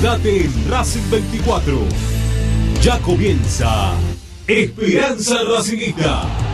Quédate en Racing 24. Ya comienza Esperanza Racingista.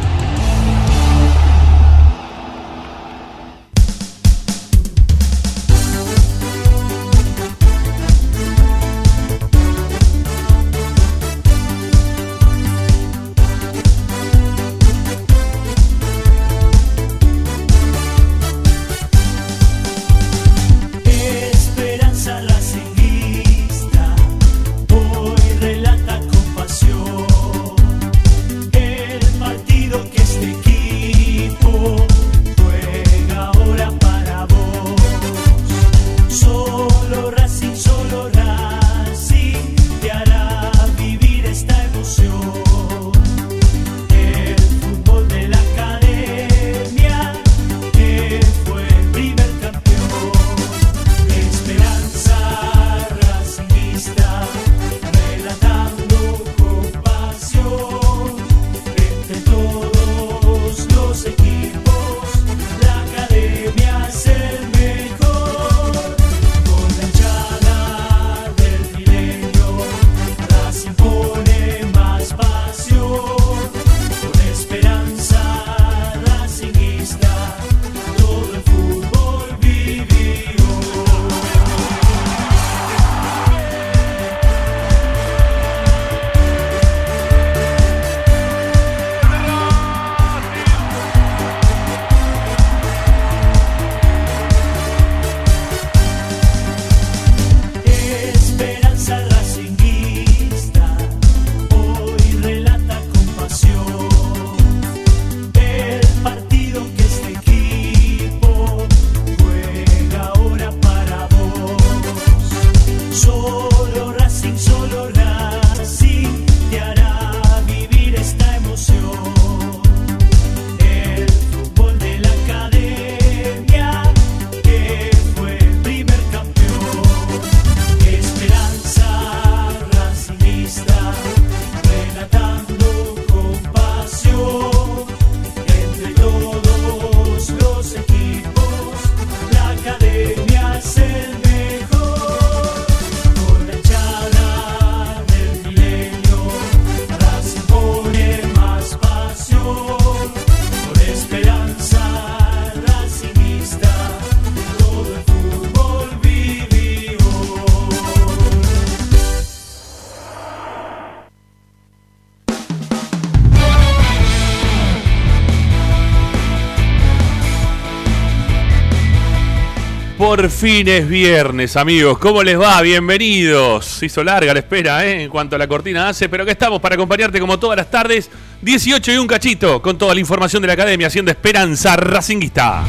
Por fin es viernes, amigos. ¿Cómo les va? Bienvenidos. Hizo larga la espera, ¿eh? En cuanto a la cortina hace, pero que estamos para acompañarte como todas las tardes, 18 y un cachito, con toda la información de la academia, haciendo Esperanza Racinguista.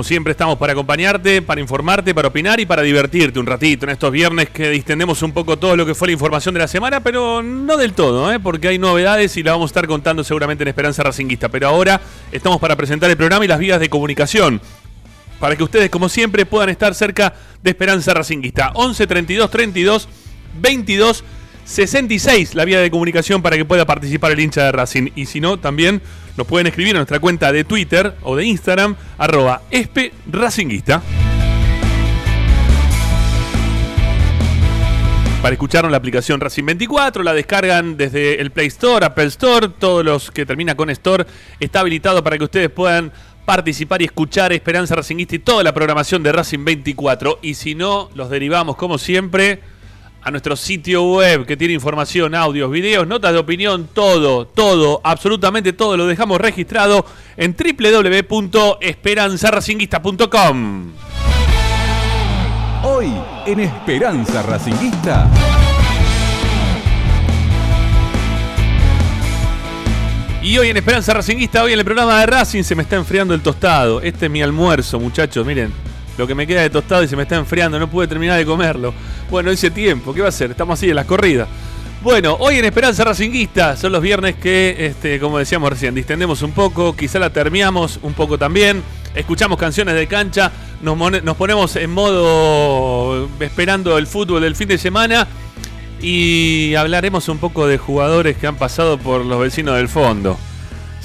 Como siempre estamos para acompañarte, para informarte, para opinar y para divertirte un ratito en estos viernes que distendemos un poco todo lo que fue la información de la semana, pero no del todo, ¿eh? porque hay novedades y la vamos a estar contando seguramente en Esperanza Racinguista. Pero ahora estamos para presentar el programa y las vías de comunicación. Para que ustedes, como siempre, puedan estar cerca de Esperanza Racinguista. 11 32 32 22 66 la vía de comunicación para que pueda participar el hincha de Racing. Y si no, también nos pueden escribir a nuestra cuenta de Twitter o de Instagram, arroba espe racinguista. Para escucharnos la aplicación Racing 24, la descargan desde el Play Store, Apple Store, todos los que termina con Store está habilitado para que ustedes puedan participar y escuchar Esperanza Racinguista y toda la programación de Racing 24. Y si no, los derivamos como siempre a nuestro sitio web que tiene información, audios, videos, notas de opinión, todo, todo, absolutamente todo lo dejamos registrado en www.esperanzaracinguista.com. Hoy en Esperanza Racinguista. Y hoy en Esperanza Racinguista, hoy en el programa de Racing se me está enfriando el tostado. Este es mi almuerzo, muchachos, miren. Lo que me queda de tostado y se me está enfriando, no pude terminar de comerlo. Bueno, ese tiempo, ¿qué va a ser? Estamos así en las corridas. Bueno, hoy en Esperanza Racinguista son los viernes que, este, como decíamos recién, distendemos un poco, quizá la terminamos un poco también, escuchamos canciones de cancha, nos, nos ponemos en modo esperando el fútbol del fin de semana y hablaremos un poco de jugadores que han pasado por los vecinos del fondo.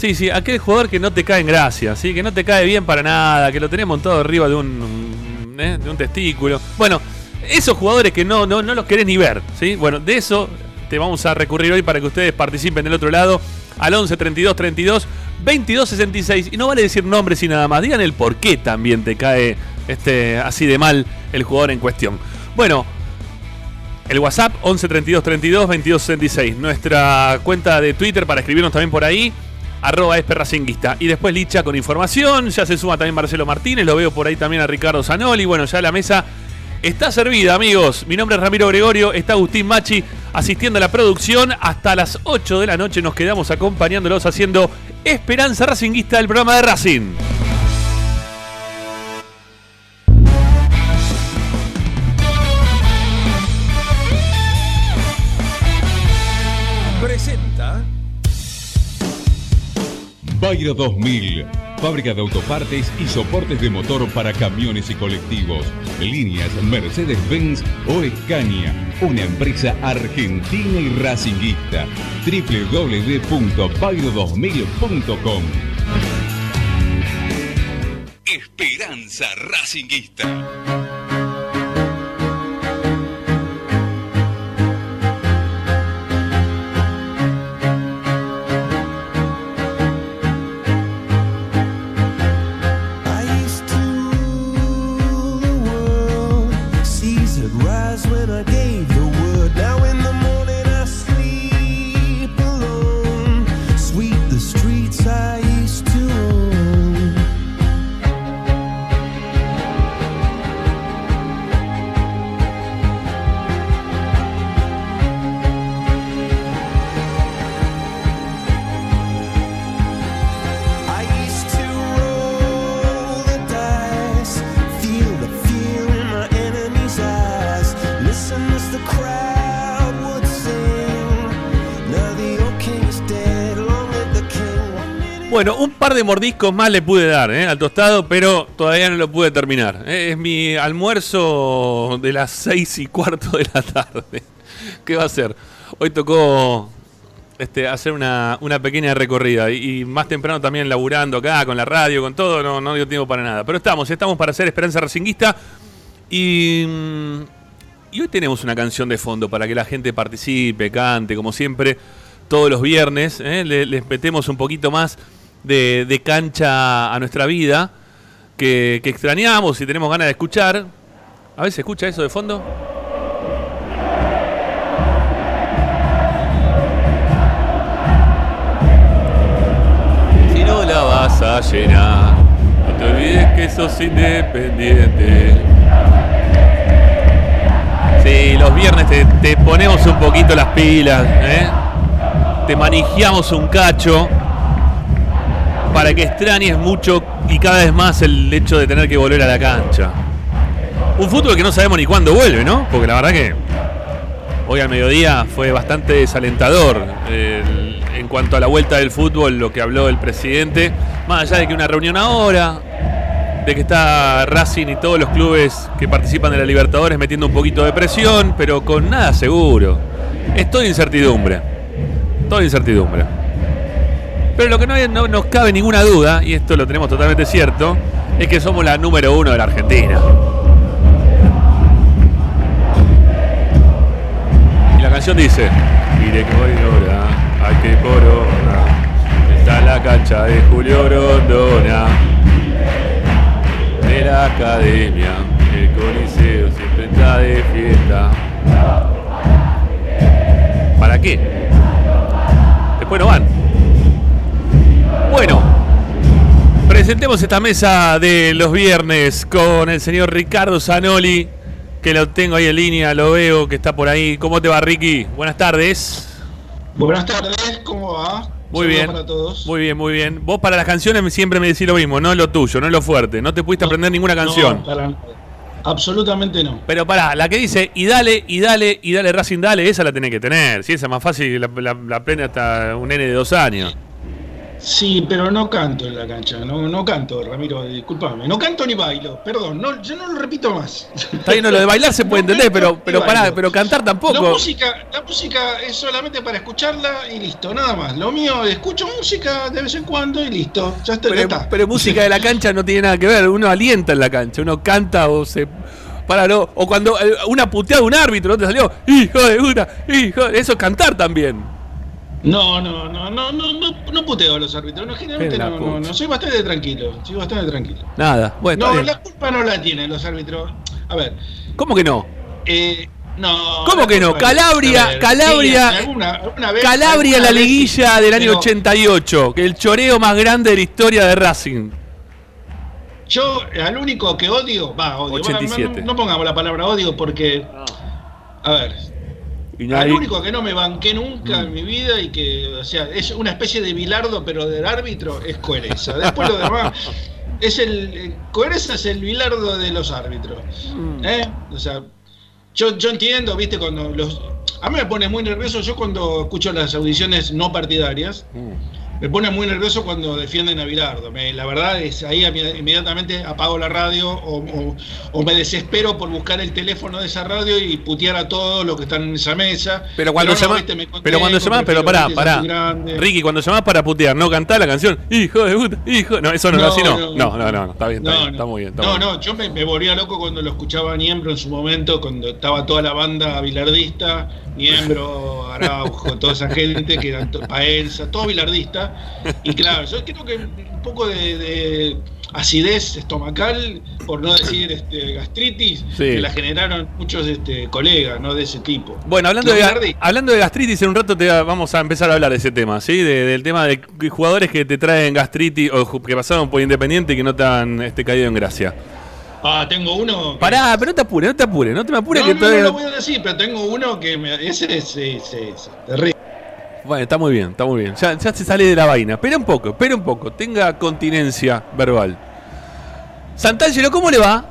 Sí, sí, aquel jugador que no te cae en gracia, ¿sí? que no te cae bien para nada, que lo tenés montado arriba de un, ¿eh? de un testículo. Bueno, esos jugadores que no, no, no los querés ni ver, ¿sí? Bueno, de eso te vamos a recurrir hoy para que ustedes participen del otro lado al 11 32 32 22 66 y no vale decir nombres y nada más, digan el por qué también te cae este así de mal el jugador en cuestión. Bueno, el WhatsApp 11 32 32 22 66, nuestra cuenta de Twitter para escribirnos también por ahí arroba esperracinguista. Y después Licha con información, ya se suma también Marcelo Martínez, lo veo por ahí también a Ricardo Zanoli, bueno, ya la mesa está servida, amigos. Mi nombre es Ramiro Gregorio, está Agustín Machi asistiendo a la producción. Hasta las 8 de la noche nos quedamos acompañándolos haciendo Esperanza Racinguista del programa de Racing. Bayro 2000, fábrica de autopartes y soportes de motor para camiones y colectivos. Líneas Mercedes-Benz o Escaña, una empresa argentina y racinguista. www.bayro2000.com Esperanza Racinguista. Bueno, un par de mordiscos más le pude dar ¿eh? al tostado, pero todavía no lo pude terminar. ¿eh? Es mi almuerzo de las seis y cuarto de la tarde. ¿Qué va a ser? Hoy tocó este, hacer una, pequeña recorrida y, más temprano también laburando acá con la radio, con todo, no, dio tiempo para nada. Pero estamos, estamos para hacer Esperanza Racinguista y, mm, y hoy tenemos una canción de fondo para que la gente participe, cante, como siempre, todos los viernes. ¿eh? Le- les metemos un poquito más de, de cancha a nuestra vida que, que extrañamos y tenemos ganas de escuchar. A ver, ¿se escucha eso de fondo? Si no la vas a llenar, no te olvides que sos independiente. Sí, los viernes te, ponemos un poquito las pilas, ¿eh? te manijeamos un cacho para que extrañes mucho y cada vez más el hecho de tener que volver a la cancha. Un fútbol que no sabemos ni cuándo vuelve, ¿no? Porque la verdad que hoy al mediodía fue bastante desalentador en cuanto a la vuelta del fútbol, lo que habló el presidente. Más allá de que una reunión ahora, de que está Racing y todos los clubes que participan de la Libertadores metiendo un poquito de presión, pero con nada seguro. Es toda incertidumbre. Toda incertidumbre. Pero lo que no, no nos cabe ninguna duda, y esto lo tenemos totalmente cierto, es que somos la número uno de la Argentina. Y la canción dice, mire ahora, hay que corona. Está la cancha de Julio Grondona. De la academia, el coliseo siempre está de fiesta. ¿Para qué? Después no van. Bueno, presentemos esta mesa de los viernes con el señor Ricardo Zanoli, que lo tengo ahí en línea, lo veo que está por ahí. ¿Cómo te va, Ricky? Buenas tardes. Buenas tardes, ¿cómo va? Muy Saludos bien. para todos. Muy bien, muy bien. Vos para las canciones siempre me decís lo mismo, no es lo tuyo, no es lo fuerte. No te pudiste aprender ninguna canción. No, para. Absolutamente no. Pero pará, la que dice y dale, y dale, y dale Racing, dale, esa la tenés que tener. Si esa es más fácil, la, la, hasta un nene de dos años. Sí, pero no canto en la cancha, no, no canto, Ramiro, discúlpame. No canto ni bailo, perdón, no, yo no lo repito más. Está bien, no, lo de bailar se puede No entender, pero, pero pará, pero cantar La tampoco. música, la música es solamente para escucharla y listo, nada más. Lo mío, escucho música de vez en cuando y listo, ya está. ya Pero, está. pero música de la cancha no tiene nada que ver. Uno alienta en la cancha, uno canta o se. Para, no, o cuando eh, una puteada de un árbitro no te salió, hijo de puta, hijo, eso es cantar también. No, no, no, no, no, no, no puteo a los árbitros, no, generalmente no, no, no, soy bastante tranquilo, soy bastante tranquilo. Nada, bueno, No, la culpa no la tienen los árbitros. A ver, ¿cómo que no? eh, no. ¿Cómo que no? Calabria- ver, Calabria- sí, alguna- alguna vez- Calabria en la liguilla del año pero 88, que el choreo más grande de la historia de Racing. Yo al único que odio, va, odio. va, 87. No, no pongamos la palabra odio porque, a ver, Y nadie- único que no me banqué nunca Mm. en mi vida y que, o sea, es una especie de bilardo pero del árbitro es Coereza. Después lo demás es el Coereza es el bilardo de los árbitros. Mm. ¿eh? O sea, yo, yo entiendo, viste, cuando los a mí me pone muy nervioso yo cuando escucho las audiciones no partidarias. Mm. Me pone muy nervioso cuando defienden a Bilardo. Me- la verdad es ahí inmediatamente apago la radio o, o- o me desespero por buscar el teléfono de esa radio y putear a todos los que están en esa mesa. Pero cuando no, llama- viste, me pero cuando llamás, pero pará, pará. Ricky, cuando llamás para putear, no cantás la canción, hijo de puta, hijo. No, eso no, No, así no. no. No, no, no, no, está bien, está bien, muy bien. Está no, bien. no, yo me, me volvía loco cuando lo escuchaba Niembro en su momento, cuando estaba toda la banda bilardista, Niembro, Araujo, toda esa gente que eran Paenza, todo bilardista. Y claro, yo creo que un poco de, de acidez estomacal, por no decir este, gastritis, Sí. que la generaron muchos este, colegas, ¿no? De ese tipo. Bueno, hablando Los de, bilardistas. hablando de gastritis, en un rato te vamos a empezar a hablar de ese tema, ¿sí? De- del tema de jugadores que te traen gastritis o que pasaron por Independiente y que no te han este, caído en gracia. Ah, tengo uno. que- Pará, pero no te apures, no te apures, no te me apures No, que no, todavía. no lo voy a decir, pero tengo uno que me, ese es sí, sí, sí, terrible. Bueno, está muy bien, está muy bien. Ya, ya se sale de la vaina. Espera un poco, espera un poco. Tenga continencia verbal. Santangelo, ¿cómo le va?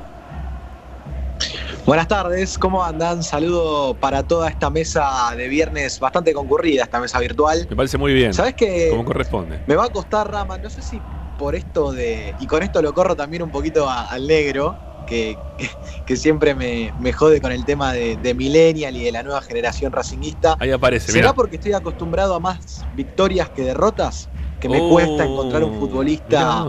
Buenas tardes, ¿cómo andan? Saludo para toda esta mesa de viernes bastante concurrida, esta mesa virtual. Me parece muy bien. ¿Sabes qué? Como corresponde. Me va a costar, Rama, no sé si por esto de. Y con esto lo corro también un poquito a- al negro, que, que, que siempre me, me jode con el tema de, de Millennial y de la nueva generación racinguista. Ahí aparece, ¿Será porque estoy acostumbrado a más victorias que derrotas? Que me Oh, cuesta encontrar un futbolista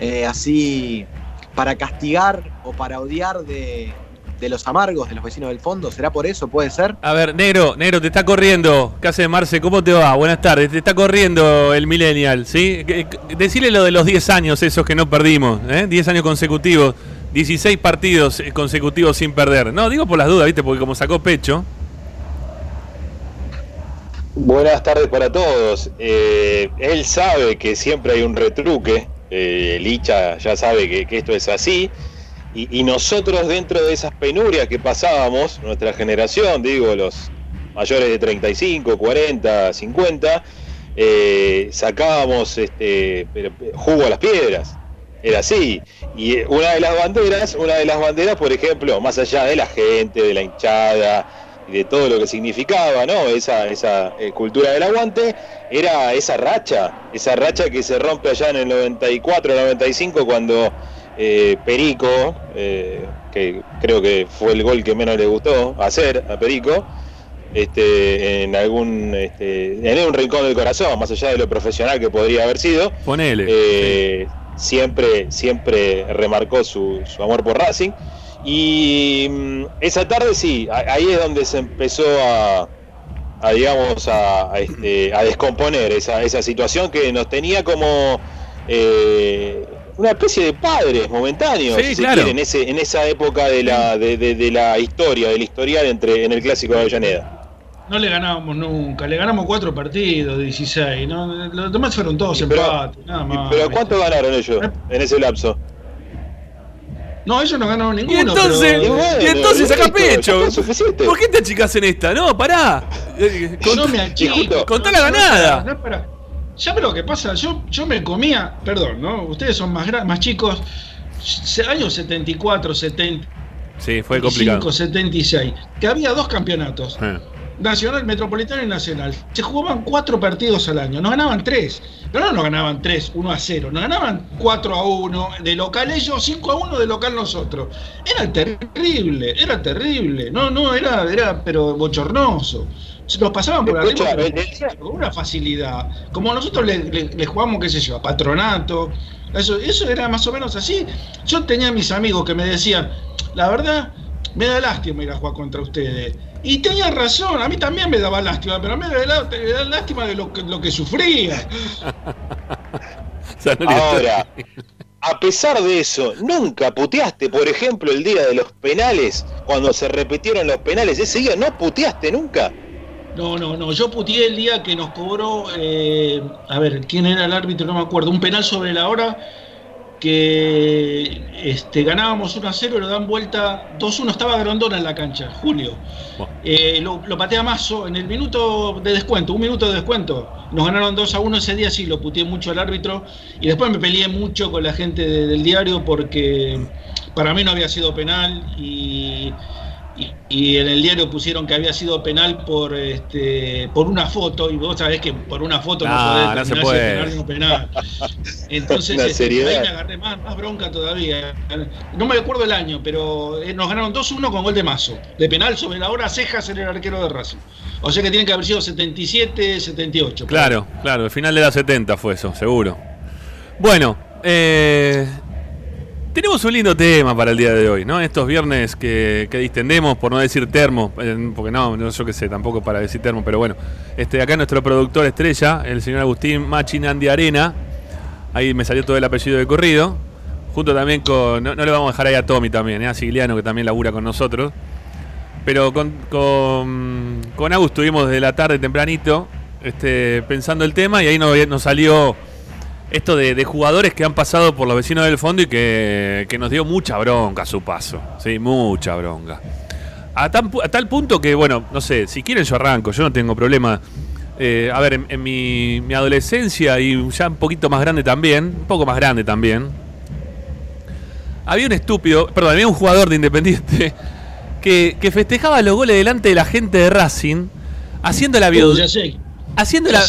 eh, así para castigar o para odiar de, de los amargos de los vecinos del fondo. ¿Será por eso? ¿Puede ser? A ver, negro, negro, te está corriendo. ¿Qué hace Marce? ¿Cómo te va? Buenas tardes. Te está corriendo el Millennial, ¿sí? Decile lo de los 10 años esos que no perdimos, ¿eh? 10 años consecutivos. 16 partidos eh, consecutivos sin perder. No, digo por las dudas, ¿viste? Porque como sacó pecho. Buenas tardes para todos. Eh, él sabe que siempre hay un retruque. Eh, Licha ya sabe que, que esto es así. Y, y nosotros dentro de esas penurias que pasábamos, nuestra generación, digo, los mayores de 35, 40, 50, eh, sacábamos este, pero- jugo a las piedras. Era así. Y eh, una de las banderas, una de las banderas, por ejemplo, más allá de la gente, de la hinchada y de todo lo que significaba, ¿no? Esa, esa eh, cultura del aguante, era esa racha, esa racha que se rompe allá en el 94, 95, cuando eh, Perico, eh, que creo que fue el gol que menos le gustó hacer a Perico, este, en algún, este, en un rincón del corazón, más allá de lo profesional que podría haber sido, Ponele. eh, siempre, siempre remarcó su, su amor por Racing. Y mm, esa tarde sí, ahí es donde se empezó a, a, digamos, a, a, este, a descomponer esa, esa situación que nos tenía como eh, una especie de padres momentáneos, Sí, si se claro. quiere, en, ese, en esa época de la, de, de- de la historia, del historial entre, en el clásico de Avellaneda. No le ganábamos nunca, le ganamos cuatro partidos, 16, ¿no? Los demás fueron todos Y pero- empates, nada Y- más. Pero. ¿cuánto ganaron ellos en ese lapso? No, ellos no ganaron Y ninguno. entonces, pero- y bueno, entonces saca pecho. ¿Por qué te achicas en esta? No, pará. Eh, Yo me achico. Contá No, la no ganada. no para- ¿Sabes lo que pasa? Yo, yo me comía, perdón, ¿no? Ustedes son más, más chicos, años 74, 75, Sí, fue complicado. 76, que había dos campeonatos. Eh. Nacional, Metropolitano y Nacional. Se jugaban cuatro partidos al año, nos ganaban tres. Pero no nos ganaban tres, 1 a 0, nos ganaban 4 a 1 de local ellos, 5 a 1 de local nosotros. Era terrible, era terrible. No, no, era, era pero bochornoso. Nos pasaban por arriba con una facilidad. Como nosotros le, le- le jugamos, qué sé yo, a patronato. Eso, eso era más o menos así. Yo tenía mis amigos que me decían, la verdad, me da lástima ir a jugar contra ustedes. Y tenía razón, a mí también me daba lástima, pero a mí me da, me da lástima de lo que, lo que sufría. Ahora, a pesar de eso, nunca puteaste, por ejemplo, el día de los penales, cuando se repitieron los penales, ese día no puteaste nunca. No, no, no. Yo puteé el día que nos cobró, eh, a ver, ¿quién era el árbitro? No me acuerdo. Un penal sobre la hora que este, ganábamos 1 a 0 y lo dan vuelta 2-1. Estaba Grondona en la cancha, Julio. Bueno. Eh, lo, lo patea Mazo en el minuto de descuento, un minuto de descuento. Nos ganaron 2 a 1 ese día, sí, lo puteé mucho al árbitro. Y después me peleé mucho con la gente de- del diario porque para mí no había sido penal y, y- y en el diario pusieron que había sido penal por este por una foto y vos sabés que por una foto no, No, podés no se si puede. penal o no penal. Entonces Una este, ahí me agarré más, más bronca todavía. No me acuerdo el año, pero eh, nos ganaron 2-1 con gol de Mazo. De penal sobre la hora, Cejas era el arquero de Racing. O sea que tienen que haber sido 77, 78. Claro, claro, el final de la 70 fue eso, seguro. Bueno, eh, tenemos un lindo tema para el día de hoy, ¿no? Estos viernes que, que distendemos, por no decir termo, porque no, yo qué sé, tampoco para decir termo, pero bueno. Este, acá nuestro productor estrella, el señor Agustín Machinandi Arena, ahí me salió todo el apellido de corrido, junto también con, no, no le vamos a dejar ahí a Tommy también, ¿eh? a Sigliano que también labura con nosotros. Pero con, con, Agus estuvimos desde la tarde tempranito este, pensando el tema y ahí nos, nos salió esto de, de jugadores que han pasado por los vecinos del fondo y que, que nos dio mucha bronca a su paso. Sí, mucha bronca. A, tan pu- a tal punto que, bueno, no sé, si quieren yo arranco, yo no tengo problema. Eh, a ver, en, en mi, mi adolescencia y ya un poquito más grande también, un poco más grande también, había un estúpido, perdón, había un jugador de Independiente que, que festejaba los goles delante de la gente de Racing, haciendo ya sé. Haciendo, la-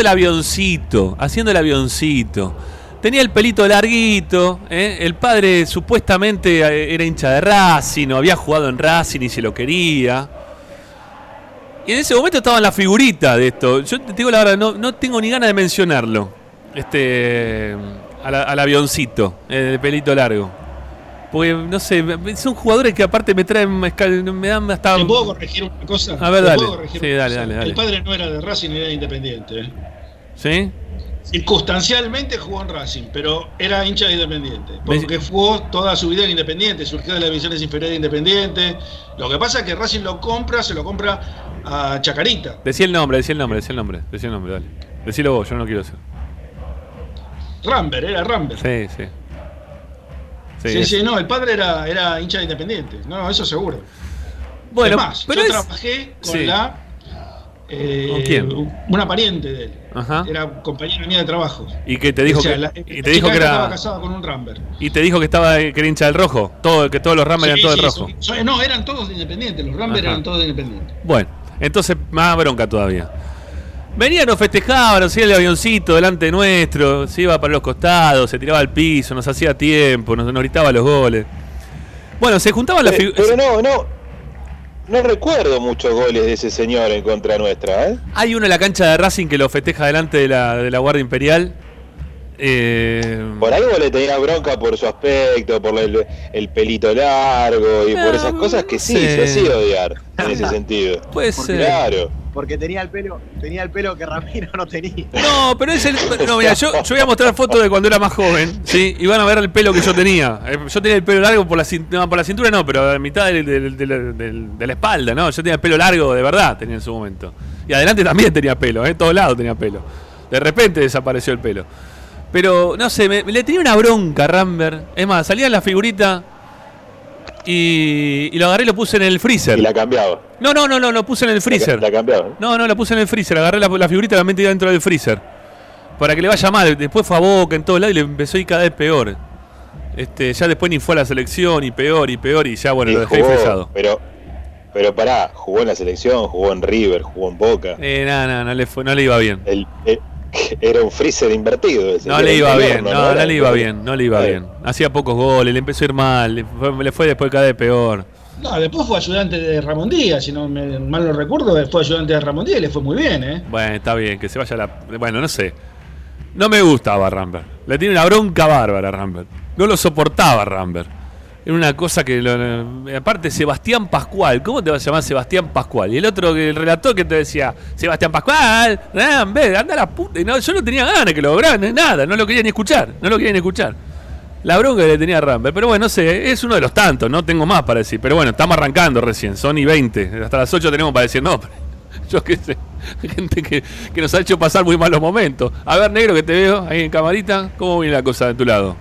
el avioncito, haciendo el avioncito. Tenía el pelito larguito, ¿eh? el padre supuestamente eh, era hincha de Racing, o había jugado en Racing y se lo quería. Y en ese momento estaba en la figurita de esto. Yo te digo la verdad, no, no tengo ni ganas de mencionarlo. Este. al, al avioncito, eh, el pelito largo. Porque, no sé, son jugadores que aparte me traen. Me dan hasta. ¿Te puedo corregir una cosa? A ver, ¿Te dale. Sí, dale, dale, dale. El padre no era de Racing, era de Independiente. ¿eh? ¿Sí? Circunstancialmente jugó en Racing, pero era hincha de Independiente. Porque jugó toda su vida en Independiente, surgió de las divisiones inferiores de Independiente. Lo que pasa es que Racing lo compra, se lo compra a Chacarita. Decí el nombre, decí el nombre, decí el nombre, decí el nombre, dale. Decilo vos, yo no quiero hacer. Ramber, era Ramber. Sí, sí. Sí, sí, no, el padre era, era hincha de Independiente. No, eso seguro. Bueno, es más, pero yo es- trabajé con Sí. la. eh, ¿Con quién? Una pariente de él. Ajá. Era compañera mía de trabajo. Y que te dijo O sea, que, la- y la te dijo que esta estaba era casada con un Ramber. y te dijo que estaba que era hincha del rojo, todo que todos los Rambers eran todos del rojo. no, eran todos de Independiente. Los Ramber eran todos de Independiente. Bueno, entonces más bronca todavía. Venía, nos festejaban, nos hacía el avioncito delante nuestro, se iba para los costados, se tiraba al piso, nos hacía tiempo, nos, nos gritaba los goles. Bueno, se juntaban las Eh, figuras. pero no, no. No recuerdo muchos goles de ese señor en contra nuestra, ¿eh? Hay uno en la cancha de Racing que lo festeja delante de la, de la Guardia Imperial. Eh, Por algo le tenía bronca por su aspecto, por el, el pelito largo y por esas cosas que sí, sí. se hacía odiar en ese sentido. puede ser. Claro. Porque tenía el pelo, tenía el pelo que Ramiro no tenía. No, pero es el. No, mira, yo, yo voy a mostrar fotos de cuando era más joven, ¿sí? Y van a ver el pelo que yo tenía. Eh, Yo tenía el pelo largo por la cintura, por la cintura no, pero a mitad de la espalda, ¿no? Yo tenía el pelo largo de verdad, tenía en su momento. Y adelante también tenía pelo, ¿eh? Todos lados tenía pelo. De repente desapareció el pelo. Pero, no sé, me, le tenía una bronca a Ramber. Es más, salía en la figurita y, y lo agarré y lo puse en el freezer. Y la cambiaba. No, no, no, no, lo puse en el freezer. La, la cambiaba. No, no, la puse en el freezer, agarré la, la figurita y la metí dentro del freezer. Para que le vaya mal. Después fue a Boca en todos lados y le empezó a ir cada vez peor. Este, ya después ni fue a la selección y peor y peor y ya bueno, Y lo dejé jugó, frisado. Pero pero pará, jugó en la selección, jugó en River, jugó en Boca. Eh, no, no, no le, fue, no le iba bien. El- el- era un freezer invertido. ese, No era le iba horno, bien, no, le iba bien, no le iba Sí. bien. Hacía pocos goles, le empezó a ir mal, le fue, le fue después cada vez peor. No, después fue ayudante de Ramón Díaz, si no me, mal no recuerdo, fue ayudante de Ramón Díaz y le fue muy bien, ¿eh? Bueno, está bien, que se vaya la. Bueno, no sé. No me gustaba Rambert. Le tiene una bronca bárbara a Rambert. No lo soportaba Rambert. Era una cosa que. lo- aparte, Sebastián Pascual. ¿Cómo te vas a llamar Sebastián Pascual? Y el otro, el relator que te decía, Sebastián Pascual, Rambert, anda a la puta. No, yo no tenía ganas que lo lograran, nada. No lo quería ni escuchar. No lo quería ni escuchar. La bronca que le tenía a Rambert. Pero bueno, no sé, es uno de los tantos, no tengo más para decir. Pero bueno, estamos arrancando recién, son y 20. Hasta las 8 tenemos para decir, no, yo qué sé. Gente que, que nos ha hecho pasar muy malos momentos. A ver, negro, que te veo ahí en camarita, ¿cómo viene la cosa de tu lado?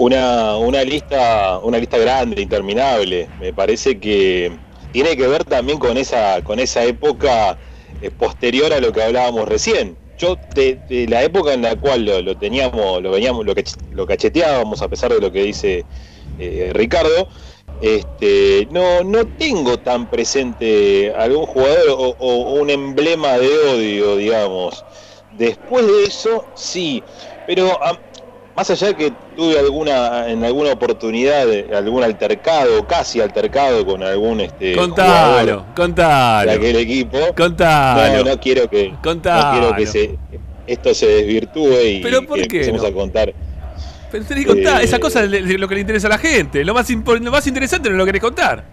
Una, una lista, una lista grande, interminable. Me parece que tiene que ver también con esa, con esa época eh, posterior a lo que hablábamos recién. Yo de, la época en la cual lo, lo teníamos, lo veníamos, lo, lo cacheteábamos, a pesar de lo que dice eh, Ricardo, este, no, no tengo tan presente algún jugador o, o un emblema de odio, digamos. Después de eso, sí, pero a- más allá de que tuve alguna en alguna oportunidad algún altercado, casi altercado con algún este contalo, jugador de contalo. aquel equipo, Contalo. no, no quiero que Contalo. no quiero que se, esto se desvirtúe y ¿Pero por que qué empecemos no? a contar. Pero tenés que contar, Eh, esa cosa es lo que le interesa a la gente. Lo más, lo más interesante no lo querés contar.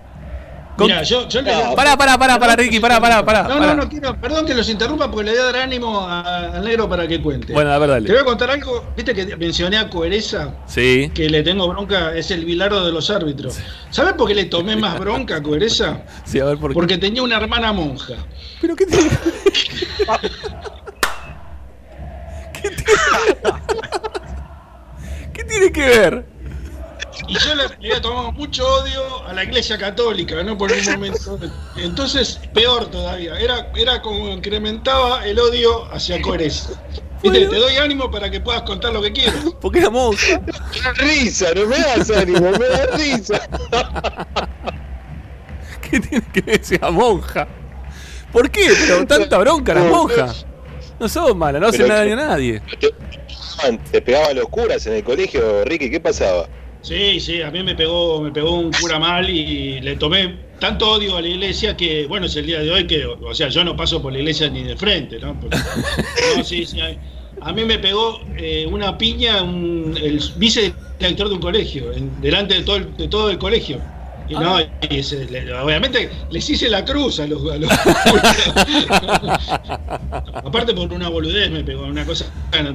Con- Mira, yo, yo le Pará, pará, pará, pará, Ricky, pará, pará, pará. No, pará. no, no quiero, perdón que los interrumpa porque le voy a dar ánimo al negro para que cuente. Bueno, a ver, Te dale. voy a contar algo, viste que mencioné a Coereza, Sí. que le tengo bronca, es el bilardo de los árbitros. ¿Sabes por qué le tomé más bronca a Coereza? Sí, a ver por qué. Porque tenía una hermana monja. ¿Pero qué tiene? ¿Qué tiene? ¿Qué tiene que ver? Y yo le, había tomado mucho odio a la iglesia católica, ¿no? Por un momento. Entonces, peor todavía. Era, era como incrementaba el odio hacia. Viste, te doy ánimo para que puedas contar lo que quieras. Porque era monja. Me da risa, no me das ánimo, me da risa. ¿Qué tiene que ver esa monja? ¿Por qué? Pero tanta bronca las monjas. No son malas, no hacen daño a nadie. Te, te pegaban los curas en el colegio, Ricky, ¿qué pasaba? Sí, sí, a mí me pegó, me pegó un cura mal y le tomé tanto odio a la iglesia que, bueno, es el día de hoy que, o sea, yo no paso por la iglesia ni de frente, ¿no? Porque- no, sí, sí, a- mí me pegó eh, una piña un- el vicedirector de un colegio, en- delante de todo el, de todo el colegio. Y no, y ese- le- obviamente les hice la cruz a los, a los Aparte por una boludez me pegó, una cosa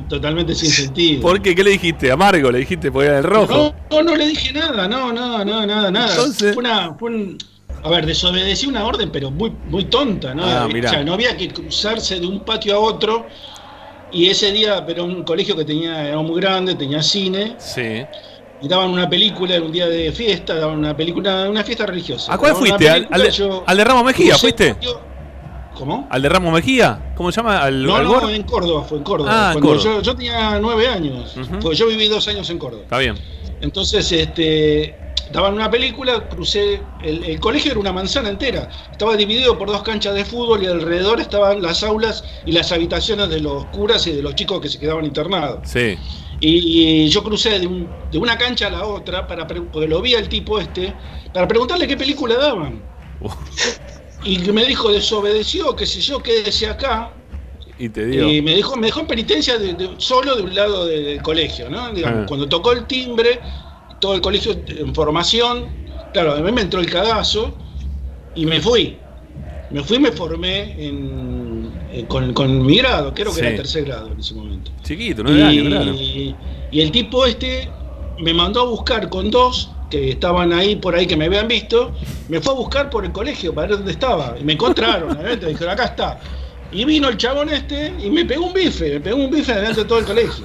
totalmente sin sentido. ¿Por qué? ¿Qué le dijiste? Amargo, le dijiste porque era el rojo. No, no, no le dije nada, no, no, no, nada, nada. Entonces- Fue una, fue un- a ver, desobedecí una orden, pero muy, muy tonta, ¿no? Ah, o sea, no había que cruzarse de un patio a otro. Y ese día, pero un colegio que tenía, era muy grande, tenía cine, Sí. Y daban una película, era un día de fiesta, daban una película, una fiesta religiosa. ¿A cuál Daban fuiste? ¿Al, película, al yo al de Ramos Mejía fuiste? ¿Cómo? ¿Al de Ramos Mejía? ¿Cómo se llama? ¿Al, No, al no, en Córdoba, fue en Córdoba. Ah, en Cuando Córdoba. Yo, yo tenía nueve años, porque yo viví dos años en Córdoba. Está bien. Entonces, este, daban una película, crucé, el, el colegio era una manzana entera, estaba dividido por dos canchas de fútbol y alrededor estaban las aulas y las habitaciones de los curas y de los chicos que se quedaban internados. Sí. Y, yo crucé de, un- de una cancha a la otra, para porque lo vi al tipo este, para preguntarle qué película daban. Uf. Y me dijo, desobedeció, qué sé yo, quédese acá. Y te digo. Y me dejó, me dejó en penitencia de- de- solo de un lado de- del colegio, ¿no? Digamos, Ah. Cuando tocó el timbre, todo el colegio en formación, claro, a mí me entró el cagazo y me fui. Me fui y me formé en, en- con, con mi grado, creo que Sí. era tercer grado en ese momento. Chiquito, nueve años, claro. Y, y el tipo este me mandó a buscar con dos que estaban ahí por ahí que me habían visto, me fue a buscar por el colegio para ver dónde estaba. Y me encontraron, obviamente, dijeron, acá está. Y vino el chabón este y me pegó un bife, me pegó un bife delante de todo el colegio.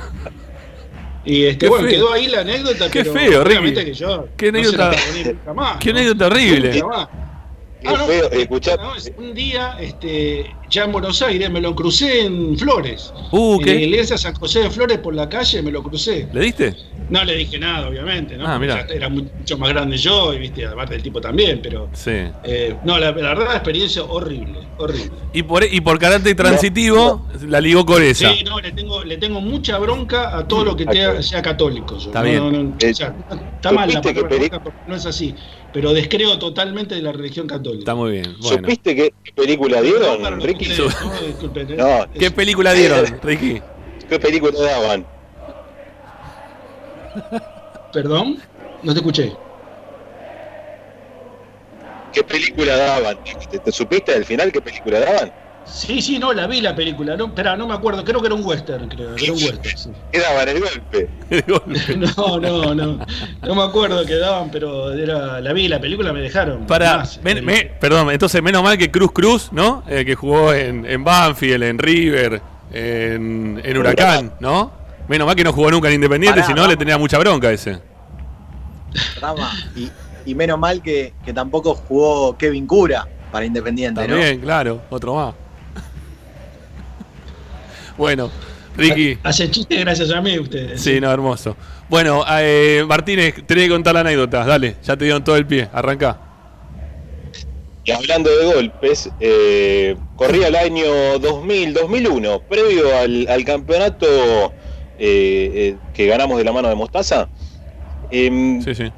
Y este, Qué bueno, feo. quedó ahí la anécdota, Qué pero feo, obviamente que yo Qué no anécdota- la perdoné nunca más, Qué ¿no? anécdota horrible. Qué feo, escuchá- no, es un día, este, ya en Buenos Aires, me lo crucé en Flores. Uh, en ¿qué? la iglesia San José de Flores por la calle me lo crucé. ¿Le diste? No le dije nada, obviamente, ¿no? Ah, era mucho más grande yo, y viste, aparte del tipo también, pero. Sí. eh, no, la, la verdad, la experiencia horrible, horrible. Y por, y por carácter transitivo, la ligó con esa. Sí, no, le tengo, le tengo mucha bronca a todo lo que tea- sea católico. yo. Está No, bien. no, no, o sea, está mal la ¿Supiste que palabra peli- bronca porque no es así, pero descreo totalmente de la religión católica. Está muy bien. Bueno. ¿Supiste qué película dieron, los Ricky? ¿no? Disculpen, ¿eh? No, ¿Qué película dieron, Ricky? ¿Qué película daban? ¿Perdón? No te escuché. ¿Qué película daban? ¿Te, te supiste al final qué película daban? Sí, sí, no, la vi la película. No, espera, no me acuerdo. Creo que era un western, creo. Era un western, sí. ¿Qué daban el golpe? No, no, no. No me acuerdo qué daban, pero era, la vi, la película me dejaron. Para, Más, men- me- perdón, entonces menos mal que Cruz Cruz, ¿no? Eh, que jugó en, en Banfield, en River, en, en Huracán, ¿no? Menos mal que no jugó nunca en Independiente, si no le tenía mucha bronca ese. Rama. Y, y menos mal que, que tampoco jugó Kevin Cura para Independiente, ¿no? También, claro, otro más. Bueno, Ricky. Hacen chistes gracias a mí ustedes. Sí, no, hermoso. Bueno, eh, Martínez, tenés que contar la anécdota. Dale, ya te dieron todo el pie. Arranca. Y hablando de golpes, eh, corría el año 2000, 2001, previo al, al campeonato eh, eh, que ganamos de la mano de Mostaza. Em, Sí, sí.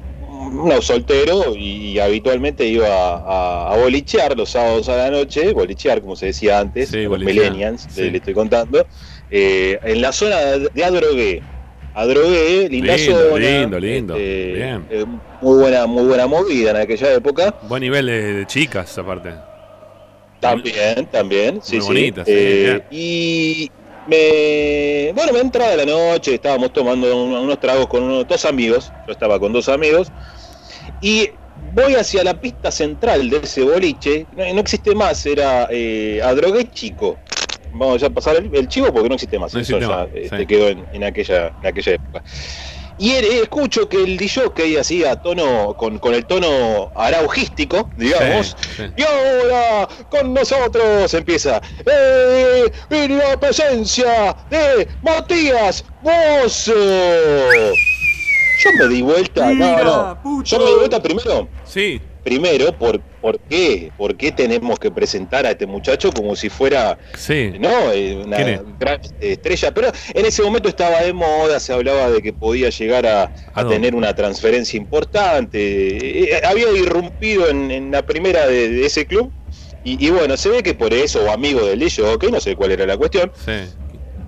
No, soltero y, habitualmente iba a, a bolichear los sábados a la noche, bolichear como se decía antes, Sí, los millennials, sí. le, estoy contando, eh, en la zona de, Adrogué. Adrogué, linda Lindo, zona, lindo, lindo. este, Bien. eh, muy buena, muy buena movida en aquella época. Buen nivel de, de chicas, aparte. También, también, Muy sí. bonita, sí, Eh, y me, bueno, me entrada la noche, estábamos tomando un- unos tragos con unos, dos amigos, yo estaba con dos amigos, y voy hacia la pista central de ese boliche, no, no existe más, era eh, Adrogué Chico. Vamos ya a pasar el, el chivo porque no existe más, No eso ya este, sí. quedó en, en aquella, en aquella época. Y eh, escucho que el DJ así a tono, con, con el tono araujístico, digamos, Sí, sí. y ahora con nosotros empieza eh, y la presencia de Matías Bozo. Yo me di vuelta, no, no. Yo me di vuelta primero, Sí, primero por, por qué, por qué tenemos que presentar a este muchacho como si fuera sí. no, eh, una gran estrella, pero en ese momento estaba de moda, se hablaba de que podía llegar a, tener una transferencia importante, eh, eh, había irrumpido en, en la primera de, de ese club, y, y bueno, se ve que por eso, o amigo del DJ, que no sé cuál era la cuestión, Sí.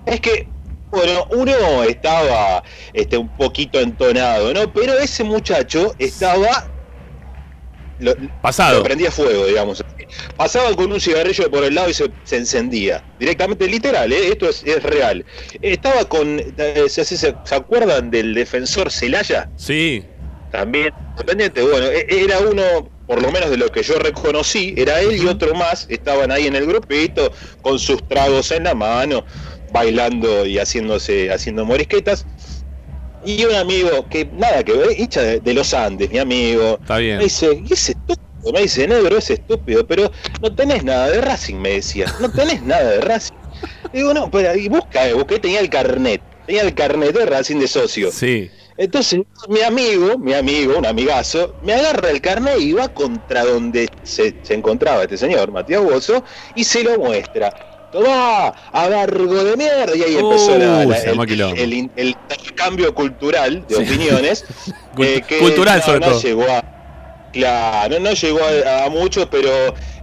es que, bueno, uno estaba este, un poquito entonado, ¿no? Pero ese muchacho estaba... lo- Pasado. lo prendía fuego, digamos. Pasaba con un cigarrillo por el lado y se, se encendía. Directamente, literal, ¿eh? esto es, es real. Estaba con. eh, ¿se, se, se acuerdan del defensor Celaya? Sí. También, independiente. Bueno, e- era uno, por lo menos de lo que yo reconocí, era él y otro más. Estaban ahí en el grupito, con sus tragos en la mano, bailando y haciéndose, haciendo morisquetas. Y un amigo que nada que ver, hincha de, de los Andes, mi amigo, Está bien. me dice, ¿y ese estúpido? Me dice, negro, es estúpido, pero no tenés nada de Racing, me decía. No tenés nada de Racing. Digo, no, pero y busca, eh, busqué, tenía el carnet. Tenía el carnet de Racing de socio. Sí. Entonces, mi amigo, mi amigo, un amigazo, me agarra el carnet y va contra donde se, se encontraba este señor, Matías Bozo, y se lo muestra. Tomá, abargo de mierda. Y ahí empezó la- se el, el, intercambio cultural de Sí. opiniones. Eh, que cultural, no- sobre no todo. llegó a, Claro, no, no llegó a, a muchos, pero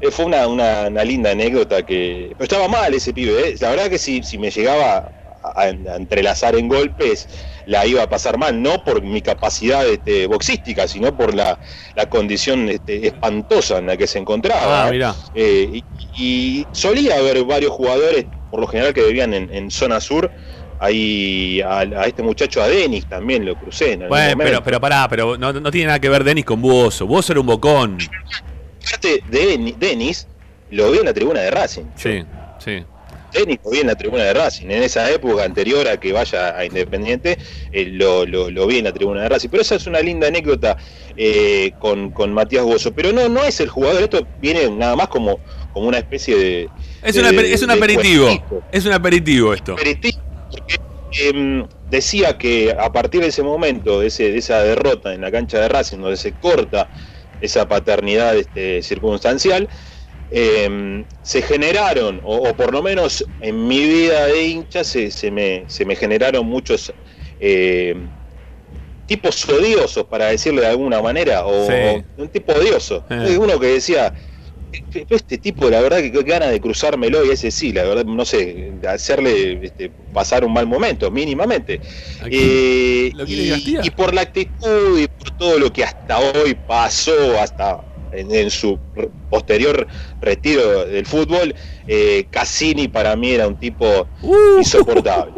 eh, fue una, una, una linda anécdota que... Pero estaba mal ese pibe, ¿eh? La verdad que si, si me llegaba a, a entrelazar en golpes, la iba a pasar mal, no por mi capacidad este, boxística, sino por la, la condición este, espantosa en la que se encontraba. Ah, mirá. Eh, y, y solía haber varios jugadores, por lo general, que vivían en, en zona sur. Ahí a, a este muchacho, a Denis, también lo crucé. En Bueno, pero, pero pará, pero no, no tiene nada que ver Denis con Buoso. Buoso era un bocón. Aparte de Deni- Denis, lo vi en la tribuna de Racing. Sí, sí. Lo vi en la tribuna de Racing. En esa época anterior a que vaya a Independiente, eh, lo, lo- lo vi en la tribuna de Racing. Pero esa es una linda anécdota eh, con, con Matías Bozo. Pero no, no es el jugador, esto viene nada más como, como una especie de, Es un es aperitivo. cuentito. Es un aperitivo esto. aperitivo, porque, em, decía que a partir de ese momento, de, ese- de esa derrota en la cancha de Racing, donde se corta esa paternidad este, circunstancial, em, se generaron, o, o por lo menos en mi vida de hincha, se, se me, se me generaron muchos em, tipos odiosos, para decirlo de alguna manera, o, Sí. o un tipo odioso. Eh. Uno que decía, "Este- este tipo, la verdad que qué ganas de cruzármelo, y ese sí, la verdad, no sé, de hacerle este, pasar un mal momento, mínimamente. Eh, y por la actitud y por todo lo que hasta hoy pasó, hasta en, en su posterior retiro del fútbol, eh, Cassini para mí era un tipo Uh. insoportable.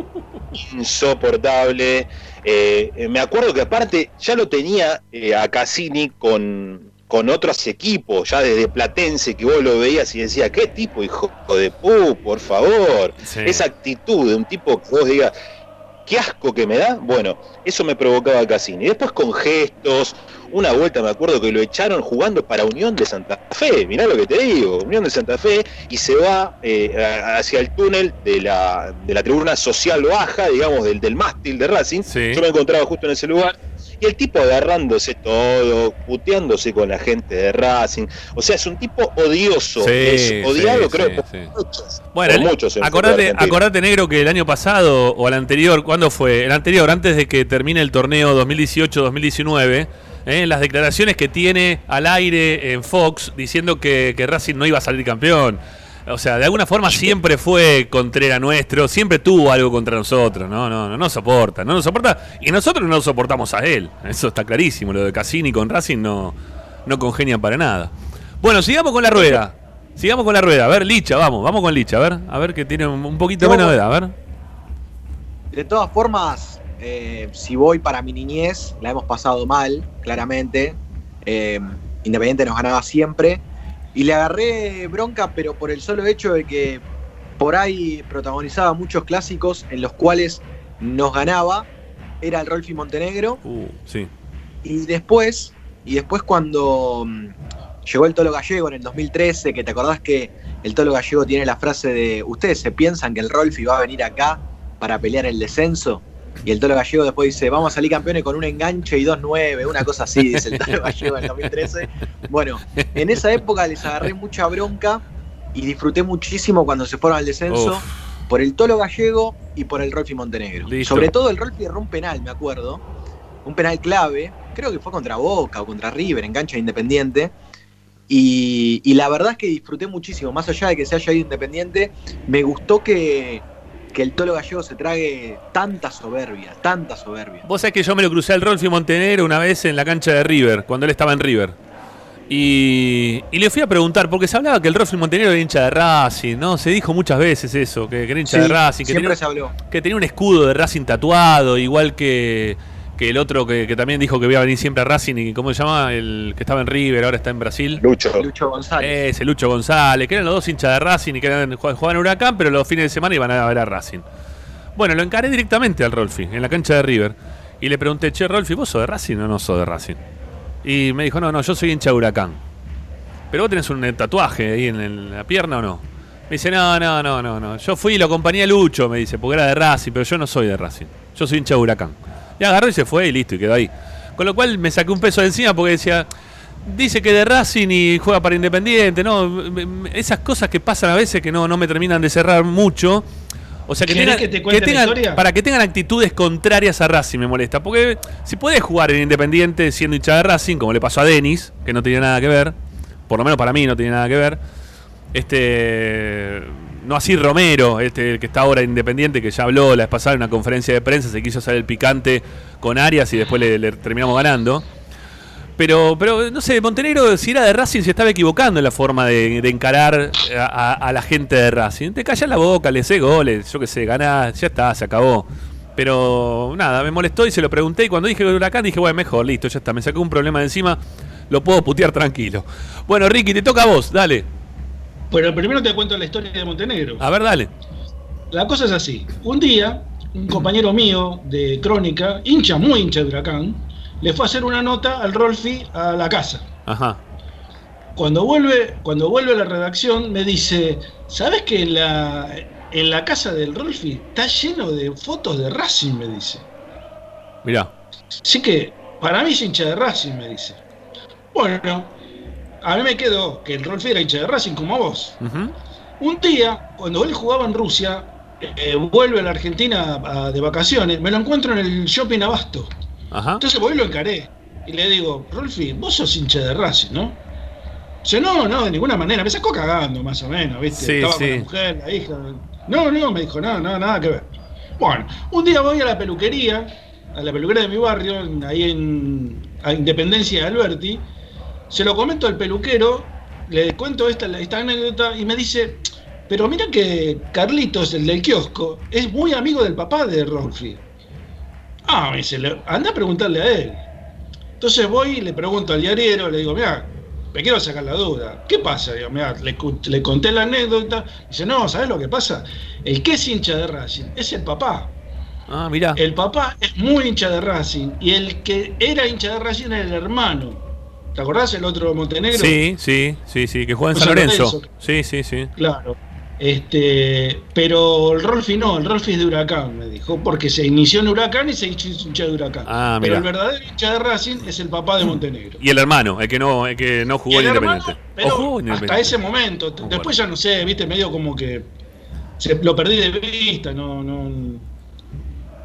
Insoportable. Eh, eh, me acuerdo que aparte ya lo tenía eh, a Cassini con, con otros equipos, ya desde Platense, que vos lo veías y decías, ¿qué tipo, hijo de pu, por favor? Sí. Esa actitud de un tipo que vos digas, qué asco que me da. Bueno, eso me provocaba Cassini. Después con gestos, una vuelta me acuerdo que lo echaron jugando para Unión de Santa Fe, mirá lo que te digo, Unión de Santa Fe, y se va eh, hacia el túnel de la, de la tribuna social baja, digamos, del, del mástil de Racing. Sí. Yo me encontraba justo en ese lugar. Y el tipo agarrándose todo, puteándose con la gente de Racing. O sea, es un tipo odioso. Sí, es odiado, sí, creo, sí, por muchos. Bueno, por el- muchos acordate, acordate, negro, que el año pasado o el anterior, ¿cuándo fue? El anterior, antes de que termine el torneo 2018-2019, ¿eh? las declaraciones que tiene al aire en Fox diciendo que, que Racing no iba a salir campeón. O sea, de alguna forma siempre fue contrera nuestro, siempre tuvo algo contra nosotros, no, no, no nos soporta, no nos soporta y nosotros no soportamos a él. Eso está clarísimo, lo de Cassini con Racing no, no congenian para nada. Bueno, sigamos con la rueda. Sigamos con la rueda. A ver, Licha, vamos, vamos con Licha, a ver, a ver que tiene un poquito No, menos de edad, a ver. De todas formas, eh, si voy para mi niñez, la hemos pasado mal, claramente. Eh, Independiente nos ganaba siempre. Y le agarré bronca, pero por el solo hecho de que por ahí protagonizaba muchos clásicos en los cuales nos ganaba. Era el Rolfi Montenegro. Uh, sí. Y después, y después cuando mm, llegó el Tolo Gallego en el 2013, que te acordás que el Tolo Gallego tiene la frase de ustedes se piensan que el Rolfi va a venir acá para pelear el descenso. Y el Tolo Gallego después dice, vamos a salir campeones con un enganche y 2-9, una cosa así, dice el Tolo Gallego en el 2013. Bueno, en esa época les agarré mucha bronca y disfruté muchísimo cuando se fueron al descenso Uf. por el Tolo Gallego y por el Rolfi Montenegro. Listo. Sobre todo el Rolfi erró un penal, me acuerdo. Un penal clave, creo que fue contra Boca o contra River, en cancha de Independiente. Y, y la verdad es que disfruté muchísimo, más allá de que se haya ido Independiente, me gustó que, que el Tolo Gallego se trague tanta soberbia, tanta soberbia. Vos sabés que yo me lo crucé al Rolfi Montenegro una vez en la cancha de River, cuando él estaba en River. Y, y le fui a preguntar, porque se hablaba que el Rolfi Montenegro era hincha de Racing, ¿no? Se dijo muchas veces eso, que, que era hincha Sí, de Racing, que siempre tenía, se habló. que tenía un escudo de Racing tatuado, igual que, que el otro que, que también dijo que iba a venir siempre a Racing, y ¿cómo se llama? El que estaba en River, ahora está en Brasil. Lucho. Lucho González. Ese, Lucho González, que eran los dos hinchas de Racing y que eran, jugaban en Huracán, pero los fines de semana iban a ver a Racing. Bueno, lo encaré directamente al Rolfi, en la cancha de River. Y le pregunté, che, Rolfi, ¿vos sos de Racing o no sos de Racing? Y me dijo, no, no, yo soy hincha de Huracán. ¿Pero vos tenés un eh, tatuaje ahí en, el- la pierna o no? Me dice, no, no, no, no, no. Yo fui y lo acompañé a Lucho, me dice, porque era de Racing, pero yo no soy de Racing. Yo soy hincha de Huracán. Y agarró y se fue y listo, y quedó ahí. Con lo cual me saqué un peso de encima porque decía, dice que de Racing y juega para Independiente, ¿no? Esas cosas que pasan a veces que no, no me terminan de cerrar mucho. O sea, que ¿Querés tengan, que te tengan- historia? para que tengan actitudes contrarias a Racing me molesta. Porque si podés jugar en Independiente siendo hincha de Racing, como le pasó a Denis, que no tenía nada que ver, por lo menos para mí no tenía nada que ver. Este. No así Romero, este, el que está ahora independiente, que ya habló la vez pasada en una conferencia de prensa, se quiso hacer el picante con Arias y después le, terminamos ganando. Pero, pero no sé, Montenegro, si era de Racing, se estaba equivocando en la forma de, de encarar a la gente de Racing. Te callas la boca, le sé goles, yo qué sé, ganás, ya está, se acabó. Pero nada, me molestó y se lo pregunté. Y cuando dije Huracán, dije, bueno, mejor, listo, ya está, me sacó un problema de encima, lo puedo putear tranquilo. Bueno, Ricky, te toca a vos, dale. Pero primero te cuento la historia de Montenegro. A ver, dale. La cosa es así. Un día, un compañero mío de Crónica, hincha, muy hincha de Huracán, le fue a hacer una nota al Rolfi a la casa. Ajá. Cuando vuelve, cuando vuelve a la redacción, me dice, ¿sabes que en la, en la casa del Rolfi está lleno de fotos de Racing? Me dice. Mirá. Así que, para mí es hincha de Racing, me dice. Bueno, a mí me quedó que el Rolfi era hincha de Racing como vos. Ujú. Un día, cuando él jugaba en Rusia, eh, vuelve a la Argentina a- de vacaciones, me lo encuentro en el shopping Abasto. Ajá. Entonces voy y lo encaré. Y le digo, Rolfi, vos sos hincha de Racing, ¿no? Dice, no, no, de ninguna manera. Me sacó cagando, más o menos, ¿viste? Sí, Estaba sí. con la mujer, la hija. No, no, me dijo, no, no, nada que ver. Bueno, un día voy a la peluquería, a la peluquería de mi barrio, ahí en a Independencia de Alberti. Se lo comento al peluquero, le cuento esta, esta anécdota y me dice, pero mira que Carlitos, el del kiosco, es muy amigo del papá de Rolfi. Ah, me dice, anda a preguntarle a él. Entonces voy y le pregunto al diariero, le digo, mira, me quiero sacar la duda. ¿Qué pasa? Digo, mirá, le, le conté la anécdota. Dice, no, ¿sabes lo que pasa? El que es hincha de Racing es el papá. Ah, mirá. El papá es muy hincha de Racing y el que era hincha de Racing era el hermano. ¿Te acordás el otro Montenegro? Sí, sí, sí, sí, que juega en José San Lorenzo. Lorenzo. Sí, sí, sí. Claro. Este, pero el Rolfi no, el Rolfi es de Huracán, me dijo, porque se inició en Huracán y se hizo hincha de Huracán. Ah, pero el verdadero hincha de Racing es el papá de Montenegro. Y el hermano, el que no, el que no jugó el en hermano, Independiente. pero ¿O jugó en hasta Independiente? ese momento, después ya no sé, viste, medio como que se, lo perdí de vista, no, no,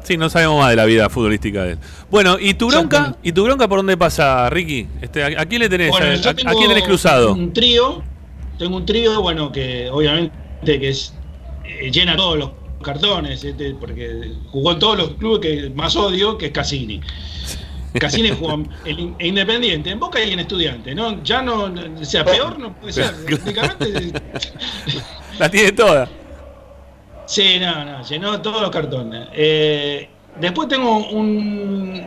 Sí, no sabemos más de la vida futbolística de él. Bueno, ¿y tu bronca? ¿Y tu bronca por dónde pasa, Ricky? Este, ¿a, quién le tenés? Bueno, ¿A, yo a- quién tenés cruzado? Un trío, tengo un trío, bueno, que obviamente que es eh, llena todos los cartones, este, porque jugó en todos los clubes que más odio, que es Cassini. Cassini jugó en, en Independiente, en Boca y en Estudiante, ¿no? Ya no, o sea, peor no puede ser. Prácticamente, La tiene toda. Sí, no, no, llenó todos los cartones. Eh, después tengo un,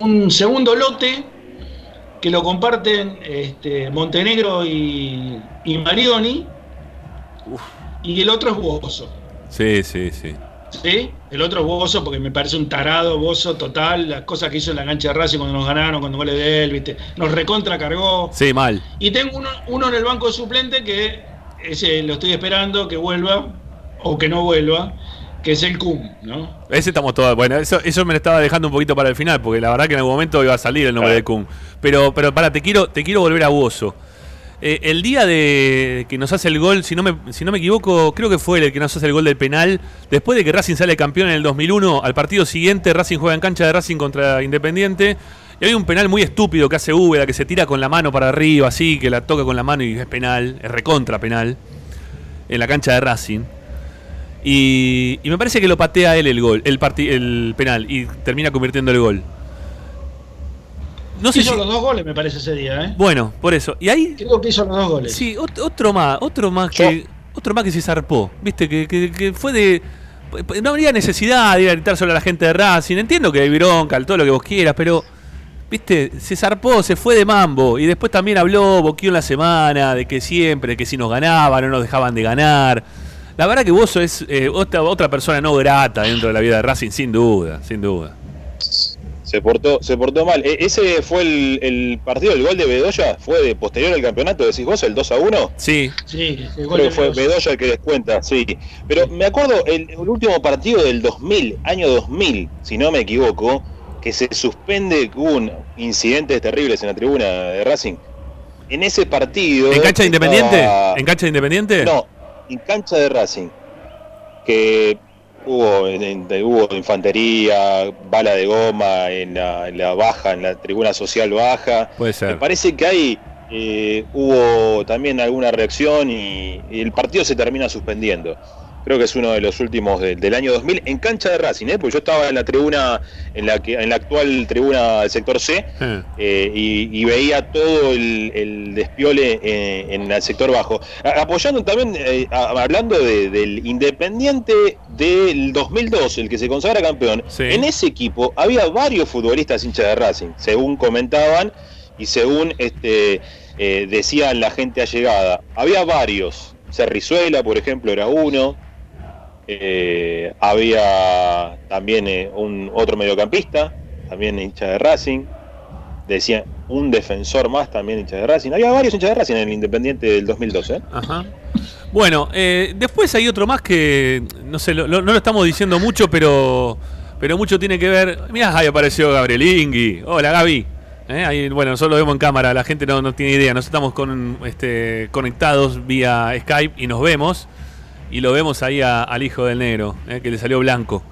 un segundo lote que lo comparten este, Montenegro y, y Marioni. Y el otro es Bozo. Sí, sí, sí. ¿Sí? El otro es Bozo porque me parece un tarado Bozo total. Las cosas que hizo en la cancha de Racing cuando nos ganaron, cuando goles de él, ¿viste? Nos recontra cargó. Sí, mal. Y tengo uno, uno en el banco de suplente que ese lo estoy esperando que vuelva o que no vuelva, que es el Cum, ¿no? Ese estamos todos. Bueno, eso, eso me lo estaba dejando un poquito para el final, porque la verdad que en algún momento iba a salir el nombre Claro. de Kun. Pero, pero para, te quiero, te quiero volver a Bozo. Eh, el día de que nos hace el gol, si no, me, si no me equivoco, creo que fue el que nos hace el gol del penal. Después de que Racing sale campeón en el 2001, al partido siguiente Racing juega en cancha de Racing contra Independiente. Y hay un penal muy estúpido que hace Úbeda, que se tira con la mano para arriba, así, que la toca con la mano y es penal, es recontra penal, en la cancha de Racing. Y, y me parece que lo patea él el gol, el, parti- el penal, y termina convirtiendo el gol. No sé hizo si- los dos goles, me parece, ese día, ¿eh? Bueno, por eso. Y ahí Creo que hizo los dos goles. Sí, ot- otro más, otro más que otro más que se zarpó, ¿viste? Que, que- que fue de no habría necesidad de ir a gritar sobre la gente de Racing. Entiendo que hay bronca, todo lo que vos quieras, pero ¿viste? Se zarpó, se fue de mambo y después también habló boqueó en la semana de que siempre, que si nos ganaban no nos dejaban de ganar. La verdad que vos es eh, otra, otra persona no grata dentro de la vida de Racing, sin duda, sin duda. Se portó, se portó mal. E- ese fue el, el partido, el gol de Bedoya, fue de posterior al campeonato, decís vos, el 2 a 1. Sí, Sí, el gol Creo de que fue Bedoya. Bedoya el que descuenta, sí. Pero me acuerdo el, el último partido del 2000, año 2000, si no me equivoco, que se suspende, hubo un incidentes terribles en la tribuna de Racing. En ese partido. ¿En cancha de Independiente? estaba- ¿En cancha de Independiente? No, en cancha de Racing. Que hubo, en- hubo infantería, bala de goma en la, en la baja, en la tribuna social baja. Puede Me parece que ahí eh, hubo también alguna reacción y, y el partido se termina suspendiendo. Creo que es uno de los últimos de- del año 2000 en cancha de Racing, ¿eh? porque yo estaba en la tribuna, en la que en la actual tribuna del sector C Eh. eh, y, y veía todo el, el despiole eh, en el sector bajo. A- apoyando también, eh, a- hablando de- del Independiente del 2002, el que se consagra campeón, Sí. en ese equipo había varios futbolistas hinchas de Racing, según comentaban y según este decían la gente allegada. Había varios. Cerrizuela, por ejemplo, era uno. Eh, había también eh, un otro mediocampista, también hincha de Racing. decían un defensor más también hincha de Racing. Había varios hinchas de Racing en el Independiente del 2012. ¿eh? Ajá. Bueno, eh, después hay otro más que, no sé, lo- no lo estamos diciendo mucho, pero, pero mucho tiene que ver. Mirá, ahí apareció Gabriel Ingui. Hola, Gaby. Eh, ahí, bueno, nosotros lo vemos en cámara, la gente no, no tiene idea. Nosotros estamos con, este, conectados vía Skype y nos vemos. Y lo vemos ahí a- al hijo del negro, eh, que le salió blanco,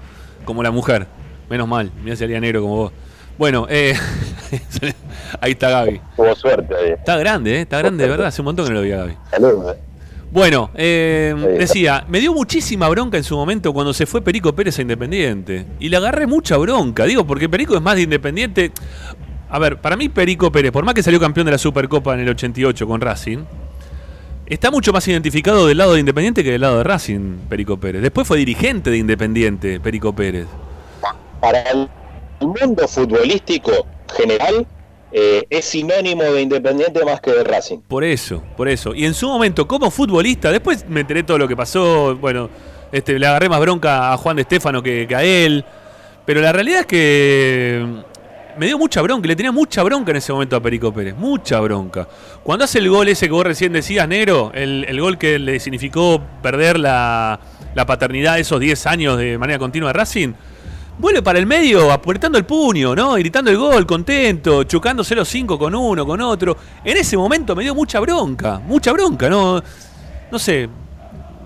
como la mujer. Menos mal, mira salía negro como vos. Bueno, eh, ahí está Gaby. Tuvo suerte ahí. Está grande, eh, está grande, de verdad. Hace un montón que no lo vi a Gaby. Saludos. eh. Bueno, eh, decía, me dio muchísima bronca en su momento cuando se fue Perico Pérez a Independiente. Y le agarré mucha bronca, digo, porque Perico es más de Independiente. A ver, para mí Perico Pérez, por más que salió campeón de la Supercopa en el 88 con Racing, está mucho más identificado del lado de Independiente que del lado de Racing, Perico Pérez. Después fue dirigente de Independiente, Perico Pérez. Para el mundo futbolístico general, eh, es sinónimo de Independiente más que de Racing. Por eso, por eso. Y en su momento, como futbolista, después me enteré todo lo que pasó. Bueno, este, le agarré más bronca a Juan de Estefano que, que a él. Pero la realidad es que me dio mucha bronca, le tenía mucha bronca en ese momento a Perico Pérez, mucha bronca. Cuando hace el gol ese que vos recién decías, Negro, el, el gol que le significó perder la, la paternidad de esos 10 años de manera continua de Racing, vuelve para el medio apretando el puño, ¿no? Gritando el gol, contento, los cinco con uno, con otro. En ese momento me dio mucha bronca, mucha bronca, ¿no? No sé.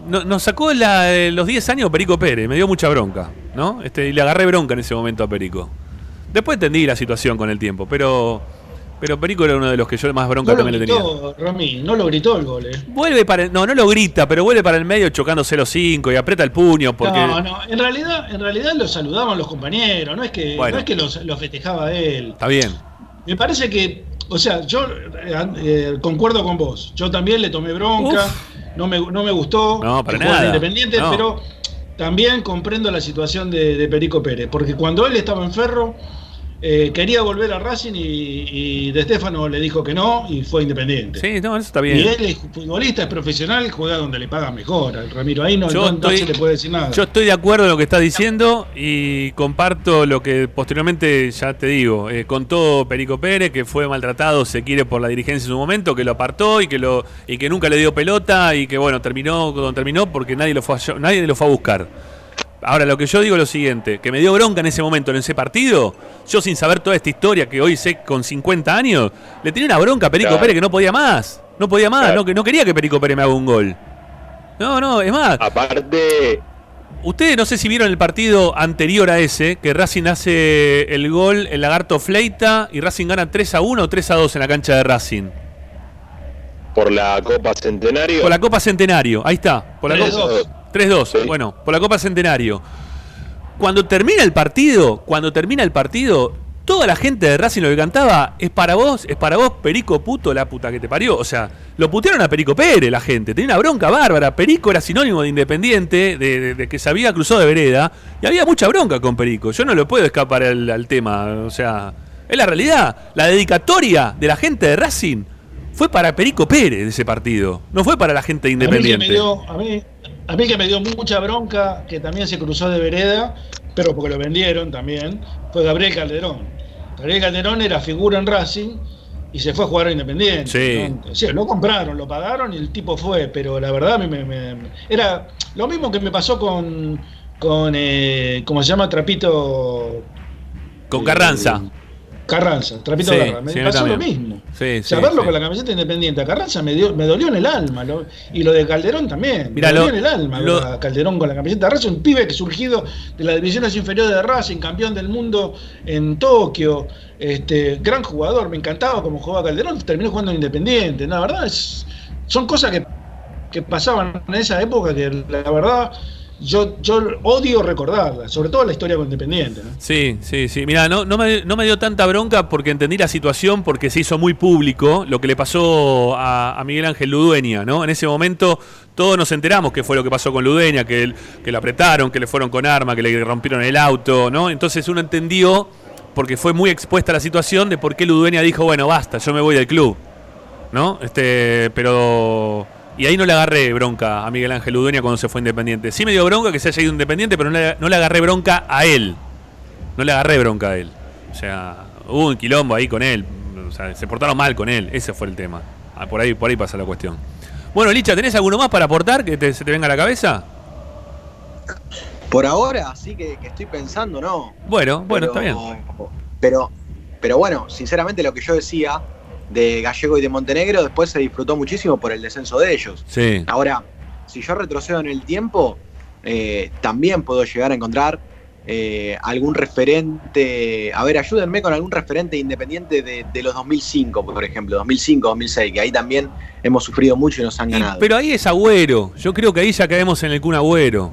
no- nos sacó eh, los 10 años Perico Pérez, me dio mucha bronca, ¿no? Este, y le agarré bronca en ese momento a Perico. Después entendí la situación con el tiempo, pero pero Perico era uno de los que yo más bronca No lo también le tenía. gritó, Romy, no lo gritó el gol, eh. Vuelve para el- no, no lo grita, pero vuelve para el medio chocándose los cinco y aprieta el puño porque No, no, en realidad, en realidad lo saludaban los compañeros, no es que, Bueno. no es que los, los festejaba él. está bien. Me parece que, o sea, yo eh, eh, concuerdo con vos. Yo también le tomé bronca, no me, no me gustó No, para el nada. Independiente, No. pero también comprendo la situación de, Perico Pérez, porque cuando él estaba en Ferro, eh, quería volver a Racing y, y De Stefano le dijo que no y fue Independiente. Sí, no, eso está Y bien. él es futbolista, es profesional, juega donde le pagan mejor. Al Ramiro ahí no, Yo no- no estoy- se le puede decir nada. Yo estoy de acuerdo en lo que está diciendo y comparto lo que posteriormente, ya te digo, eh, contó Perico Pérez, que fue maltratado, se quiere, por la dirigencia en su momento, que lo apartó y que, lo, y que nunca le dio pelota y que, bueno, terminó cuando terminó porque nadie lo fue a, nadie lo fue a buscar. Ahora, lo que yo digo es lo siguiente, que me dio bronca en ese momento, en ese partido, yo sin saber toda esta historia que hoy sé con 50 años, le tenía una bronca a Perico Claro. Pérez que no podía más, no podía más, Claro. no, que no quería que Perico Pérez me haga un gol. No, no, es más, Aparte, Ustedes no sé si vieron el partido anterior a ese, que Racing hace el gol, el lagarto fleita y Racing gana 3 a 1 o 3 a 2 en la cancha de Racing. por la Copa Centenario. Por la Copa Centenario, ahí está. Por la 3-2. Copa 3-2, Sí. bueno, por la Copa Centenario. Cuando termina el partido, cuando termina el partido, toda la gente de Racing lo que cantaba es para vos, es para vos, Perico puto, la puta que te parió. O sea, lo putearon a Perico Pérez la gente, tenía una bronca bárbara. Perico era sinónimo de independiente, de, de- de que se había cruzado de vereda, y había mucha bronca con Perico. Yo no lo puedo escapar al, al tema, o sea, es la realidad. La dedicatoria de la gente de Racing fue para Perico Pérez de ese partido, no fue para la gente de A mí, Independiente. me dio, a, mí, a mí que me dio mucha bronca, que también se cruzó de vereda, pero porque lo vendieron también, fue Gabriel Calderón. Gabriel Calderón era figura en Racing y se fue a jugar a Independiente. Sí. ¿no? Sí, lo compraron, lo pagaron y el tipo fue, pero la verdad a mí me, me- me- era lo mismo que me pasó con, con eh, ¿cómo se llama? Trapito... Con eh, Carranza. Carranza, Trapito Sí, Garra. Me sí, pasó lo mismo. Sí, O sea, sí, verlo sí. con la camiseta independiente a Carranza me, dio, me dolió en el alma. lo- y lo de Calderón también. Mirá, me dolió lo- en el alma. lo- a Calderón con la camiseta de Racing, un pibe que surgido de las divisiones inferiores de Racing, campeón del mundo en Tokio. Este, gran jugador, me encantaba cómo jugaba Calderón. Terminó jugando en Independiente. La verdad, es, son cosas que, que pasaban en esa época que la verdad yo, yo odio recordarlas, sobre todo la historia con Independiente. Sí, sí, sí. Mira, no, no, me, no me dio tanta bronca porque entendí la situación, porque se hizo muy público lo que le pasó a, Miguel Ángel Ludueña, ¿no? En ese momento todos nos enteramos qué fue lo que pasó con Ludueña, que, él- que le apretaron, que le fueron con arma, que le rompieron el auto, ¿no? Entonces uno entendió, porque fue muy expuesta la situación, de por qué Ludueña dijo, bueno, basta, yo me voy del club, ¿no? Este, pero... Y ahí no le agarré bronca a Miguel Ángel Ludueña cuando se fue Independiente. Sí me dio bronca que se haya ido Independiente, pero no le, no le agarré bronca a él. No le agarré bronca a él. O sea, hubo un quilombo ahí con él. o sea, se portaron mal con él, ese fue el tema. Ah, por ahí, por ahí pasa la cuestión. Bueno, Licha, ¿tenés alguno más para aportar que te- se te venga a la cabeza? Por ahora, sí que, que estoy pensando, ¿no? Bueno, bueno, está bien. Pero, pero bueno, sinceramente lo que yo decía de Gallego y de Montenegro después se disfrutó muchísimo por el descenso de ellos. Sí. Ahora, si yo retrocedo en el tiempo, eh, también puedo llegar a encontrar eh, algún referente. A ver, ayúdenme con algún referente independiente de, de los 2005, por ejemplo, 2005, 2006, que ahí también hemos sufrido mucho y nos han ganado. pero ahí es Agüero. Yo creo que ahí ya caemos en el Kun Agüero.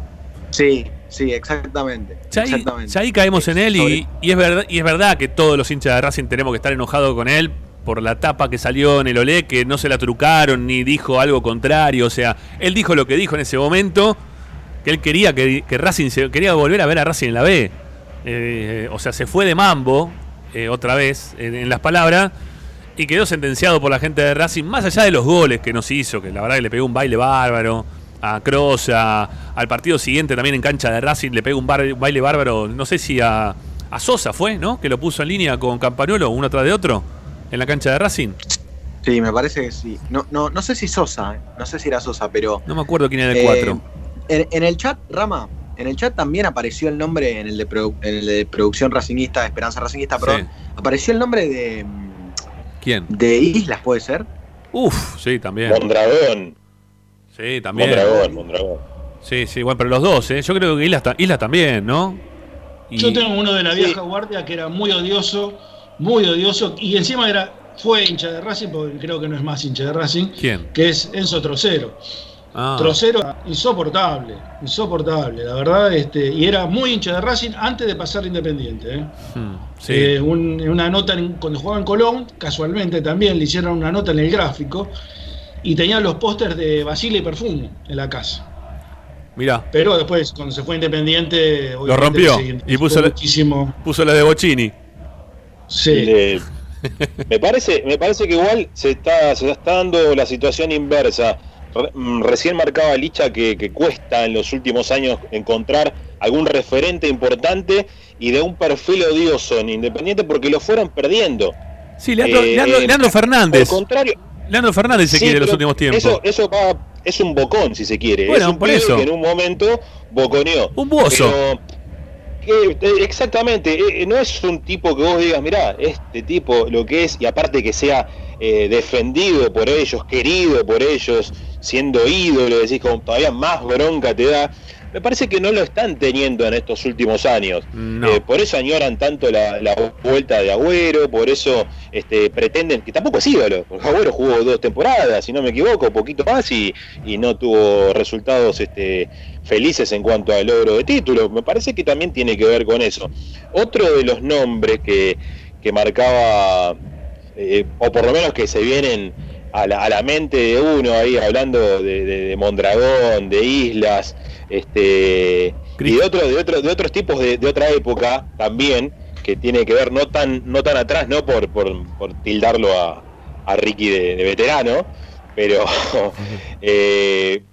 Sí, sí, exactamente. Ya ahí, exactamente. ya ahí caemos en él y, y es verdad, y es verdad que todos los hinchas de Racing tenemos que estar enojados con él por la tapa que salió en el Olé, que no se la trucaron ni dijo algo contrario. O sea, él dijo lo que dijo en ese momento, que él quería que, que Racing se, quería volver a ver a Racing en la B. Eh, o sea, se fue de mambo eh, otra vez en, las palabras y quedó sentenciado por la gente de Racing, más allá de los goles que nos hizo, que la verdad que le pegó un baile bárbaro a Kroos, a- al partido siguiente también en cancha de Racing le pegó un bar- baile bárbaro, no sé si a, a Sosa fue, ¿no? Que lo puso en línea con Campanuelo, uno tras de otro, en la cancha de Racing. Sí, me parece que sí. No, no, no sé si Sosa, eh, no sé si era Sosa, pero No me acuerdo quién era el Eh, 4. En, en el chat, Rama, en el chat también apareció el nombre, en el de, produ- en el de producción racinguista, Esperanza Racinguista, perdón, apareció el nombre de, mm, ¿Quién? de Islas, ¿puede ser? Uf, sí, también. Mondragón. Sí, también. Mondragón, Mondragón. Sí, sí, bueno, pero los dos, ¿eh? Yo creo que Isla, ta- Isla también, ¿no? Y- Yo tengo uno de la Sí. vieja guardia que era muy odioso, muy odioso, y encima era, fue hincha de Racing, porque creo que no es más hincha de Racing, ¿Quién? que es Enzo Trocero. Ah, Trocero insoportable, insoportable, la verdad, este, y era muy hincha de Racing antes de pasar a Independiente. ¿eh? hmm, sí. Eh, un- una nota en- cuando jugaba en Colón, casualmente también le hicieron una nota en el gráfico y tenía los pósters de Basile y Perfumo en la casa. Mirá, Pero después, cuando se fue Independiente, obviamente rompió y puso la- muchísimo. puso la de Bocini. Sí. Le- me parece, me parece que igual se está, se está dando la situación inversa. Re- mm, recién marcaba Licha que, que cuesta en los últimos años encontrar algún referente importante y de un perfil odioso en Independiente porque lo fueron perdiendo. Sí, Leandro, Eh, Leandro- Leandro Fernández. Por contrario, Leandro Fernández se Sí, quiere en los últimos tiempos. Eso, eso va- es un bocón, si se quiere. Bueno, es un por eso. que en un momento boconeó. Un buzo. Pero, eh, eh, exactamente, eh, eh, no es un tipo que vos digas, mirá, este tipo lo que es, y aparte que sea eh, defendido por ellos, querido por ellos, siendo ídolo, decís como todavía más bronca te da. Me parece que no lo están teniendo en estos últimos años. No. Eh, por eso añoran tanto la, la vuelta de Agüero, por eso este, pretenden, que tampoco es ídolo, porque Agüero jugó dos temporadas, si no me equivoco, poquito más, y, y no tuvo resultados este, felices en cuanto al logro de título. Me parece que también tiene que ver con eso. Otro de los nombres que, que marcaba, eh, o por lo menos que se vienen a la, a la mente de uno ahí hablando de, de- de Mondragón, de Islas, este y de otro, de otro, de otros tipos de, de otra época también, que tiene que ver no tan, no tan atrás, no por, por, por tildarlo a, a Ricky de, de veterano, pero eh,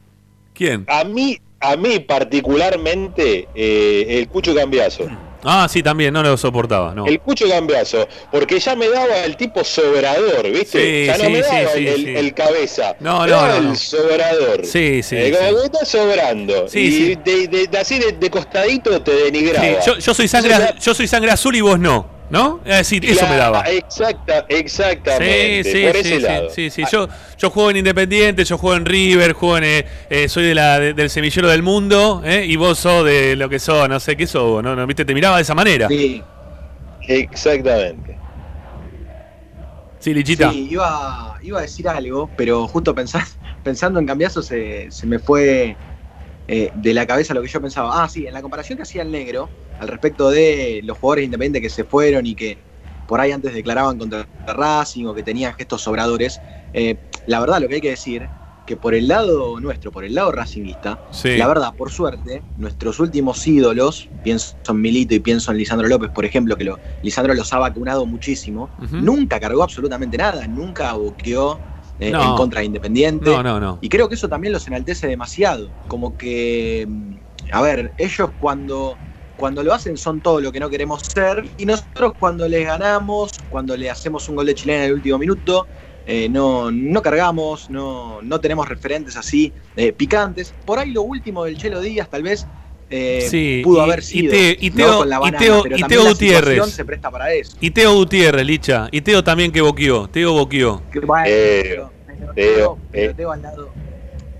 ¿Quién? a mí, a mí particularmente, eh, el Cucho Cambiazo. Ah, sí, también, no lo soportaba, no. El Cucho Cambiazo, porque ya me daba el tipo sobrador, ¿viste? Sí, ya no sí, me daba sí, el, cabeza. No, no, no, el sobrador. Sí, sí, Eh, sí. como que está sobrando. Sí, y. De, de- de- así de, costadito te denigraba. Yo, yo soy sangre, yo soy sangre azul y vos no, ¿no? Es decir, eso me daba. Exacta, exactamente. sí, por sí, ese sí, lado. sí, sí. Yo, yo juego en Independiente, yo juego en River, juego en, eh, eh, soy de la, de- del semillero del mundo, ¿eh? y vos sos de lo que sos, no sé qué sos, ¿no? no ¿Viste? Te miraba de esa manera. Sí, Exactamente. Sí, Lichita. sí, iba, iba a decir algo, pero justo pensa- pensando en cambiazo se, se me fue eh, de la cabeza lo que yo pensaba. Ah, sí, en la comparación que hacía el negro al respecto de los jugadores independientes que se fueron y que por ahí antes declaraban contra Racing o que tenían gestos sobradores, eh, la verdad lo que hay que decir, que por el lado nuestro, por el lado racingista, Sí. la verdad, por suerte, nuestros últimos ídolos, pienso en Milito y pienso en Lisandro López, por ejemplo, que lo, Lisandro los ha vacunado muchísimo, nunca cargó absolutamente nada, nunca boqueó eh, No. en contra de Independiente. No, no, no. Y creo que eso también los enaltece demasiado. Como que, mm, a ver, ellos cuando cuando lo hacen son todo lo que no queremos ser. Y nosotros cuando les ganamos, cuando le hacemos un gol de chilena en el último minuto, eh, no, no cargamos, no, no tenemos referentes así eh, picantes. Por ahí lo último del Chelo Díaz tal vez eh, Sí, pudo y- haber y sido. Y ¿no? Teo- con la y banana, Teo- pero y Teo Gutiérrez. se presta para eso. Y Teo Gutiérrez, Licha. Y Teo también que boqueó. Teo boqueó. Que bueno, Teo, pero, pero Teo, pero eh. Al lado,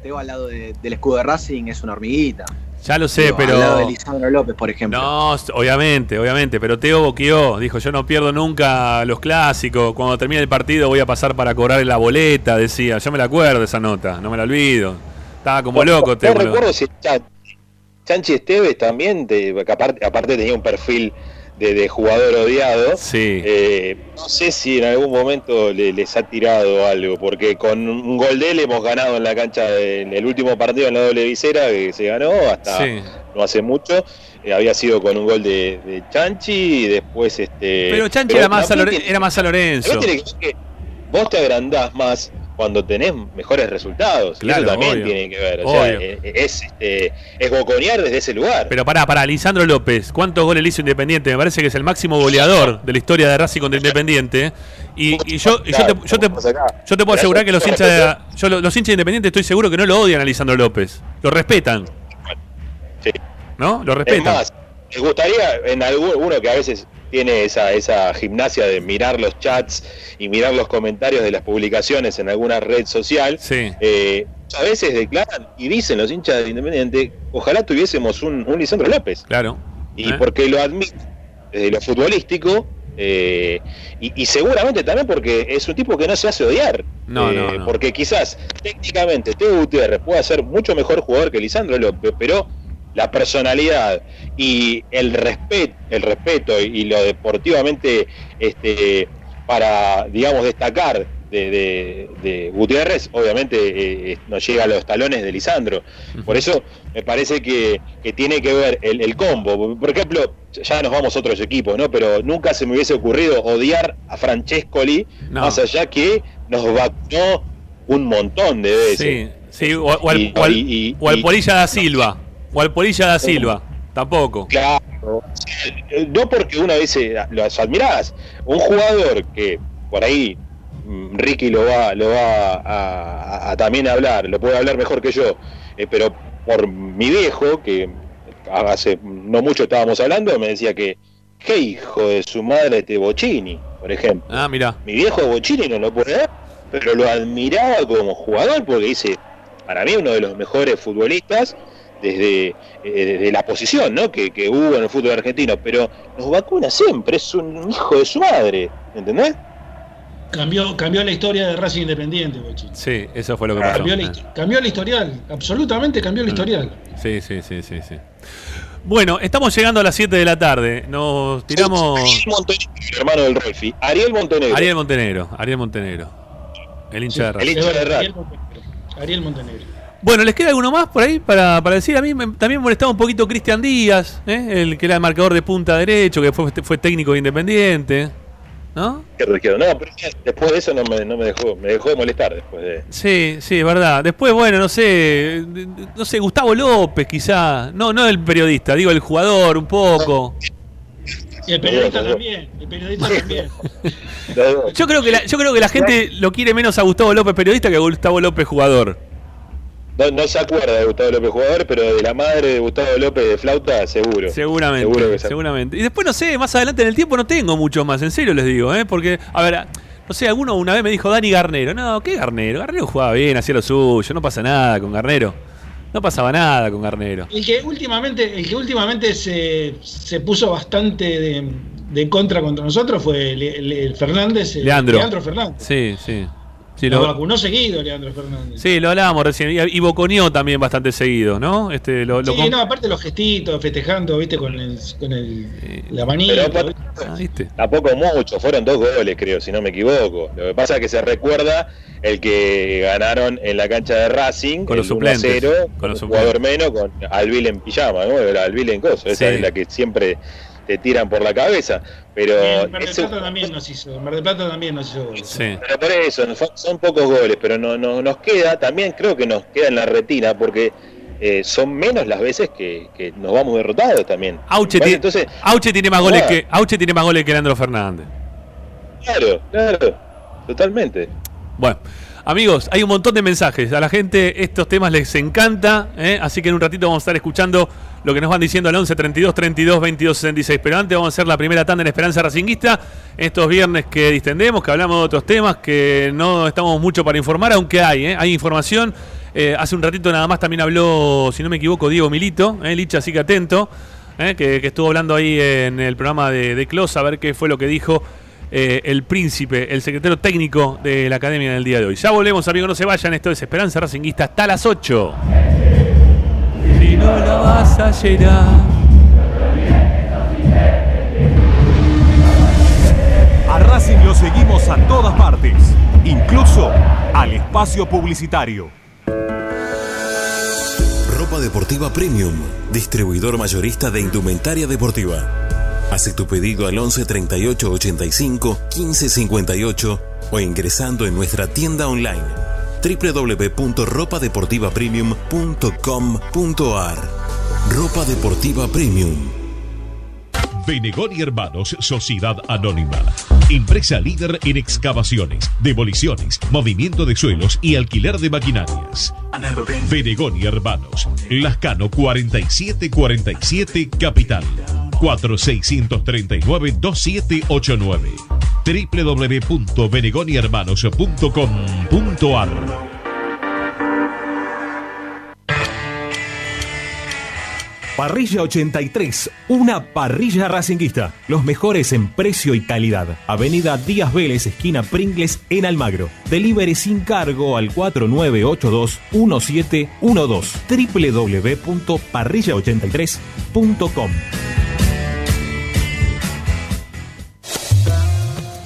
Teo al lado de- del escudo de Racing es una hormiguita. Ya lo sé, Digo, Al lado de pero. Lisandro López, por ejemplo. No, obviamente, obviamente. Pero Teo boqueó. Dijo: Yo no pierdo nunca los clásicos. Cuando termine el partido voy a pasar para cobrar la boleta. Decía. Yo me la acuerdo esa nota. No me la olvido. Estaba como loco, No Teo. recuerdo si Chanchi Esteves también, te- aparte, aparte tenía un perfil de, de jugador odiado. Sí. Eh, no sé si en algún momento le- les ha tirado algo, porque con un gol de él hemos ganado en la cancha, de- en el último partido en la doble visera que se ganó hasta Sí. no hace mucho. eh, había sido con un gol de, de Chanchi y después este. Pero Chanchi pero era más, tiene- era más a Lorenzo. vos te agrandás más cuando tenés mejores resultados. Claro, eso también obvio. tiene que ver. O sea, Obvio. eh, es, este, es boconear desde ese lugar. Pero pará, pará, Lisandro López, ¿cuántos goles le hizo Independiente? Me parece que es el máximo goleador de la historia de Racing contra Independiente. Y, y yo, y yo, te, yo, te, yo te puedo asegurar que los hinchas de, yo, lo- los hinchas de Independiente estoy seguro que no lo odian a Lisandro López. Lo respetan. Sí. ¿No? Lo Es respetan. más, me gustaría en algún uno que a veces tiene esa, esa gimnasia de mirar los chats y mirar los comentarios de las publicaciones en alguna red social. Sí. eh, a veces declaran y dicen los hinchas de Independiente, ojalá tuviésemos un, un Lisandro López. Claro. Y ¿Eh? porque lo admite desde lo futbolístico eh, y, y seguramente también porque es un tipo que no se hace odiar. No, Eh, no, no. Porque quizás técnicamente Teo Gutiérrez pueda ser mucho mejor jugador que Lisandro López, pero la personalidad y el respeto, el respeto y, y lo deportivamente este, para, digamos, destacar de, de- de Gutiérrez, obviamente eh, no llega a los talones de Lisandro. Por eso me parece que, que tiene que ver el, el combo. Por ejemplo, ya nos vamos a otros equipos, ¿no? Pero nunca se me hubiese ocurrido odiar a Francescoli, No. más allá que nos vacunó un montón de veces. Sí, sí, o, o al, Y- o al- y- y- o al y- Polilla da Silva. O al Polilla da Silva. Tampoco. Claro. Eh, No porque una vez eh, los admirás. Un jugador que por ahí mm, Ricky lo va, lo va a, a- a también hablar, lo puede hablar mejor que yo, eh, pero por mi viejo, que hace no mucho estábamos hablando, me decía que qué hijo de su madre este Bocini, por ejemplo. Ah, mira. Mi viejo Bocini no lo puede ver, pero lo admiraba como jugador porque dice, para mí uno de los mejores futbolistas desde, eh, desde la posición ¿no? que, que hubo en el fútbol argentino, pero nos vacuna siempre, es un hijo de su madre, ¿entendés? Cambió, cambió la historia de Racing Independiente, Bochín. Sí, eso fue lo que pasó. Cambió, la, cambió el historial, absolutamente cambió el historial. Sí, sí, sí, sí, sí. Bueno, estamos llegando a las 7 de la tarde. Nos tiramos. Ariel Montenegro, hermano del Rolfi. Ariel Montenegro. Ariel Montenegro, Ariel Montenegro. El hincha de el hincha Racing. Ariel Montenegro. Ariel Montenegro. Bueno, ¿les queda alguno más por ahí para, para decir? A mí me- también molestaba un poquito Cristian Díaz, ¿eh? el que era el marcador de punta derecho, que fue, fue técnico de Independiente. ¿No? No, pero después de eso no me, no me dejó, me dejó de molestar después de. Sí, sí, es verdad. Después, bueno, no sé, no sé, Gustavo López quizá, no, no el periodista, digo el jugador un poco. Y el periodista también, el periodista también. Yo creo que la, yo creo que la gente lo quiere menos a Gustavo López periodista que a Gustavo López jugador. No, no se acuerda de Gustavo López jugador, pero de la madre de Gustavo López de flauta, seguro. Seguramente, Seguro que se- seguramente. Y después no sé, más adelante en el tiempo no tengo mucho más, en serio les digo, ¿eh? Porque, a ver, no sé, alguno una vez me dijo Dani Garnero. No, ¿qué Garnero? Garnero jugaba bien, hacía lo suyo, no pasa nada con Garnero. No pasaba nada con Garnero. El que últimamente, el que últimamente se, se puso bastante de, de contra contra nosotros fue Le- Fernández. eh, Leandro. Fernández. Sí, sí. Sí, Lo lo, vacunó seguido Leandro Fernández. sí, lo hablábamos recién. Y, y boconeó también bastante seguido, ¿no? Este, lo, lo Sí, no, aparte los gestitos, festejando, viste, con el, con el Eh, la manita. Pero aparte- ¿viste? Ah, ¿viste? Tampoco mucho, fueron dos goles, creo, si no me equivoco. Lo que pasa es que se recuerda el que ganaron en la cancha de Racing, Con los el 1 a suplentes, 0, con los un jugador menos, con Alvil en pijama, ¿no? Era Alvil en coso, esa Sí. es la que siempre te tiran por la cabeza. Pero, En Mar del Plata también nos hizo, Mar del Plata también nos hizo goles. Sí. pero por eso, son, pocos goles, pero no, no, nos queda, también creo que nos queda en la retina, porque eh, son menos las veces que, que nos vamos derrotados también. Auche, tiene, entonces, Auche tiene más goles nada. que Auche tiene más goles que Leandro Fernández. claro, claro, totalmente. Bueno, amigos, hay un montón de mensajes. A la gente estos temas les encanta, ¿eh? así que en un ratito vamos a estar escuchando lo que nos van diciendo al 11 32 32 22 66. Pero antes vamos a hacer la primera tanda en Esperanza Racinguista. Estos viernes que distendemos, que hablamos de otros temas, que no estamos mucho para informar, aunque hay, ¿eh? hay información. Eh, hace un ratito nada más también habló, si no me equivoco, Diego Milito, ¿eh? Licha, así que atento, ¿eh? que, estuvo hablando ahí en el programa de, de Clos, a ver qué fue lo que dijo el príncipe, el secretario técnico de la academia en el día de hoy. Ya volvemos, amigos, no se vayan. Esto es Esperanza Racinguista hasta las 8. No la vas a llenar. A Racing lo seguimos a todas partes, incluso al espacio publicitario. Ropa deportiva premium, distribuidor mayorista de indumentaria deportiva. Hace tu pedido al 11 38 85 15 58 o ingresando en nuestra tienda online www.ropadeportivapremium.com.ar. Ropa deportiva premium. Benegón y Hermanos Sociedad Anónima. Empresa líder en excavaciones, demoliciones, movimiento de suelos y alquiler de maquinarias. Benegón y Hermanos. Lascano 4747 Capital. 4639-2789. www.benegonihermanos.com.ar Parrilla 83, una parrilla racinguista. Los mejores en precio y calidad. Avenida Díaz Vélez, esquina Pringles, en Almagro. Delivery sin cargo al 4982-1712. www.parrilla83.com.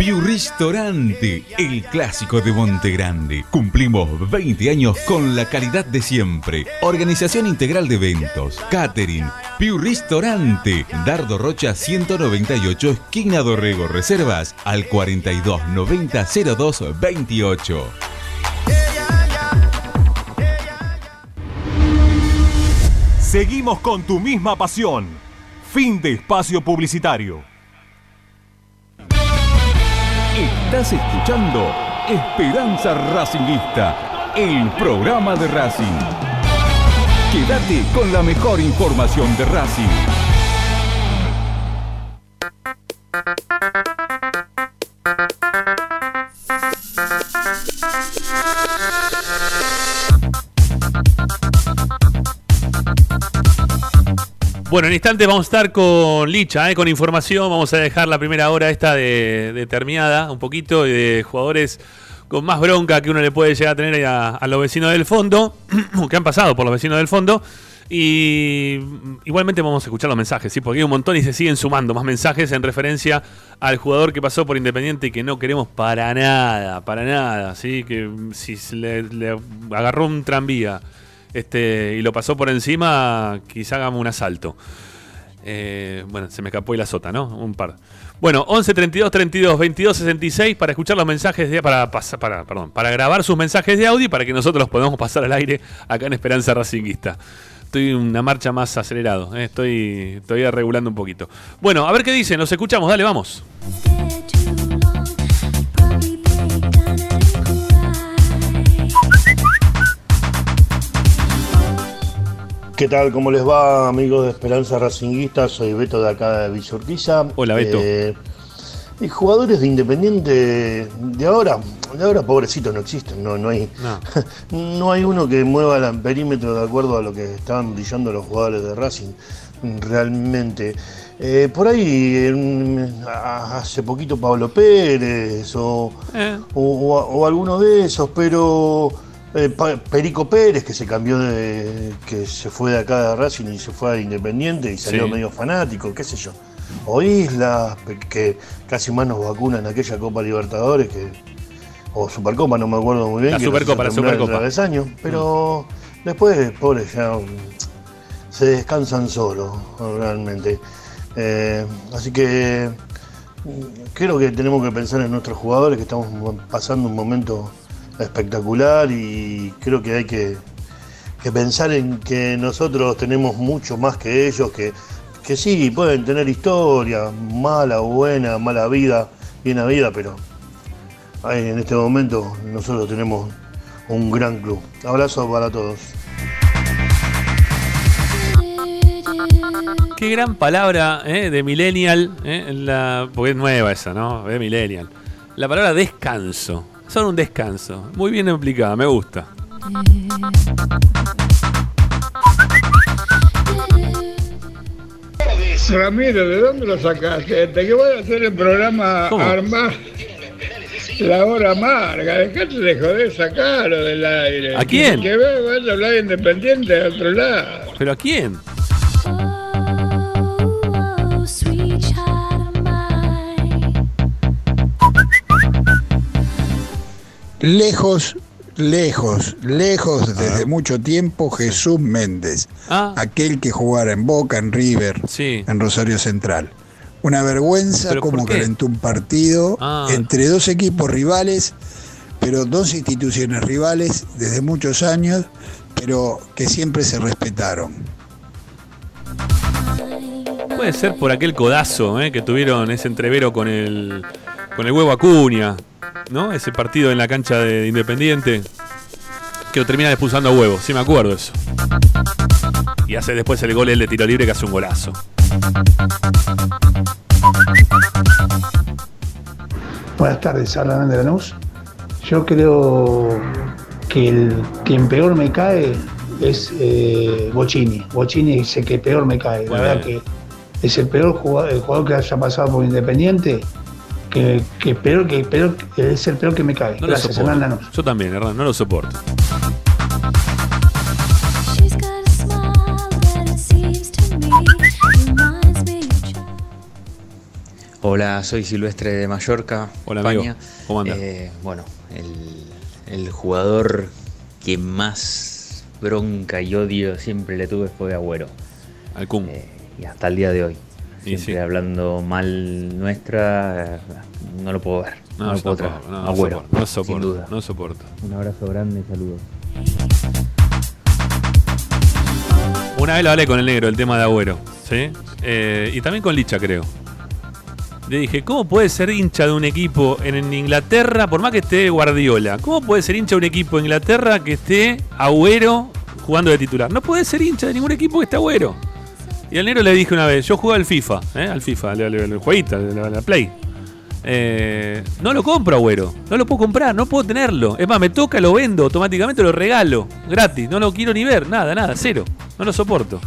Piu Ristorante, el clásico de Monte Grande. Cumplimos 20 años con la calidad de siempre. Organización integral de eventos, catering. Piu Ristorante, Dardo Rocha 198, esquina Dorrego. Reservas al 42 90 02 28. Seguimos con tu misma pasión. Fin de espacio publicitario. Estás escuchando Esperanza Racingista, el programa de Racing. Quédate con la mejor información de Racing. Bueno, en instantes vamos a estar con Licha, eh, con información. Vamos a dejar la primera hora esta de, de terminada un poquito y de jugadores con más bronca que uno le puede llegar a tener a, a los vecinos del fondo, que han pasado por los vecinos del fondo. Y igualmente vamos a escuchar los mensajes, ¿sí? porque hay un montón y se siguen sumando más mensajes en referencia al jugador que pasó por Independiente y que no queremos para nada, para nada, ¿sí? que si le, le agarró un tranvía este, y lo pasó por encima, quizá hagamos un asalto. Eh, bueno, se me escapó y la sota, ¿no? Un par. Bueno, 11 32 32 22 66 para escuchar los mensajes de para pasar para perdón, para grabar sus mensajes de audio y para que nosotros los podamos pasar al aire acá en Esperanza Racinguista. Estoy una marcha más acelerado, eh, estoy regulando un poquito. Bueno, a ver qué dicen, nos escuchamos, dale, vamos. ¿Qué tal? ¿Cómo les va, amigos de Esperanza Racinguista? Soy Beto de acá de Villa Urquiza. Hola, Beto. Eh, y jugadores de Independiente de ahora, de ahora pobrecitos no existen, no, no hay no. hay uno que mueva el perímetro de acuerdo a lo que estaban brillando los jugadores de Racing, realmente. Eh, por ahí, hace poquito Pablo Pérez o, Eh. o, o- o alguno de esos, pero eh, Perico Pérez que se cambió de, que se fue de acá de Racing y se fue a Independiente y salió Sí. medio fanático, qué sé yo. O Isla, que casi más nos vacuna en aquella Copa Libertadores que o Supercopa, no me acuerdo muy bien. La que Supercopa, la Supercopa. travesaño, pero después, pobres, ya mm, se descansan solos, realmente. Eh, así que mm, creo que tenemos que pensar en nuestros jugadores, que estamos pasando un momento espectacular y creo que hay que, pensar en que nosotros tenemos mucho más que ellos, que, que sí, pueden tener historia, mala o buena, mala vida, buena vida, pero en este momento nosotros tenemos un gran club. Abrazo para todos. Qué gran palabra eh, de millennial, eh, porque es nueva esa, ¿no? De millennial. La palabra descanso. Son un descanso. Muy bien aplicada, me gusta. Ramiro, ¿de dónde lo sacaste? Te que voy a hacer el programa ¿Cómo? Armar la hora amarga. Dejate de joder, sacalo del aire. ¿A quién? Que vaya a hablar independiente de otro lado. ¿Pero a quién? Lejos, lejos, lejos desde mucho tiempo Jesús Méndez, Ah. aquel que jugara en Boca, en River, en Rosario Central. Una vergüenza ¿Pero por como calentó un partido Ah. entre dos equipos rivales, pero dos instituciones rivales desde muchos años, pero que siempre se respetaron. Puede ser por aquel codazo eh, que tuvieron ese entrevero con el, con el huevo Acuña, ¿no? Ese partido en la cancha de Independiente que lo termina expulsando a huevo, sí me acuerdo eso. Y hace después el gol el de tiro libre que hace un golazo. Buenas tardes, habla de Lanús. Yo creo que el quien peor me cae es eh, Bocini. Bocini es el que peor me cae. La verdad que es el peor jugador, el jugador que haya pasado por Independiente. Que, que peor, que peor, que es el peor que me cae. No Gracias. Hernán Lanús. Yo también, Hernán, no lo soporto. Hola, soy Silvestre de Mallorca, Hola, España. amigo. ¿Cómo andás? Eh, bueno, el, el jugador que más bronca y odio siempre le tuve fue Agüero. Al Kun. y hasta el día de hoy. Siempre sí. hablando mal nuestra, no lo puedo ver. No, No, lo puedo traer. no, no Agüero, soporto, no sin soporto, duda. no soporto. Un abrazo grande y saludos. Una vez lo hablé con el negro, el tema de Agüero, ¿sí? Eh, y también con Licha, creo. Le dije, ¿cómo puede ser hincha de un equipo en, en Inglaterra, por más que esté Guardiola? ¿Cómo puede ser hincha de un equipo en Inglaterra que esté Agüero jugando de titular? No puede ser hincha de ningún equipo que esté Agüero. Y al negro le dije una vez, yo juego al FIFA, ¿eh? al FIFA, al, al- al jueguito, al- la Play. Eh, no lo compro, Agüero. No lo puedo comprar, no puedo tenerlo. Es más, me toca, lo vendo, automáticamente lo regalo. Gratis, no lo quiero ni ver, nada, nada, cero. No lo soporto.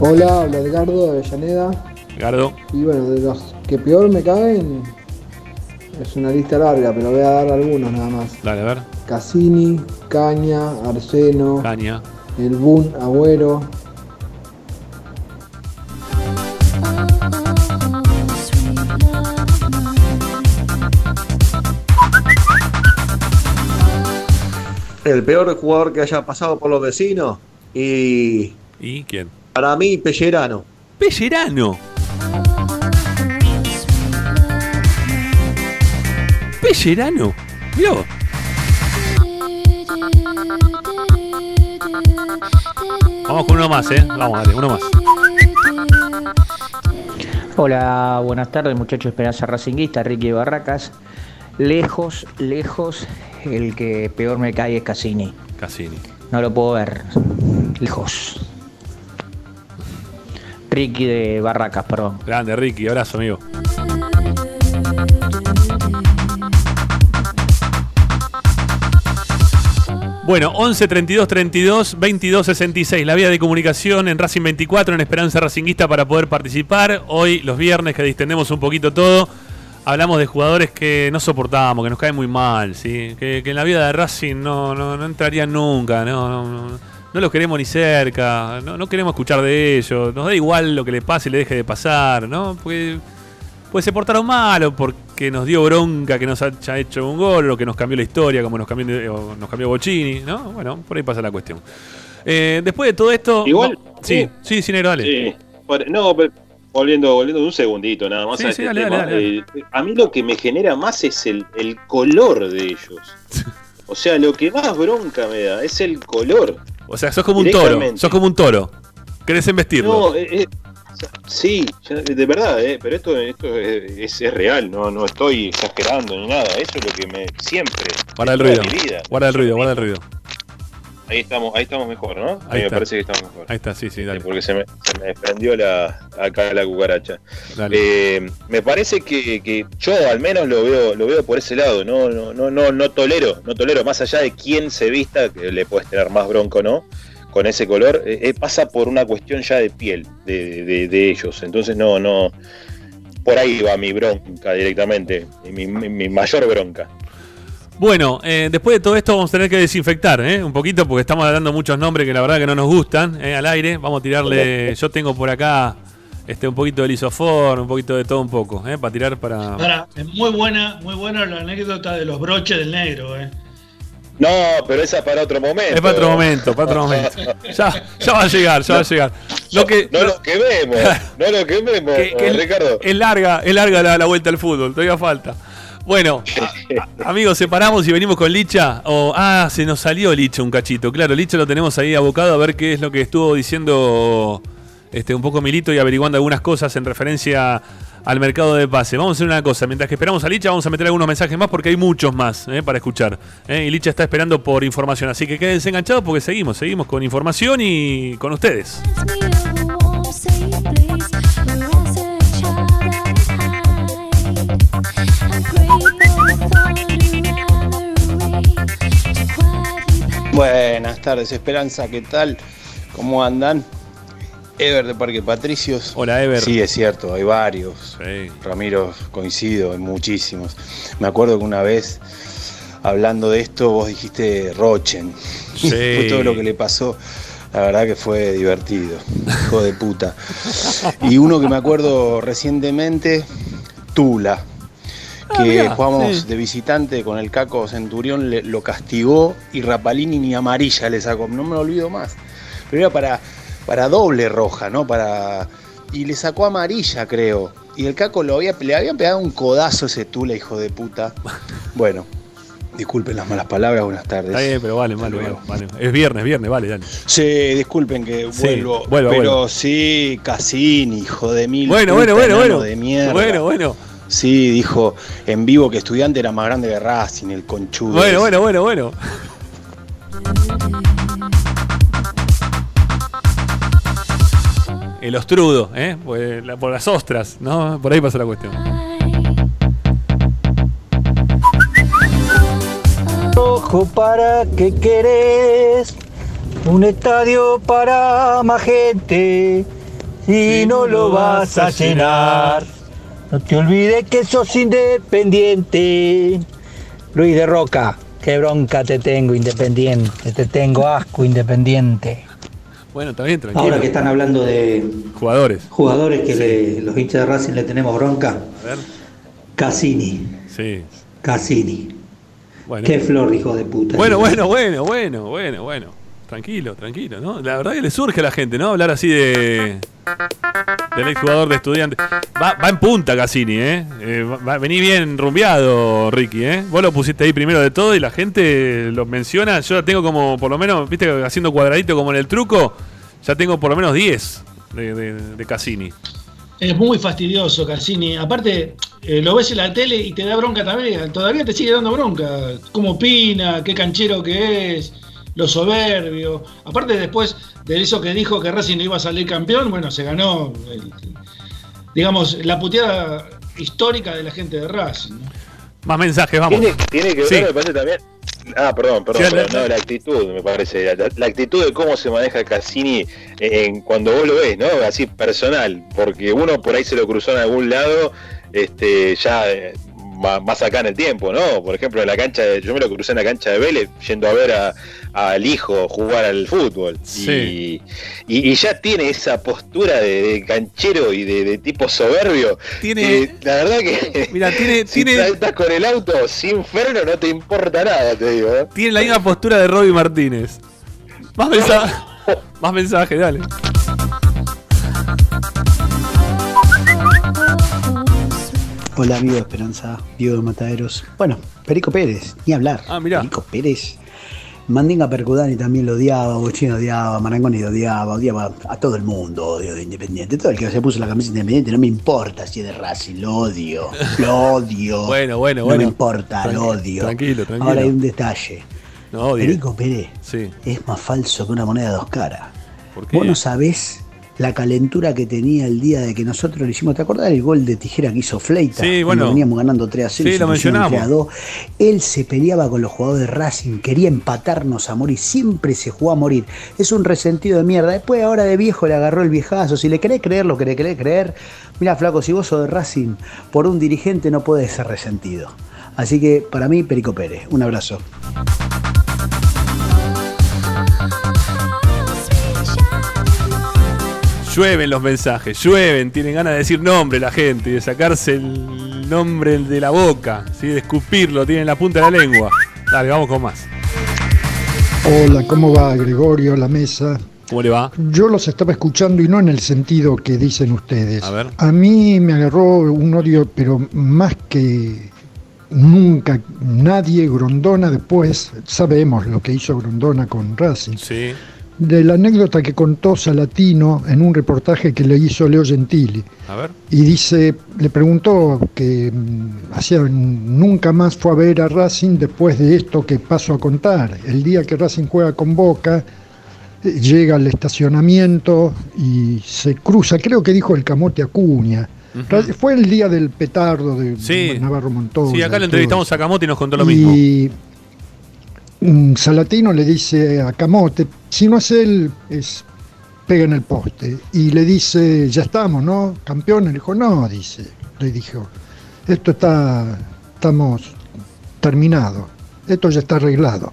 Hola, habla Edgardo de Avellaneda. Gardo. Y bueno, de los que peor me caen, Es una lista larga, pero voy a dar algunos nada más. Dale, a ver. Cassini, Caña, Arseno, Caña. El Bun, Agüero. El peor jugador que haya pasado por los vecinos y ¿Y quién? para mí Pellerano. Pellerano. Pellerano. Mirá vos. Vamos con uno más, ¿eh? Vamos, dale, uno más. Hola, buenas tardes muchachos Esperanza Racinguista, Ricky Barracas. Lejos, lejos, el que peor me cae es Cassini. Cassini. No lo puedo ver. Lejos. Ricky de Barracas, perdón. Grande, Ricky. Abrazo, amigo. Bueno, 11 32 32 22 66, la vía de comunicación en Racing 24, en Esperanza Racinguista para poder participar. Hoy, los viernes, que distendemos un poquito todo, hablamos de jugadores que no soportamos, que nos caen muy mal, ¿sí? que, en la vida de Racing no, no, no entrarían nunca, no, no, los queremos ni cerca, no, no queremos escuchar de ellos, nos da igual lo que le pase y le deje de pasar, ¿no? Pues se portaron mal o porque nos dio bronca que nos haya hecho un gol o que nos cambió la historia como nos cambió, o nos cambió Bocini, ¿no? Bueno, por ahí pasa la cuestión. Eh, después de todo esto... Igual- no- sí, sí, sí, negro, dale. Sí. No, pero volviendo, volviendo un segundito nada más Sí, a sí, este dale, tema. dale, dale. eh, a mí lo que me genera más es el, el color de ellos. O sea, lo que más bronca me da es el color. O sea, sos como un toro, sos como un toro. Querés embestirlo. No, eh, eh, sí, de verdad, eh, pero esto, esto es, es- real, no, no estoy exagerando ni nada. Eso es lo que me siempre. guarda el ruido. Guarda el ruido, guarda el ruido. Ahí estamos, ahí estamos mejor, ¿no? Ahí me está. parece que estamos mejor. Ahí está, sí, sí, dale. Porque se me, se me desprendió la, acá la cucaracha. Eh, me parece que, que yo al menos lo veo, lo veo por ese lado, no, no, no, no, no tolero, no tolero, más allá de quién se vista, que le puedes tener más bronco, ¿no? Con ese color, eh, eh, pasa por una cuestión ya de piel de, de- de ellos. Entonces no, no. Por ahí va mi bronca directamente, mi, mi- mi mayor bronca. Bueno, eh, después de todo esto vamos a tener que desinfectar ¿eh? un poquito porque estamos dando muchos nombres que la verdad que no nos gustan ¿eh? al aire. Vamos a tirarle, yo tengo por acá este un poquito de lisofor, un poquito de todo un poco, ¿eh? para tirar para... Ahora, es muy buena, muy buena la anécdota de los broches del negro, eh. No, pero esa es para otro momento. Es para otro momento, para otro momento. Ya, ya va a llegar, ya va a llegar. Lo que, No lo quememos, no lo quememos, que- que Ricardo. Es larga, es larga la, la vuelta al fútbol, todavía falta. Bueno, a- amigos, separamos y venimos con Licha. O, ah, se nos salió Licha un cachito. Claro, Licha lo tenemos ahí abocado a ver qué es lo que estuvo diciendo este, un poco Milito y averiguando algunas cosas en referencia al mercado de pase. Vamos a hacer una cosa, mientras que esperamos a Licha, vamos a meter algunos mensajes más porque hay muchos más eh, para escuchar. eh, y Licha está esperando por información, así que quédense enganchados porque seguimos, seguimos con información y con ustedes. Buenas tardes, Esperanza, ¿qué tal? ¿Cómo andan? Ever de Parque Patricios. Hola, Ever. Sí, es cierto, hay varios. Ramiro, coincido, hay muchísimos. Me acuerdo que una vez, hablando de esto, vos dijiste Rochen. Sí. fue todo lo que le pasó. La verdad que fue divertido. Hijo de puta. Y uno que me acuerdo recientemente, Tula. Ah, Que mirá, jugamos sí. de visitante con el Caco Centurión, le- lo castigó y Rapalini ni amarilla le sacó. No me lo olvido más. Pero era para, para doble roja, ¿no? Para. Y le sacó amarilla, creo. Y el Caco lo había, le había pegado un codazo ese Tula, hijo de puta. Bueno, disculpen las malas palabras, buenas tardes. Está bien, pero vale, vale, vale, vale. Es viernes, viernes, vale, dale. Sí, disculpen que Sí, vuelvo. pero sí, Cassini, hijo de mil. Bueno, puta, bueno, bueno, bueno. De mierda. Bueno, bueno. Sí, dijo en vivo que estudiante era más grande que Racing, el conchudo. Bueno, ese. bueno, bueno, bueno. El ostrudo, ¿eh? Pues la- por las ostras, ¿no? Por ahí pasa la cuestión. Ojo para que querés un estadio para más gente y no lo vas a llenar. No te olvides que sos independiente. Luis de Roca, qué bronca te tengo, independiente. Te tengo asco, independiente. Bueno, está bien, tranquilo. Ahora que están hablando de Jugadores. jugadores que le- los hinchas de Racing le tenemos bronca, A ver. Cassini, Sí. Cassini. Bueno. Qué flor, hijo de puta. Bueno, bueno, bueno, bueno, bueno, bueno. Tranquilo, tranquilo, ¿no? La verdad que le surge a la gente, ¿no? Hablar así de. Del exjugador de estudiantes. Va, va en punta Cassini, ¿eh? Eh, vení bien rumbeado, Ricky, ¿eh? Vos lo pusiste ahí primero de todo y la gente lo menciona. Yo ya tengo como, por lo menos, viste, haciendo cuadradito como en el truco, ya tengo por lo menos 10 de, de, de Cassini. Es muy fastidioso Cassini. Aparte, eh, lo ves en la tele y te da bronca también. Todavía te sigue dando bronca. Cómo opina, qué canchero que es, lo soberbio. Aparte, después de eso que dijo que Racing no iba a salir campeón, bueno, se ganó, el- digamos, la puteada histórica de la gente de Racing. ¿no? Más mensajes, vamos. Tiene, tiene que ver, Sí. me parece también. Ah, perdón, perdón, Sí, perdón, la- no, la actitud, me parece. La, la actitud de cómo se maneja Cassini en, cuando vos lo ves, ¿no? Así personal, porque uno por ahí se lo cruzó en algún lado, este, ya más acá en el tiempo, ¿no? Por ejemplo, en la cancha, de- yo me lo crucé en la cancha de Vélez, yendo a ver a- al hijo jugar al fútbol. Sí. Y, y- y ya tiene esa postura de, de canchero y de, de tipo soberbio. Tiene- la verdad que. Mira, tiene, si tiene, estás con el auto sin freno, no te importa nada, te digo. ¿eh? tiene la misma postura de Robbie Martínez. Más mensajes. Más mensajes, dale. Hola amigo de Esperanza, Diego de Mataderos. Bueno, Perico Pérez, ni hablar. Ah, mirá. Perico Pérez. Mandinga Percudani también lo odiaba, Bochino odiaba, Marangoni lo odiaba, odiaba a todo el mundo, odio de Independiente. Todo el que se puso la camisa de Independiente, no me importa si es de Racing, lo odio, lo odio. Bueno, bueno, no bueno. me importa, lo odio. tranquilo, tranquilo. Ahora hay un detalle. No. Perico Pérez Sí. es más falso que una moneda de dos caras. ¿Por qué? Vos no sabés la calentura que tenía el día de que nosotros le hicimos. ¿Te acordás del gol de tijera que hizo Fleita? Sí, bueno. veníamos ganando 3 a 0 Sí, lo mencionamos. 3 a 2. Él se peleaba con los jugadores de Racing, quería empatarnos a morir. Siempre se jugó a morir. Es un resentido de mierda. Después, ahora de viejo, le agarró el viejazo. Si le querés creer lo que le querés creer, mira, flaco, si vos sos de Racing, por un dirigente no puedes ser resentido. Así que para mí, Perico Pérez. Un abrazo. Llueven los mensajes, llueven, tienen ganas de decir nombre la gente y de sacarse el nombre de la boca, ¿sí? de escupirlo, tienen la punta de la lengua. Dale, vamos con más. Hola, ¿cómo va Gregorio, la mesa? ¿Cómo le va? Yo los estaba escuchando y no en el sentido que dicen ustedes. A ver. A mí me agarró un odio, pero más que nunca nadie, Grondona después, sabemos lo que hizo Grondona con Racing. Sí. De la anécdota que contó Salatino en un reportaje que le hizo Leo Gentili. A ver. Y dice, le preguntó que mm, hacía nunca más fue a ver a Racing después de esto que paso a contar. El día que Racing juega con Boca, eh, llega al estacionamiento y se cruza, creo que dijo el camote Acuña. Fue el día del petardo de Sí. Navarro Montoya. Sí, acá lo todo entrevistamos a Camote y nos contó lo mismo. y Salatino le dice a Camote, si no es él, es pega en el poste. Y le dice, ya estamos, ¿no? Campeones. Le dijo, no, dice. Le dijo, esto está, estamos terminado. Esto ya está arreglado.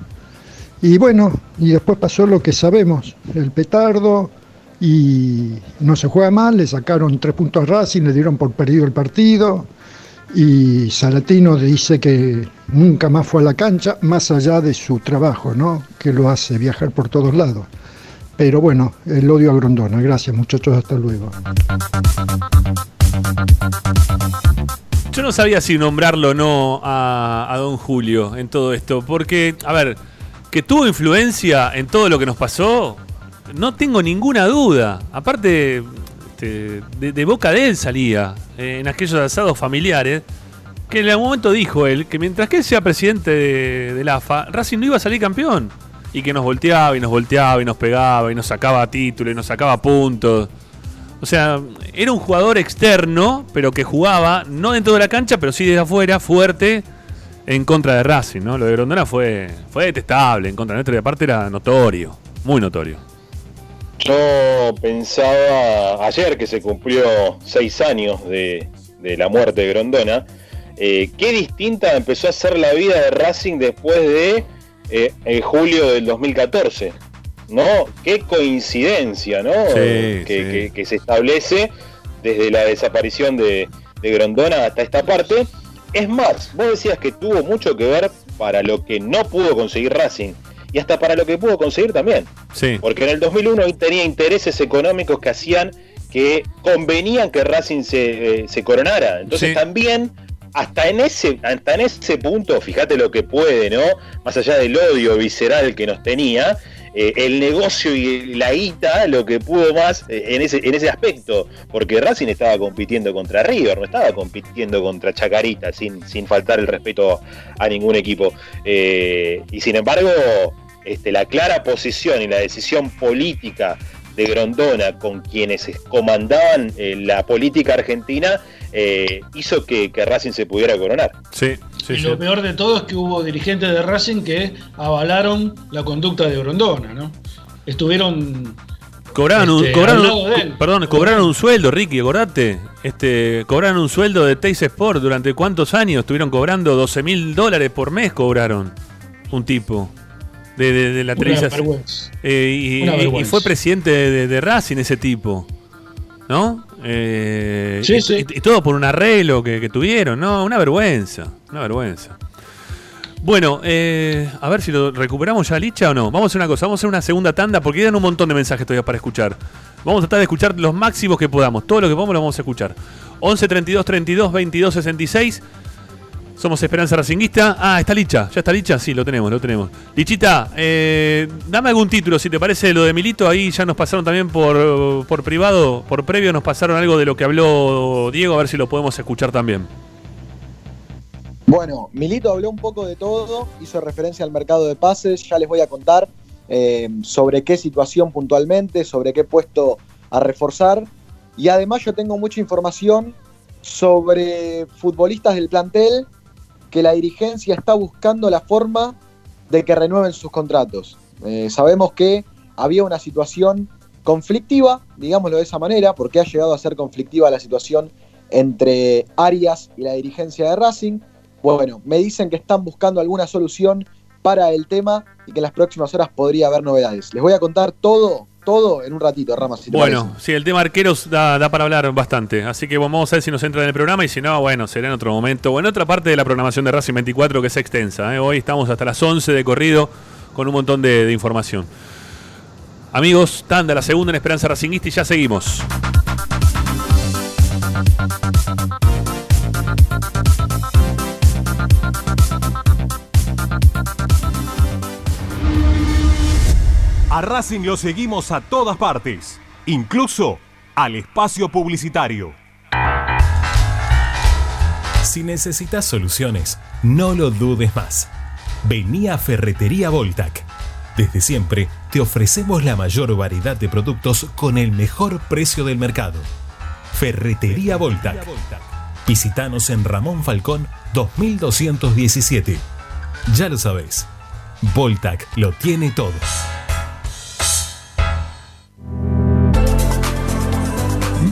Y bueno, y después pasó lo que sabemos, el petardo, y no se juega mal, le sacaron tres puntos a Racing, le dieron por perdido el partido, y Salatino dice que nunca más fue a la cancha, más allá de su trabajo, ¿no? Que lo hace viajar por todos lados. Pero bueno, el odio a Grondona. Gracias muchachos, hasta luego. Yo no sabía si nombrarlo o no a, a don Julio en todo esto, porque, a ver, que tuvo influencia en todo lo que nos pasó, no tengo ninguna duda. Aparte, este, de, de boca de él salía, eh, en aquellos asados familiares, que en algún momento dijo él que mientras que él sea presidente de, del AFA, Racing no iba a salir campeón. Y que nos volteaba y nos volteaba y nos pegaba y nos sacaba títulos y nos sacaba puntos. O sea, era un jugador externo, pero que jugaba no dentro de la cancha, pero sí desde afuera, fuerte, en contra de Racing, ¿no? Lo de Grondona fue, fue detestable en contra nuestra y aparte era notorio, muy notorio. Yo pensaba ayer que se cumplió seis años de, de la muerte de Grondona, eh, qué distinta empezó a ser la vida de Racing después de eh, julio del 2014. ¿No? Qué coincidencia, ¿no? Sí, que, sí. que- que se establece desde la desaparición de, de Grondona hasta esta parte. Es más, vos decías que tuvo mucho que ver para lo que no pudo conseguir Racing y hasta para lo que pudo conseguir también. Sí. Porque en el 2001 él tenía intereses económicos que hacían que convenían que Racing se, eh, se coronara. Entonces Sí. también, hasta en, ese, hasta en ese punto, fíjate lo que puede, ¿no? Más allá del odio visceral que nos tenía, eh, el negocio y la guita, lo que pudo más eh, en, ese, en ese aspecto. Porque Racing estaba compitiendo contra River, no estaba compitiendo contra Chacarita, sin, sin faltar el respeto a ningún equipo. Eh, y sin embargo, este, la clara posición y la decisión política de Grondona con quienes comandaban eh, la política argentina eh, hizo que, que Racing se pudiera coronar. Sí, y lo peor de todo es que hubo dirigentes de Racing que avalaron la conducta de Grondona, ¿no? Estuvieron Cobraron un, Este, un- perdón, cobraron un sueldo, Ricky, acordate. Este, cobraron un sueldo de Teis Sport durante cuántos años estuvieron cobrando 12 mil dólares por mes cobraron un tipo de, de- de la vergüenza. Eh, y, fue presidente de, de Racing ese tipo, ¿no? Eh, Sí, y, sí. y- y todo por un arreglo que, que tuvieron, ¿no? Una vergüenza, una vergüenza. Bueno, eh, a ver si lo recuperamos ya Licha o no. Vamos a hacer una cosa, vamos a hacer una segunda tanda porque quedan un montón de mensajes todavía para escuchar. Vamos a tratar de escuchar los máximos que podamos. Todo lo que podamos lo vamos a escuchar. 11 32 32 22 66. Somos Esperanza Racinguista. Ah, está Licha. ¿Ya está Licha? Sí, lo tenemos, lo tenemos. Lichita, eh, dame algún título, si te parece lo de Milito. Ahí ya nos pasaron también por, por privado, por previo, nos pasaron algo de lo que habló Diego, a ver si lo podemos escuchar también. Bueno, Milito habló un poco de todo, hizo referencia al mercado de pases, ya les voy a contar eh, sobre qué situación puntualmente, sobre qué puesto a reforzar. Y además yo tengo mucha información sobre futbolistas del plantel que la dirigencia está buscando la forma de que renueven sus contratos. Eh, sabemos que había una situación conflictiva, digámoslo de esa manera, porque ha llegado a ser conflictiva la situación entre Arias y la dirigencia de Racing. Bueno, me dicen que están buscando alguna solución para el tema y que en las próximas horas podría haber novedades. Les voy a contar todo, todo en un ratito, Ramas. si te Bueno, parece. sí, el tema arqueros da, da para hablar bastante. Así que vamos a ver si nos entra en el programa y si no, bueno, será en otro momento. O en otra parte de la programación de Racing 24 que es extensa. ¿eh? Hoy estamos hasta las 11 de corrido con un montón de, de información. Amigos, tanda la segunda en Esperanza Racinguista y ya seguimos. A Racing lo seguimos a todas partes, incluso al espacio publicitario. Si necesitas soluciones, no lo dudes más. Vení a Ferretería Voltac. Desde siempre te ofrecemos la mayor variedad de productos con el mejor precio del mercado. Ferretería Voltac. Visítanos en Ramón Falcón 2217. Ya lo sabés, Voltac lo tiene todo.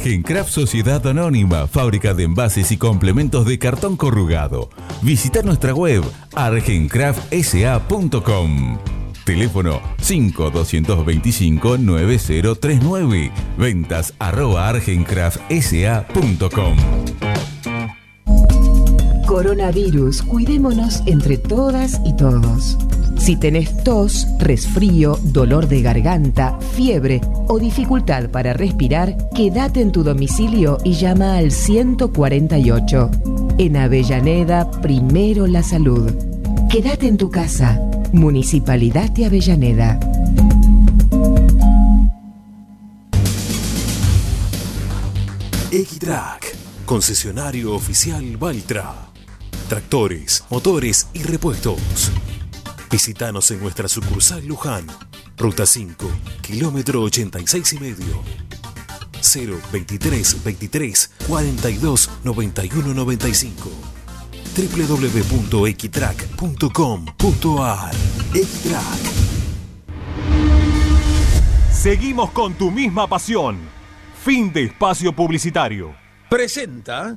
Argencraft Sociedad Anónima, fábrica de envases y complementos de cartón corrugado. Visita nuestra web argencraftsa.com. Teléfono 5225-9039. Ventas arroba argencraftsa.com. Coronavirus, cuidémonos entre todas y todos. Si tenés tos, resfrío, dolor de garganta, fiebre o dificultad para respirar, quédate en tu domicilio y llama al 148. En Avellaneda, primero la salud. Quédate en tu casa. Municipalidad de Avellaneda. Equitrack, concesionario oficial Valtra. Tractores, motores y repuestos. Visítanos en nuestra sucursal Luján, Ruta 5, kilómetro 86 y medio. 0 23 23 42 91 95 www.equitrack.com.ar Equitrack Seguimos con tu misma pasión. Fin de espacio publicitario. Presenta.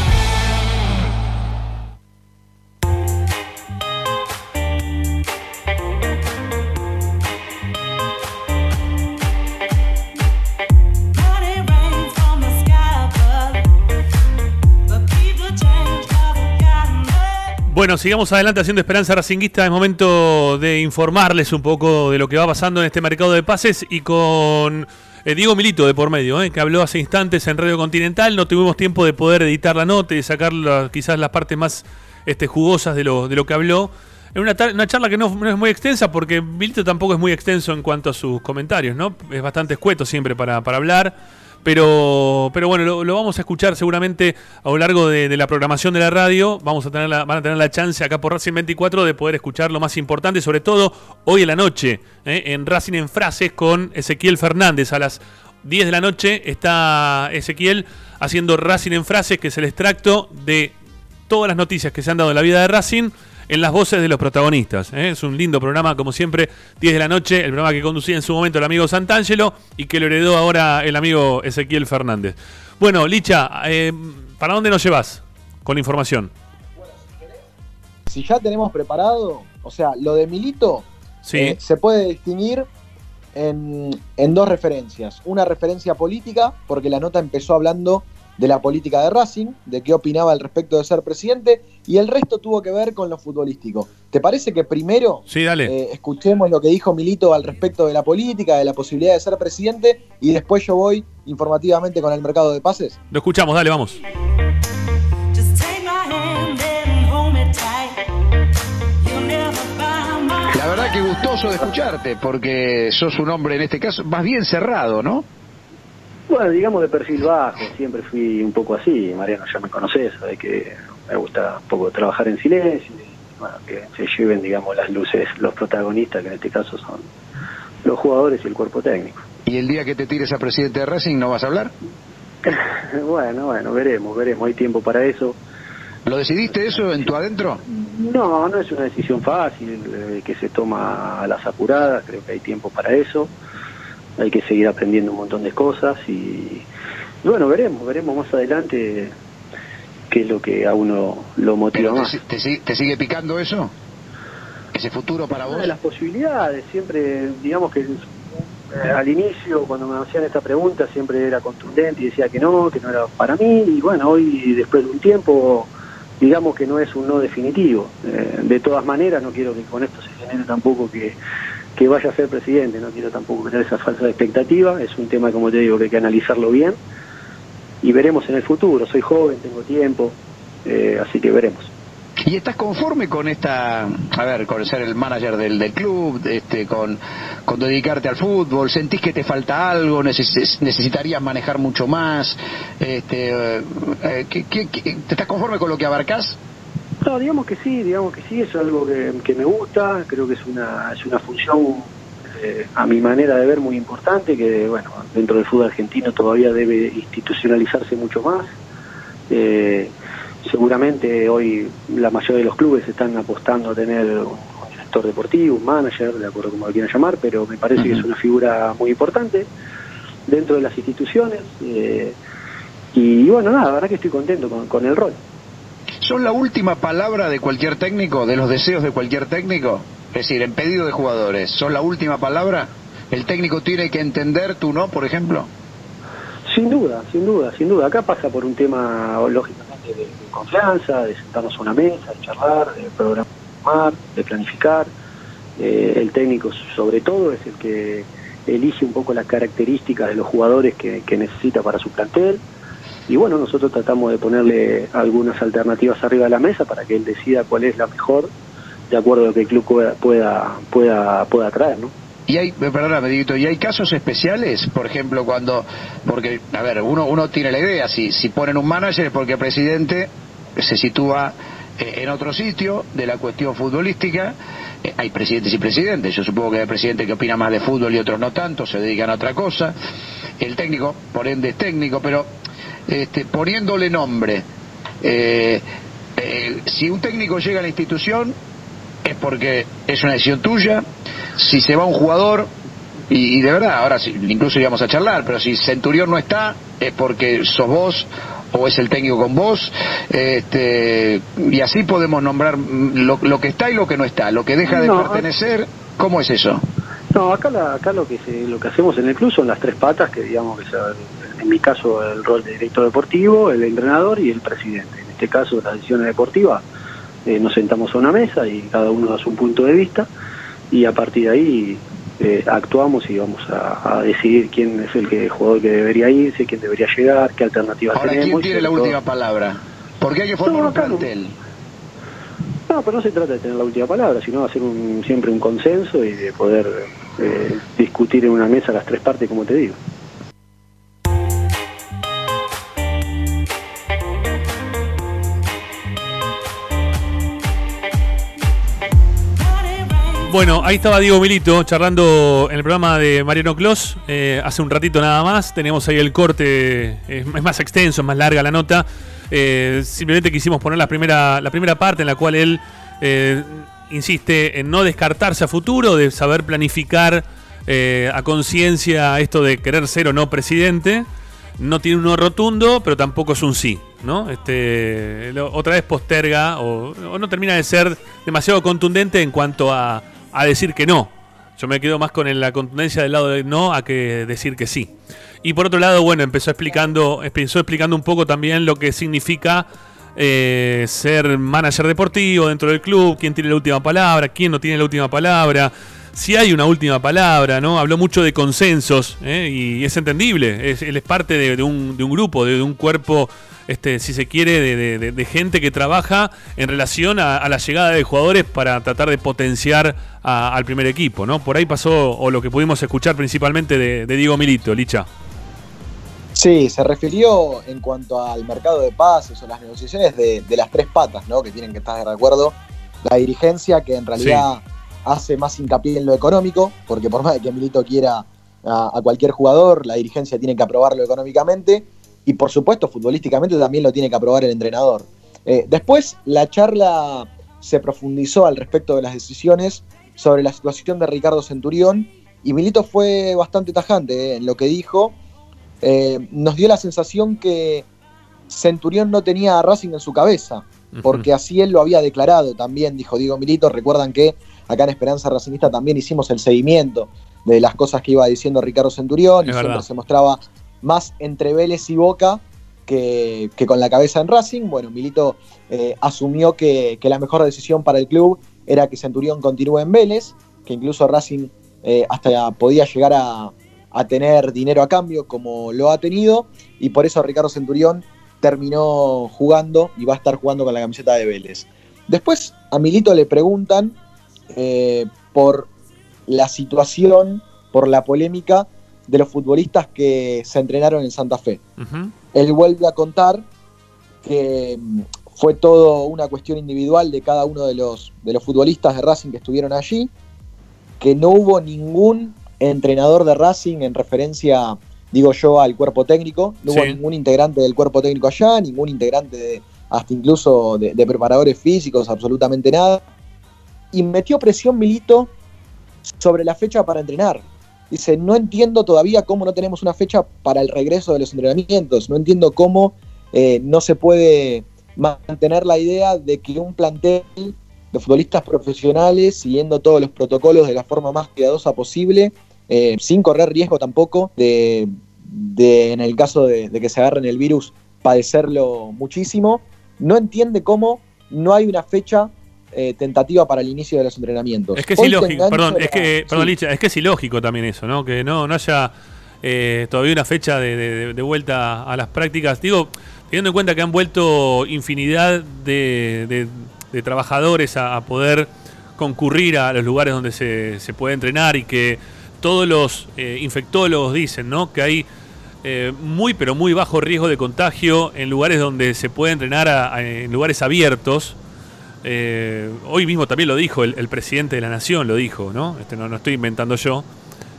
Bueno, sigamos adelante haciendo Esperanza Racinguista. Es momento de informarles un poco de lo que va pasando en este mercado de pases y con eh, Diego Milito de por medio, eh, que habló hace instantes en Radio Continental. No tuvimos tiempo de poder editar la nota y sacar la- quizás las partes más este, jugosas de lo, de lo que habló. En una, charla que no, es muy extensa porque Milito tampoco es muy extenso en cuanto a sus comentarios, ¿no? Es bastante escueto siempre para hablar. Pero, pero bueno, lo, vamos a escuchar seguramente a lo largo de, de la programación de la radio. Vamos a tener la, van a tener la chance acá por Racing 24 de poder escuchar lo más importante, sobre todo hoy en la noche, ¿eh? en Racing en Frases con Ezequiel Fernández. A las 10 de la noche está Ezequiel haciendo Racing en Frases, que es el extracto de todas las noticias que se han dado en la vida de Racing en las voces de los protagonistas. ¿eh? Es un lindo programa, como siempre, 10 de la noche, el programa que conducía en su momento el amigo Santangelo y que lo heredó ahora el amigo Ezequiel Fernández. Bueno, Licha, eh, ¿para dónde nos llevas con la información? Si ya tenemos preparado, o sea, lo de Milito Sí. eh, se puede distinguir en, en dos referencias. Una referencia política, porque la nota empezó hablando de la política de Racing, de qué opinaba al respecto de ser presidente, y el resto tuvo que ver con lo futbolístico. ¿Te parece que primero Sí, dale. eh, escuchemos lo que dijo Milito al respecto de la política, de la posibilidad de ser presidente, y después yo voy informativamente con el mercado de pases? Lo escuchamos, dale, vamos. La verdad que gustoso de escucharte, porque sos un hombre en este caso más bien cerrado, ¿no? Bueno, digamos de perfil bajo, siempre fui un poco así, Mariano ya me conoces, sabe que me gusta un poco trabajar en silencio, y, bueno, que se lleven, digamos, las luces los protagonistas, que en este caso son los jugadores y el cuerpo técnico. Y el día que te tires a presidente de Racing, ¿no vas a hablar? bueno, bueno, veremos, veremos, hay tiempo para eso. ¿Lo decidiste eso en tu adentro? No, no es una decisión fácil, eh, que se toma a las apuradas, creo que hay tiempo para eso. Hay que seguir aprendiendo un montón de cosas y, y bueno, veremos, veremos más adelante qué es lo que a uno lo motiva te, más. te te sigue picando eso? ¿Ese futuro para Una vos? de las posibilidades, siempre, digamos que eh, al inicio, cuando me hacían esta pregunta, siempre era contundente y decía que no, que no era para mí, y bueno, hoy, después de un tiempo, digamos que no es un no definitivo. Eh, de todas maneras, no quiero que con esto se genere tampoco que, que vaya a ser presidente, no quiero tampoco tener esa falsa expectativa, es un tema, como te digo, que hay que analizarlo bien, y veremos en el futuro, soy joven, tengo tiempo, eh, así que veremos. ¿Y estás conforme con esta, a ver, con ser el manager del, del club, este, con, con dedicarte al fútbol? ¿Sentís que te falta algo? ¿Neces- ¿Necesitarías manejar mucho más? Este, eh, eh, ¿qué- qué- qué- ¿Te estás conforme con lo que abarcás? No, digamos que sí, digamos que sí, es algo que, que me gusta, creo que es una, es una función eh, a mi manera de ver muy importante, que bueno, dentro del fútbol argentino todavía debe institucionalizarse mucho más. Eh, seguramente hoy la mayoría de los clubes están apostando a tener un director deportivo, un manager, de acuerdo como lo quieran llamar, pero me parece que es una figura muy importante dentro de las instituciones. eh, y bueno, nada, la verdad que estoy contento con, con el rol. ¿Son la última palabra de cualquier técnico, de los deseos de cualquier técnico? Es decir, en pedido de jugadores, ¿son la última palabra? ¿El técnico tiene que entender tú no, por ejemplo? Sin duda, sin duda, sin duda. Acá pasa por un tema, lógicamente, de, de confianza, de sentarnos a una mesa, de charlar, de programar, de planificar. Eh, el técnico, sobre todo, es el que elige un poco las características de los jugadores que, que necesita para su plantel. Y bueno, nosotros tratamos de ponerle algunas alternativas arriba de la mesa para que él decida cuál es la mejor, de acuerdo a lo que el club pueda, pueda, pueda, traer, ¿no? Y hay, eh, perdóname, Dieguito, ¿y hay casos especiales? Por ejemplo, cuando, porque, a ver, uno, uno tiene la idea, si, si ponen un manager es porque el presidente se sitúa eh, en otro sitio de la cuestión futbolística. Eh, hay presidentes y presidentes, yo supongo que hay presidentes que opinan más de fútbol y otros no tanto, se dedican a otra cosa. El técnico, por ende, es técnico, pero este, poniéndole nombre, eh, eh, si un técnico llega a la institución es porque es una decisión tuya, si se va un jugador, y, y de verdad, ahora sí, incluso íbamos a charlar, pero si Centurión no está, es porque sos vos o es el técnico con vos, este, y así podemos nombrar lo, lo que está y lo que no está, lo que deja de No, pertenecer, ¿cómo es eso? No, acá, la- acá lo que se- lo que hacemos en el club son las tres patas, que digamos que son, en mi caso el rol de director deportivo, el entrenador y el presidente. En este caso las decisiones deportivas eh, nos sentamos a una mesa y cada uno da su punto de vista y a partir de ahí eh, actuamos y vamos a, a decidir quién es el que, jugador que debería irse, quién debería llegar, qué alternativas Ahora, tenemos. ¿quién tiene la todo- última palabra? Porque hay que formar No, un acá no. plantel. No, pero no se trata de tener la última palabra, sino hacer un, siempre un consenso y de poder eh, discutir en una mesa las tres partes, como te digo. Bueno, ahí estaba Diego Milito charlando en el programa de Mariano Clos eh, hace un ratito nada más. Tenemos ahí el corte, es, más extenso, es más larga la nota. Eh, simplemente quisimos poner la primera, la primera parte en la cual él eh, insiste en no descartarse a futuro, de saber planificar a conciencia esto de querer ser o no presidente. No tiene un no rotundo, pero tampoco es un sí, ¿no? Este, otra vez posterga o no termina de ser demasiado contundente en cuanto a, a decir que no. Yo me quedo más con la contundencia del lado del no a que decir que sí. Y por otro lado, bueno, empezó explicando, empezó explicando un poco también lo que significa eh, ser manager deportivo dentro del club, quién tiene la última palabra, quién no tiene la última palabra, si hay una última palabra, ¿no? Habló mucho de consensos, ¿eh? y es entendible, él es parte de, de un, de un grupo, de, de un cuerpo, este, si se quiere, de, de- de- de gente que trabaja en relación a, a la llegada de jugadores para tratar de potenciar a- al primer equipo, ¿no? Por ahí pasó, o lo que pudimos escuchar principalmente de, de Diego Milito, Licha. Sí, se refirió en cuanto al mercado de pases o las negociaciones de, de las tres patas, ¿no? Que tienen que estar de acuerdo. La dirigencia, que en realidad hace más hincapié en lo económico, porque por más de que Milito quiera a, a cualquier jugador, la dirigencia tiene que aprobarlo económicamente y por supuesto futbolísticamente también lo tiene que aprobar el entrenador. Eh, después la charla se profundizó al respecto de las decisiones sobre la situación de Ricardo Centurión y Milito fue bastante tajante eh, en lo que dijo. Eh, nos dio la sensación que Centurión no tenía a Racing en su cabeza, porque así él lo había declarado también, dijo Diego Milito. Recuerdan que acá en Esperanza Racingista también hicimos el seguimiento de las cosas que iba diciendo Ricardo Centurión, y siempre se mostraba más entre Vélez y Boca que, que con la cabeza en Racing. Bueno, Milito eh, asumió que, que la mejor decisión para el club era que Centurión continúe en Vélez, que incluso Racing eh, hasta podía llegar a, a tener dinero a cambio como lo ha tenido, y por eso Ricardo Centurión terminó jugando y va a estar jugando con la camiseta de Vélez. Después a Milito le preguntan eh, por la situación, por la polémica de los futbolistas que se entrenaron en Santa Fe. Él vuelve a contar que mm, fue todo una cuestión individual de cada uno de los, de los futbolistas de Racing que estuvieron allí, que no hubo ningún entrenador de Racing en referencia, digo yo, al cuerpo técnico, no hubo ningún integrante del cuerpo técnico allá, ningún integrante de, hasta incluso de, de preparadores físicos, absolutamente nada. y metió presión Milito sobre la fecha para entrenar. Dice, no entiendo todavía cómo no tenemos una fecha para el regreso de los entrenamientos, no entiendo cómo eh, no se puede mantener la idea de que un plantel de futbolistas profesionales, siguiendo todos los protocolos de la forma más cuidadosa posible, eh, sin correr riesgo tampoco de, en el caso de que se agarren el virus, padecerlo muchísimo, no entiende cómo no hay una fecha eh, tentativa para el inicio de los entrenamientos. Es que es Hoy ilógico, perdón, es que, perdón, sí. Licha, es que es ilógico también eso, ¿no? Que no, no haya eh, todavía una fecha de, de- de vuelta a las prácticas. Digo, teniendo en cuenta que han vuelto infinidad de, de- de trabajadores a, a poder concurrir a los lugares donde se, se puede entrenar y que todos los eh, infectólogos dicen, ¿no? Que hay eh, muy pero muy bajo riesgo de contagio en lugares donde se puede entrenar a- a- en lugares abiertos. Eh, hoy mismo también lo dijo el, presidente de la nación, lo dijo, ¿no? Este, no, estoy inventando yo,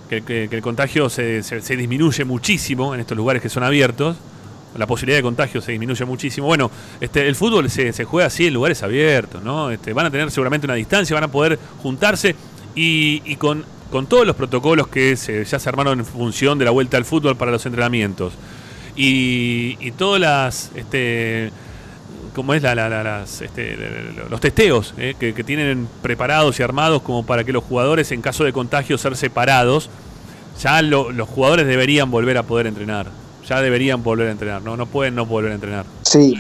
que, el contagio se, disminuye muchísimo en estos lugares que son abiertos. La posibilidad de contagio se disminuye muchísimo. Bueno, este, el fútbol se, juega así en lugares abiertos, ¿no? Este, van a tener seguramente una distancia, van a poder juntarse y, con todos los protocolos que se- ya se armaron en función de la vuelta al fútbol para los entrenamientos. Y, y todas las este, como es la, la- la- este, los testeos eh, que, que tienen preparados y armados como para que los jugadores en caso de contagio ser separados, ya lo- los jugadores deberían volver a poder entrenar. Ya deberían volver a entrenar, no, no pueden no volver a entrenar. Sí.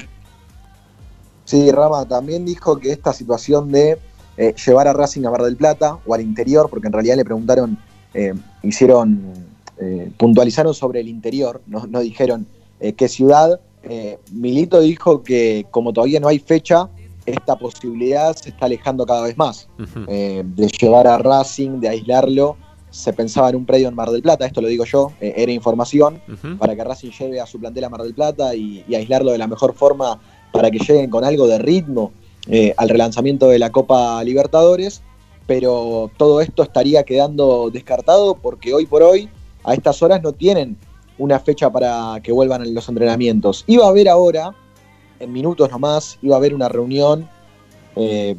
Sí, Rama también dijo que esta situación de eh, llevar a Racing a Mar del Plata o al interior, porque en realidad le preguntaron, eh, hicieron, eh, puntualizaron sobre el interior, no, no dijeron eh, qué ciudad. Eh, Milito dijo que como todavía no hay fecha, esta posibilidad se está alejando cada vez más. Eh, de llevar a Racing, de aislarlo, se pensaba en un predio en Mar del Plata, esto lo digo yo, eh, era información, para que Racing lleve a su plantel a Mar del Plata y, y aislarlo de la mejor forma para que lleguen con algo de ritmo eh, al relanzamiento de la Copa Libertadores, pero todo esto estaría quedando descartado porque hoy por hoy, a estas horas, no tienen una fecha para que vuelvan los entrenamientos. Iba a haber ahora, en minutos nomás, iba a haber una reunión eh,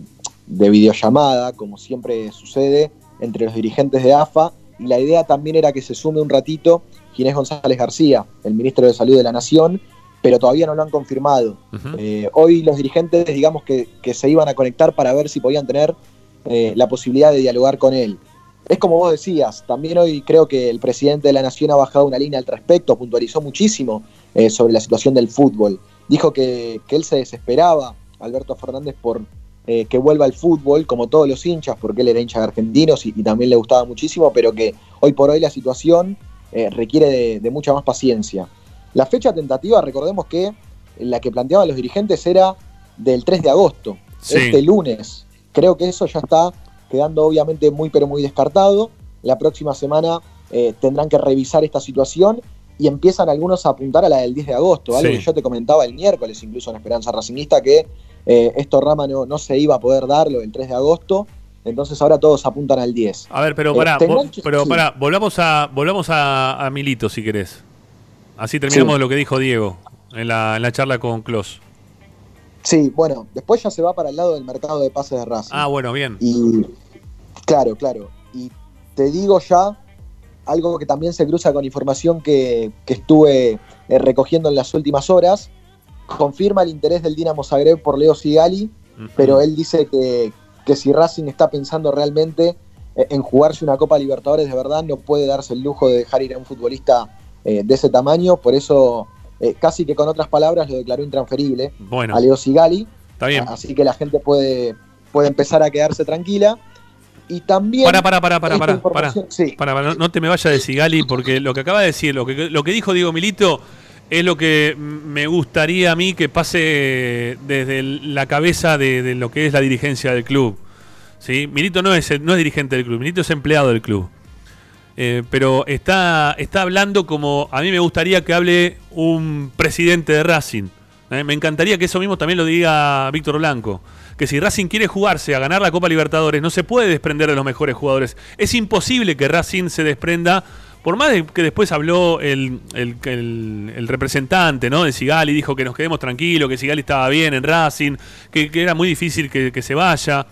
de videollamada, como siempre sucede, entre los dirigentes de AFA, y la idea también era que se sume un ratito Ginés González García, el ministro de Salud de la Nación, pero todavía no lo han confirmado. Eh, hoy los dirigentes, digamos que, que se iban a conectar para ver si podían tener eh, la posibilidad de dialogar con él. Es como vos decías, también hoy creo que el presidente de la Nación ha bajado una línea al respecto, puntualizó muchísimo eh, sobre la situación del fútbol. Dijo que, que él se desesperaba, Alberto Fernández, por eh, que vuelva al fútbol, como todos los hinchas, porque él era hincha de argentinos y, y también le gustaba muchísimo, pero que hoy por hoy la situación eh, requiere de, de mucha más paciencia. La fecha tentativa, recordemos que la que planteaban los dirigentes era del 3 de agosto, Sí. este lunes. Creo que eso ya está quedando obviamente muy pero muy descartado. La próxima semana eh, tendrán que revisar esta situación y empiezan algunos a apuntar a la del 10 de agosto, algo Sí. que yo te comentaba el miércoles incluso en Esperanza Racingista que eh, esto Rama no, no se iba a poder darlo el 3 de agosto, entonces ahora todos apuntan al 10. A ver, pero Eh, pará, vo- engancho- pero sí. pará, volvamos a, volvamos a, a Milito si querés. Así terminamos Sí. lo que dijo Diego en la, en la charla con Klos. Sí, bueno, después ya se va para el lado del mercado de pases de Racing. Ah, bueno, bien. Y claro, claro. Y te digo ya algo que también se cruza con información que, que estuve eh, recogiendo en las últimas horas. Confirma el interés del Dinamo Zagreb por Leo Sigali, pero él dice que, que si Racing está pensando realmente eh, en jugarse una Copa Libertadores de verdad, no puede darse el lujo de dejar ir a un futbolista eh, de ese tamaño. Por eso, eh, casi que con otras palabras, lo declaró intransferible Bueno. a Leo Sigali. Está bien. Así que la gente puede, puede empezar a quedarse tranquila. Y también. Para, para, para, para, para, para, Sí, para, para, no, te me vayas de Sigali, porque lo que acaba de decir, lo que, lo que dijo Diego Milito, es lo que me gustaría a mí que pase desde la cabeza de, de lo que es la dirigencia del club. ¿sí? Milito no es, no es dirigente del club, Milito es empleado del club. Eh, pero está, está hablando como a mí me gustaría que hable un presidente de Racing. ¿Eh? Me encantaría que eso mismo también lo diga Víctor Blanco. Que si Racing quiere jugarse a ganar la Copa Libertadores, no se puede desprender de los mejores jugadores. Es imposible que Racing se desprenda, por más de que después habló el, el- representante ¿no? de Sigali, dijo que nos quedemos tranquilos, que Sigali estaba bien en Racing, que, que era muy difícil que, que se vaya.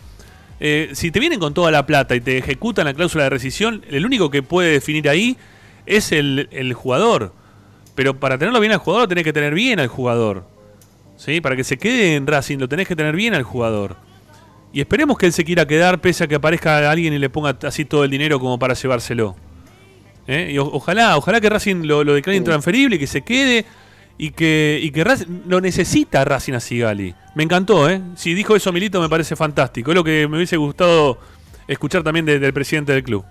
Eh, si te vienen con toda la plata y te ejecutan la cláusula de rescisión, el único que puede definir ahí es el, jugador. Pero para tenerlo bien al jugador, tenés que tener bien al jugador. ¿Sí? Para que se quede en Racing, lo tenés que tener bien al jugador. Y esperemos que él se quiera quedar pese a que aparezca alguien y le ponga así todo el dinero como para llevárselo. ¿Eh? Y ojalá, ojalá que Racing lo, lo declare intransferible y que se quede y que, y que Racing lo necesita Racing a Sigali. Me encantó, ¿eh? Si dijo eso Milito me parece fantástico. Es lo que me hubiese gustado escuchar también de- del presidente del club.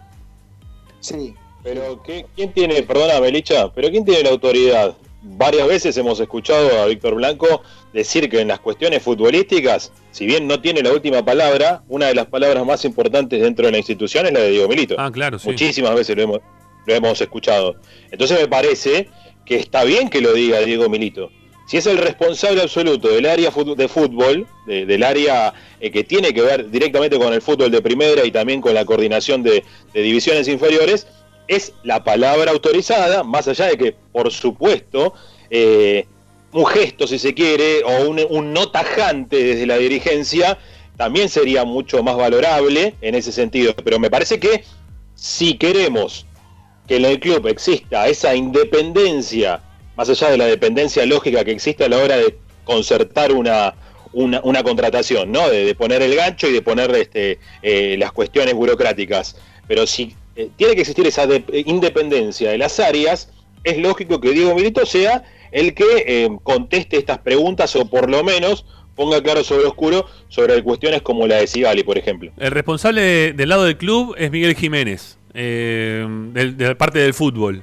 Sí. Pero ¿qué- ¿quién tiene, perdona Melicha, pero quién tiene la autoridad? Varias veces hemos escuchado a Víctor Blanco decir que en las cuestiones futbolísticas, si bien no tiene la última palabra, una de las palabras más importantes dentro de la institución es la de Diego Milito. Ah, claro, sí. Muchísimas veces lo hemos, lo hemos escuchado. Entonces me parece que está bien que lo diga Diego Milito. Si es el responsable absoluto del área de fútbol, de- del área eh, que tiene que ver directamente con el fútbol de primera y también con la coordinación de, de divisiones inferiores, es la palabra autorizada, más allá de que, por supuesto, eh, un gesto, si se quiere, o un, un no tajante desde la dirigencia, también sería mucho más valorable en ese sentido. Pero me parece que si queremos que en el club exista esa independencia, más allá de la dependencia lógica que existe a la hora de concertar una, una, una contratación, ¿no? De, poner el gancho y de poner este, eh, las cuestiones burocráticas. Pero si eh, tiene que existir esa de- eh, independencia de las áreas, es lógico que Diego Milito sea el que eh, conteste estas preguntas o por lo menos ponga claro sobre oscuro sobre cuestiones como la de Sigali, por ejemplo. El responsable de- del lado del club es Miguel Jiménez, eh, del- de la parte del fútbol.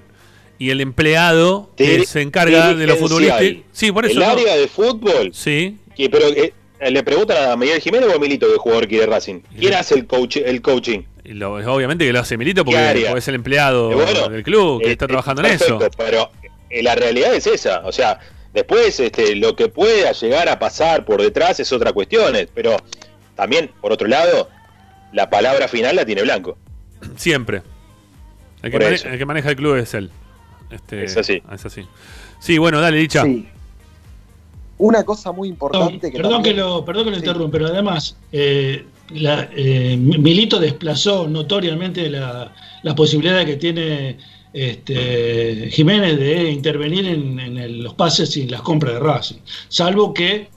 Y el empleado que se encarga de los futbolistas. Sí, por eso. El no. área de fútbol. Sí. Que, pero eh, le preguntan a Miguel Jiménez o a Milito que jugador quiere Racing. ¿Quién hace el coach, el coaching? Y lo- obviamente que lo hace Milito porque, es el empleado bueno, del club que eh, está eh, trabajando en eso. perfecto, Pero eh, la realidad es esa. O sea, después este, lo que pueda llegar a pasar por detrás es otra cuestión. Pero también, por otro lado, la palabra final la tiene Blanco. Siempre. El que, Por mane- eso. el que maneja el club es él. Este, Es así. Es así. Sí, bueno, dale, dicha. Sí. Una cosa muy importante que Perdón que lo, perdón que lo interrumpa, pero además eh, la, eh, Milito desplazó notoriamente la, la posibilidad que tiene este, Jiménez de intervenir en, en el- los pases y las compras de Racing, salvo que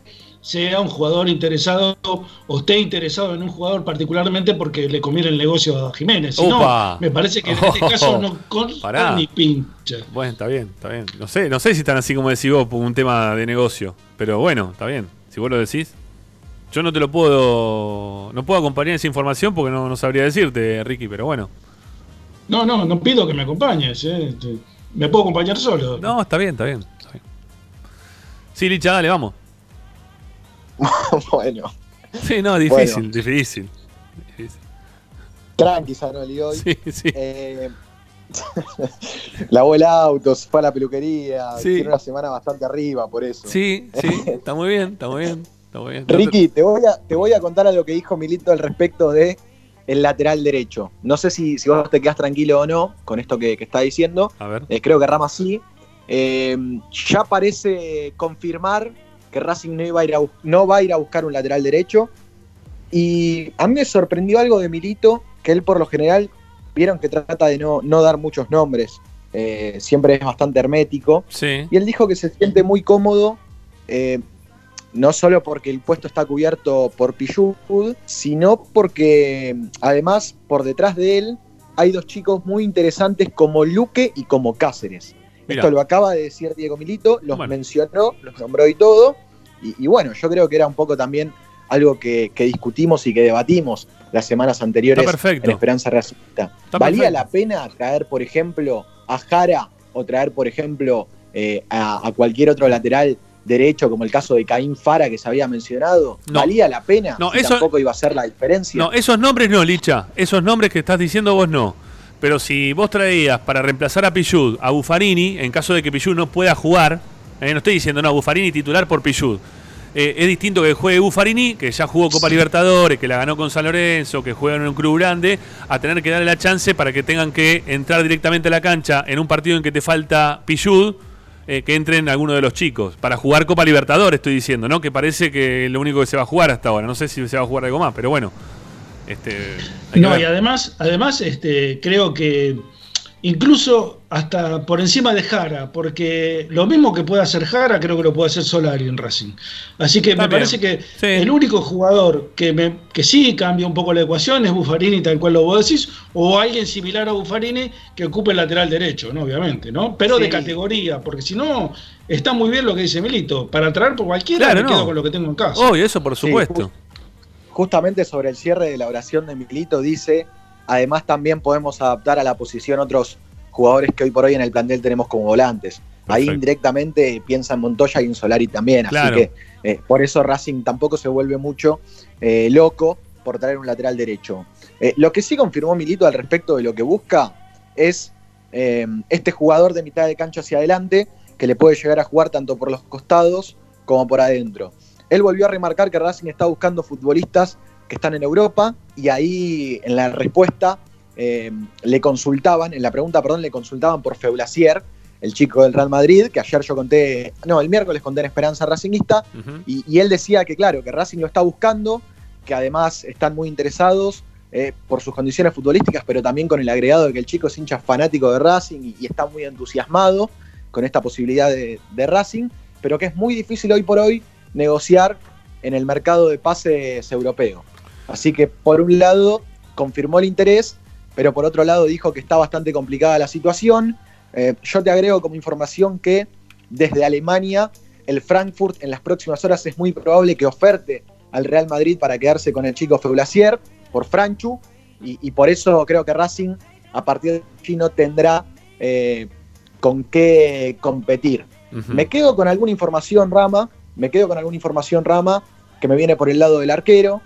sea un jugador interesado o esté interesado en un jugador particularmente porque le conviene el negocio a Jiménez. Si no, me parece que en este caso no Pará. ni pincha. Bueno, está bien, está bien. No sé, no sé si están así como decís vos por un tema de negocio. Pero bueno, está bien. Si vos lo decís. Yo no te lo puedo. No puedo acompañar esa información porque no, no sabría decirte, Ricky, pero bueno. No, no, no pido que me acompañes. eh. Me puedo acompañar solo. No, está bien, está bien. está bien. Sí, Licha, dale, vamos. bueno, Sí, no, difícil, Bueno. difícil. difícil. tranqui Sanoli hoy. Sí, sí. Eh, lavó el auto, se fue a la peluquería. Sí. Tiene una semana bastante arriba, por eso. Sí, sí, está muy bien, está muy bien. No te- Ricky, te voy, a, te voy a contar a lo que dijo Milito al respecto de el lateral derecho. No sé si, si vos te quedás tranquilo o no con esto que, que está diciendo. A ver. Eh, creo que Rama sí. Eh, ya parece confirmar que Racing no, iba a ir a, no va a ir a buscar un lateral derecho. Y a mí me sorprendió algo de Milito, que él por lo general, vieron que trata de no, no dar muchos nombres. Eh, siempre es bastante hermético. Sí. Y él dijo que se siente muy cómodo, eh, no solo porque el puesto está cubierto por Pichud, sino porque además por detrás de él hay dos chicos muy interesantes como Luque y como Cáceres. Mirá. Esto lo acaba de decir Diego Milito, los Bueno. mencionó, los nombró y todo. Y, y bueno, yo creo que era un poco también algo que, que discutimos y que debatimos las semanas anteriores en Esperanza Racista. Está ¿Valía perfecto. la pena traer, por ejemplo, a Jara o traer, por ejemplo, eh, a, a cualquier otro lateral derecho, como el caso de Caín Fara que se había mencionado? No. ¿Valía la pena? No, eso- tampoco iba a ser la diferencia. No, esos nombres no, Licha. Esos nombres que estás diciendo vos no. Pero si vos traías para reemplazar a Pichud a Buffarini, en caso de que Pichud no pueda jugar, eh, no estoy diciendo no, Buffarini titular por Pichud. Eh, es distinto que juegue Buffarini, que ya jugó Copa Libertadores, que la ganó con San Lorenzo, que juega en un club grande, a tener que darle la chance para que tengan que entrar directamente a la cancha en un partido en que te falta Pichud, eh, que entren alguno de los chicos. Para jugar Copa Libertadores, estoy diciendo, ¿no? Que parece que es lo único que se va a jugar hasta ahora. No sé si se va a jugar algo más, pero bueno. Este, No, y además, además este, creo que incluso hasta por encima de Jara, porque lo mismo que puede hacer Jara, creo que lo puede hacer Solari en Racing. Así que me parece que el único jugador que, me, que sí cambia un poco la ecuación es Buffarini, tal cual lo vos decís, o alguien similar a Buffarini que ocupe el lateral derecho, ¿no? Obviamente, ¿no? Pero de categoría, porque si no, está muy bien lo que dice Milito. Para traer por cualquiera, Claro, me no. quedo con lo que tengo en casa. Obvio, eso por Sí, supuesto. Justamente sobre el cierre de la oración de Milito dice, además también podemos adaptar a la posición otros jugadores que hoy por hoy en el plantel tenemos como volantes. Ahí Perfecto. indirectamente piensa en Montoya y en Solari también, Claro. así que eh, por eso Racing tampoco se vuelve mucho eh, loco por traer un lateral derecho. Eh, lo que sí confirmó Milito al respecto de lo que busca es eh, este jugador de mitad de cancha hacia adelante que le puede llegar a jugar tanto por los costados como por adentro. Él volvió a remarcar que Racing está buscando futbolistas que están en Europa y ahí en la respuesta eh, le consultaban, en la pregunta, perdón, le consultaban por Feulasier, el chico del Real Madrid, que ayer yo conté, no, el miércoles conté en Esperanza Racingista, y, y él decía que claro, que Racing lo está buscando, que además están muy interesados eh, por sus condiciones futbolísticas, pero también con el agregado de que el chico es hincha fanático de Racing y, y está muy entusiasmado con esta posibilidad de, de Racing, pero que es muy difícil hoy por hoy negociar en el mercado de pases europeo. Así que por un lado confirmó el interés, pero por otro lado dijo que está bastante complicada la situación. Eh, yo te agrego como información que desde Alemania el Frankfurt en las próximas horas es muy probable que oferte al Real Madrid para quedarse con el chico Feulasier por Franchu y, y por eso creo que Racing a partir de allí no tendrá eh, con qué competir. Me quedo con alguna información, Rama, me quedo con alguna información, Rama, que me viene por el lado del arquero,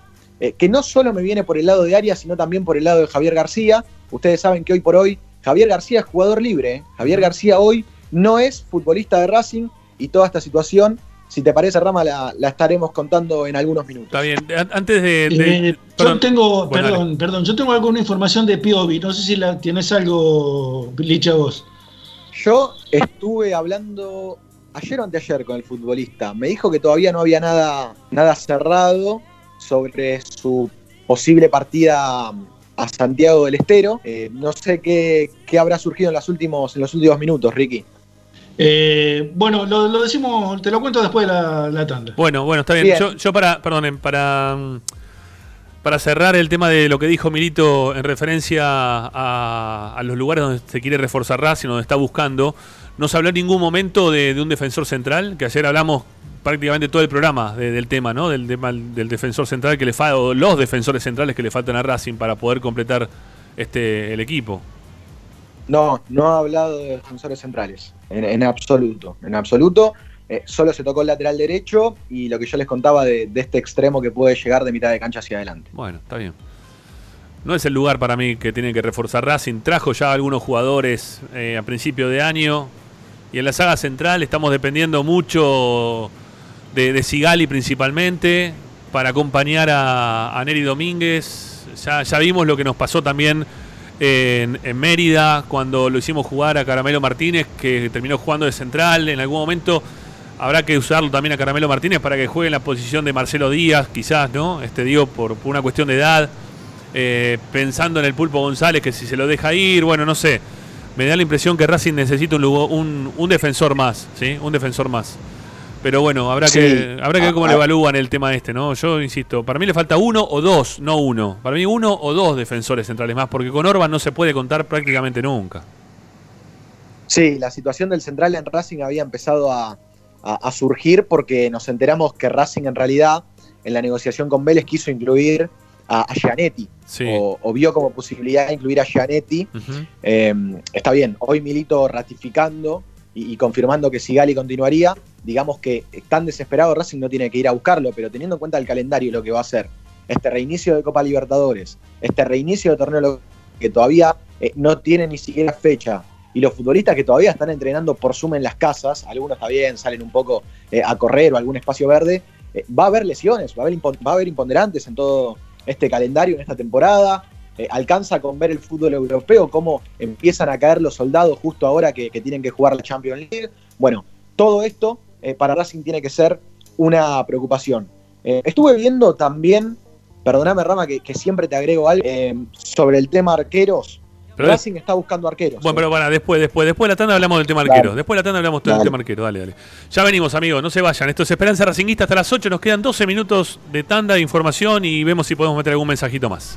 eh, que no solo me viene por el lado de Arias, sino también por el lado de Javier García. Ustedes saben que hoy por hoy Javier García es jugador libre. ¿eh? Javier García hoy no es futbolista de Racing y toda esta situación, si te parece, Rama, la, la estaremos contando en algunos minutos. Está bien. An- Antes de. de- Eh, perdón. yo tengo, Bueno, dale. perdón, perdón, yo tengo alguna información de Piovi, no sé si la tienes algo, Licha, vos. Yo estuve hablando ayer o anteayer con el futbolista. Me dijo que todavía no había nada, nada cerrado sobre su posible partida a Santiago del Estero. Eh, no sé qué, qué habrá surgido en, las últimos, en los últimos minutos, Ricky. Eh, bueno, lo, lo decimos, te lo cuento después de la, la tanda. Bueno, bueno, está bien. Bien. Yo, yo para, perdonen, para, mm, para cerrar el tema de lo que dijo Milito en referencia a, a los lugares donde se quiere reforzar Racing, donde está buscando, no se habló en ningún momento de, de un defensor central, que ayer hablamos prácticamente todo el programa de- del tema, ¿no? Del tema del defensor central que le falta, o los defensores centrales que le faltan a Racing para poder completar este el equipo. No, no ha hablado de defensores centrales, en, en absoluto, en absoluto. Eh, solo se tocó el lateral derecho y lo que yo les contaba de, de este extremo que puede llegar de mitad de cancha hacia adelante. Bueno, está bien. No es el lugar para mí que tiene que reforzar Racing. Trajo ya algunos jugadores eh, a principio de año. Y en la saga central estamos dependiendo mucho de, de Sigali principalmente para acompañar a, a Neri Domínguez. Ya, ya vimos lo que nos pasó también en, en Mérida cuando lo hicimos jugar a Caramelo Martínez, que terminó jugando de central. En algún momento habrá que usarlo también a Caramelo Martínez para que juegue en la posición de Marcelo Díaz, quizás, ¿no? Este digo, por, una cuestión de edad. Eh, pensando en el Pulpo González, que si se lo deja ir, bueno, no sé. Me da la impresión que Racing necesita un, un defensor más, ¿sí? Un defensor más. Pero bueno, habrá Sí. que habrá que ver cómo Ah, le ah. evalúan el tema este, ¿no? Yo insisto, para mí le falta uno o dos, no uno. Para mí uno o dos defensores centrales más, porque con Orban no se puede contar prácticamente nunca. Sí, la situación del central en Racing había empezado a, a- a surgir porque nos enteramos que Racing en realidad en la negociación con Vélez quiso incluir a, a Gianetti Sí. o, o vio como posibilidad incluir a Gianetti. Eh, está bien, hoy Milito ratificando y, y confirmando que Sigali continuaría, digamos que tan desesperado Racing no tiene que ir a buscarlo, pero teniendo en cuenta el calendario lo que va a hacer, este reinicio de Copa Libertadores, este reinicio de torneo que todavía eh, no tiene ni siquiera fecha, y los futbolistas que todavía están entrenando por Zoom en las casas, algunos está bien, salen un poco eh, a correr o algún espacio verde, eh, va a haber lesiones, va a haber, va a haber imponderantes en todo este calendario, en esta temporada. Alcanza con ver el fútbol europeo, cómo empiezan a caer los soldados justo ahora que tienen que jugar la Champions League. Bueno, todo esto eh, para Racing tiene que ser una preocupación. Eh, estuve viendo también Perdóname, Rama, que, que siempre te agrego algo. Eh, sobre el tema arqueros, Pero- Racing está buscando arqueros. Bueno, pero bueno, después, después, después de la tanda hablamos del tema Dale. arquero. Después de la tanda hablamos del Dale. tema arquero. Dale, dale. Ya venimos, amigos, no se vayan. Esto es Esperanza Racinguista hasta las 8. Nos quedan 12 minutos de tanda de información y vemos si podemos meter algún mensajito más.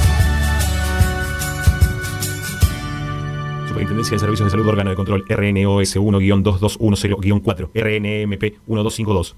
Superintendencia de Servicios de Salud Órgano de Control RNOS 1-2210-4 RNMP 1252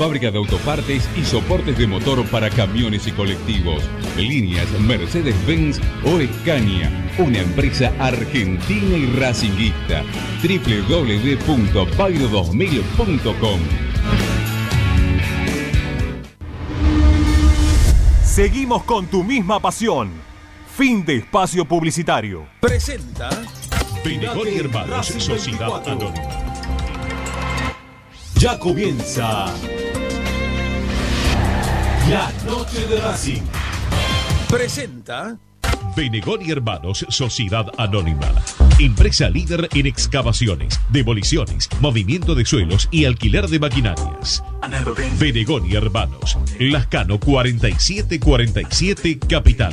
fábrica de autopartes y soportes de motor para camiones y colectivos. Líneas Mercedes-Benz o Scania, una empresa argentina y racinguista. www.bayro2000.com Seguimos con tu misma pasión. Fin de espacio publicitario. Presenta Benegón y Hermanos Sociedad Anónima. Ya comienza La Noche de Racing. Presenta Benegón y Hermanos Sociedad Anónima. Empresa líder en excavaciones, demoliciones, movimiento de suelos y alquiler de maquinarias. Benegón y Hermanos. Lascano 4747 Capital.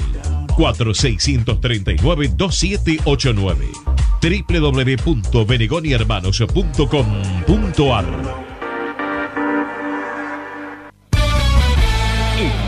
4639-2789 www.benegonihermanos.com.ar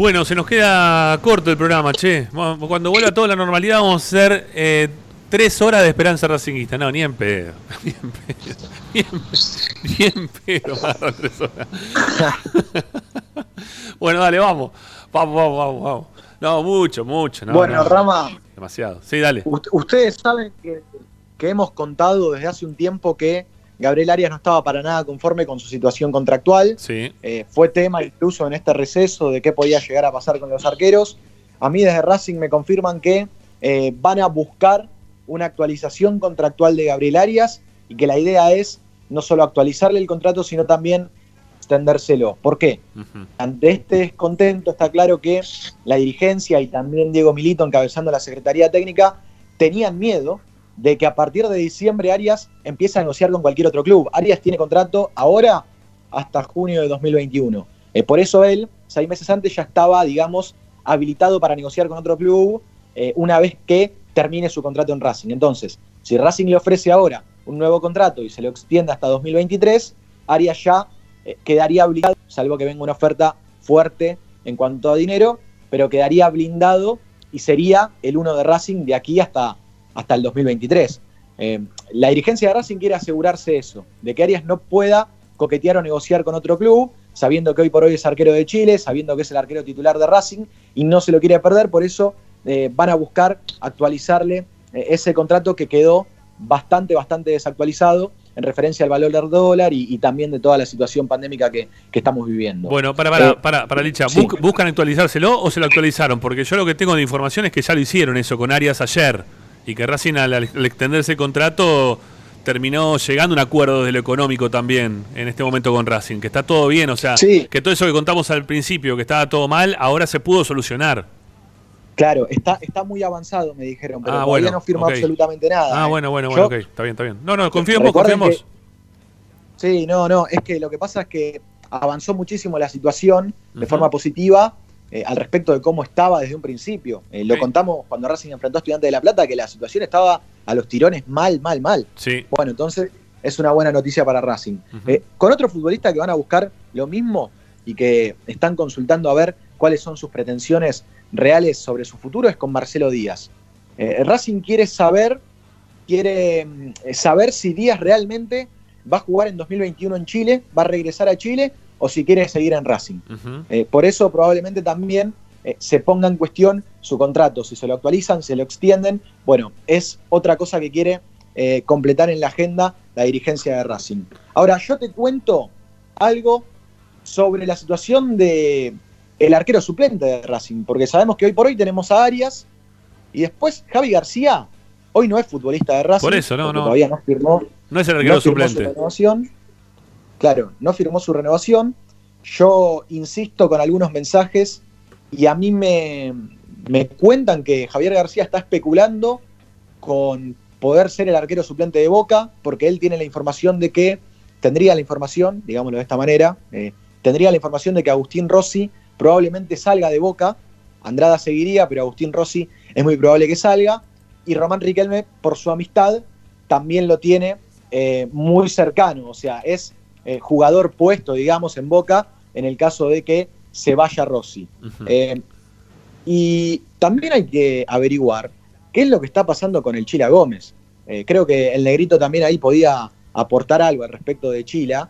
Bueno, se nos queda corto el programa, che. Cuando vuelva toda la normalidad vamos a hacer eh, tres horas de esperanza racinguista. No, ni en pedo. Ni en pedo. Ni en, ni en pedo tres horas. bueno, dale, vamos. Vamos, vamos, vamos, vamos. No, mucho, mucho. No, bueno, no. Rama, Demasiado. Sí, dale. Ust- ustedes saben que, que hemos contado desde hace un tiempo que Gabriel Arias no estaba para nada conforme con su situación contractual. Sí. Eh, fue tema incluso en este receso de qué podía llegar a pasar con los arqueros. A mí desde Racing me confirman que eh, van a buscar una actualización contractual de Gabriel Arias y que la idea es no solo actualizarle el contrato, sino también extendérselo. ¿Por qué? Ante este descontento está claro que la dirigencia y también Diego Milito encabezando la Secretaría Técnica tenían miedo de que a partir de diciembre Arias empiece a negociar con cualquier otro club. Arias tiene contrato ahora hasta junio de 2021. Eh, por eso él, seis meses antes, ya estaba, digamos, habilitado para negociar con otro club eh, una vez que termine su contrato en Racing. Entonces, si Racing le ofrece ahora un nuevo contrato y se lo extiende hasta 2023, Arias ya eh, quedaría obligado, salvo que venga una oferta fuerte en cuanto a dinero, pero quedaría blindado y sería el uno de Racing de aquí hasta, hasta el 2023. Eh, la dirigencia de Racing quiere asegurarse eso, de que Arias no pueda coquetear o negociar con otro club, sabiendo que hoy por hoy es arquero de Chile, sabiendo que es el arquero titular de Racing y no se lo quiere perder, por eso eh, van a buscar actualizarle eh, ese contrato que quedó bastante, bastante desactualizado en referencia al valor del dólar y, y también de toda la situación pandémica que, que estamos viviendo. Bueno, para, para, Eh, para, para Licha, sí. ¿bus- ¿buscan actualizárselo o se lo actualizaron? Porque yo lo que tengo de información es que ya lo hicieron eso con Arias ayer y que Racing al, al extenderse el contrato terminó llegando a un acuerdo de lo económico también en este momento con Racing, que está todo bien, o sea, Sí. que todo eso que contamos al principio, que estaba todo mal, ahora se pudo solucionar. Claro, está, está muy avanzado, me dijeron, pero Ah, todavía bueno, no firmó absolutamente nada. Ah, ¿eh? bueno, bueno, Yo- bueno, ok, está bien, está bien. No, no, confío en vos, confío en. Sí, no, no, es que lo que pasa es que avanzó muchísimo la situación de forma positiva eh, al respecto de cómo estaba desde un principio. Eh, Lo contamos cuando Racing enfrentó a Estudiantes de La Plata, que la situación estaba a los tirones mal, mal, mal. Sí. Bueno, entonces es una buena noticia para Racing. Eh, con otro futbolista que van a buscar lo mismo y que están consultando a ver cuáles son sus pretensiones reales sobre su futuro es con Marcelo Díaz. Racing quiere saber, quiere mm, saber si Díaz realmente va a jugar en 2021 en Chile, va a regresar a Chile o si quiere seguir en Racing. Eh, por eso probablemente también eh, se ponga en cuestión su contrato, si se lo actualizan, se lo extienden. Bueno, es otra cosa que quiere eh, completar en la agenda la dirigencia de Racing. Ahora, yo te cuento algo sobre la situación de el arquero suplente de Racing, porque sabemos que hoy por hoy tenemos a Arias y después Javi García, hoy no es futbolista de Racing, Por eso, no, no. todavía no firmó No es el arquero no suplente. Su. Claro, no firmó su renovación. Yo insisto con algunos mensajes y a mí me, me cuentan que Javier García está especulando con poder ser el arquero suplente de Boca, porque él tiene la información de que, tendría la información, digámoslo de esta manera, eh, tendría la información de que Agustín Rossi probablemente salga de Boca, Andrada seguiría, pero Agustín Rossi es muy probable que salga, y Román Riquelme, por su amistad, también lo tiene eh, muy cercano, o sea, es eh, jugador puesto, digamos, en Boca, en el caso de que se vaya Rossi. Eh, y también hay que averiguar qué es lo que está pasando con el Chila Gómez. Eh, creo que el negrito también ahí podía aportar algo al respecto de Chila,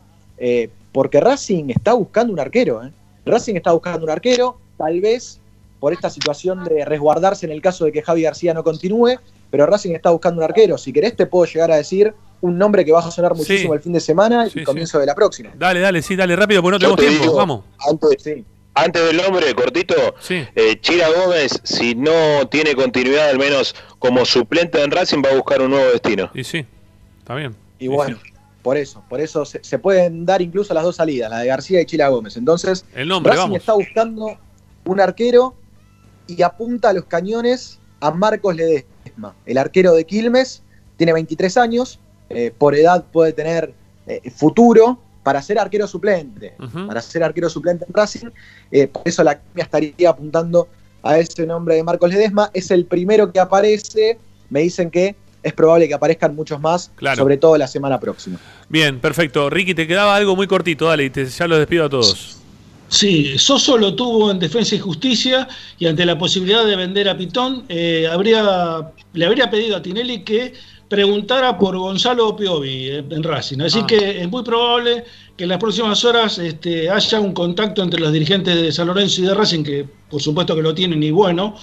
porque Racing está buscando un arquero. Racing está buscando un arquero, tal vez por esta situación de resguardarse en el caso de que Javi García no continúe, pero Racing está buscando un arquero. Si querés te puedo llegar a decir un nombre que va a sonar muchísimo Sí. el fin de semana y Sí, comienzo de la próxima. Dale, dale, sí, dale rápido, porque no tenemos te tiempo. digo, Vamos. Antes, antes del nombre, cortito, Sí. eh, Chira Gómez, si no tiene continuidad, al menos como suplente en Racing, va a buscar un nuevo destino. Y sí, está bien. Y bueno, por eso, por eso se, se pueden dar incluso las dos salidas, la de García y Chila Gómez. Entonces, El nombre, Racing vamos. está buscando un arquero y apunta a los cañones a Marcos Ledesma, el arquero de Quilmes, tiene 23 años, eh, por edad puede tener eh, futuro para ser arquero suplente, para ser arquero suplente en Racing, eh, por eso la academia estaría apuntando a ese nombre de Marcos Ledesma, es el primero que aparece, me dicen que es probable que aparezcan muchos más, Claro. sobre todo la semana próxima. Bien, perfecto. Ricky, te quedaba algo muy cortito, dale, y te, ya los despido a todos. Sí, Soso lo tuvo en Defensa y Justicia y ante la posibilidad de vender a Pitón, eh, habría, le habría pedido a Tinelli que preguntara por Gonzalo Piovi eh, en Racing. Así Ah. que es muy probable que en las próximas horas este, haya un contacto entre los dirigentes de San Lorenzo y de Racing, que por supuesto que lo tienen y bueno,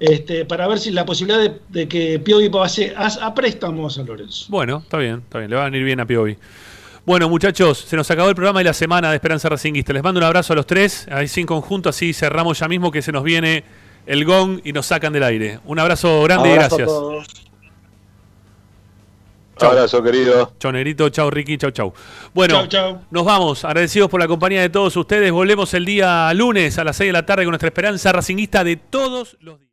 este, para ver si la posibilidad de, de que Piovi pase a, a préstamo a San Lorenzo. Bueno, está bien, está bien. Le va a venir bien a Piovi. Bueno, muchachos, se nos acabó el programa de la semana de Esperanza Racinguista. Les mando un abrazo a los tres, ahí sin conjunto, así cerramos ya mismo que se nos viene el gong y nos sacan del aire. Un abrazo grande Abrazo a y gracias. todos. Abrazo, querido. Chau, Negrito, chau, Ricky, chau, chau. Bueno, Chau, chau. nos vamos. Agradecidos por la compañía de todos ustedes. Volvemos el día lunes a las 6 de la tarde con nuestra Esperanza Racinguista de todos los días.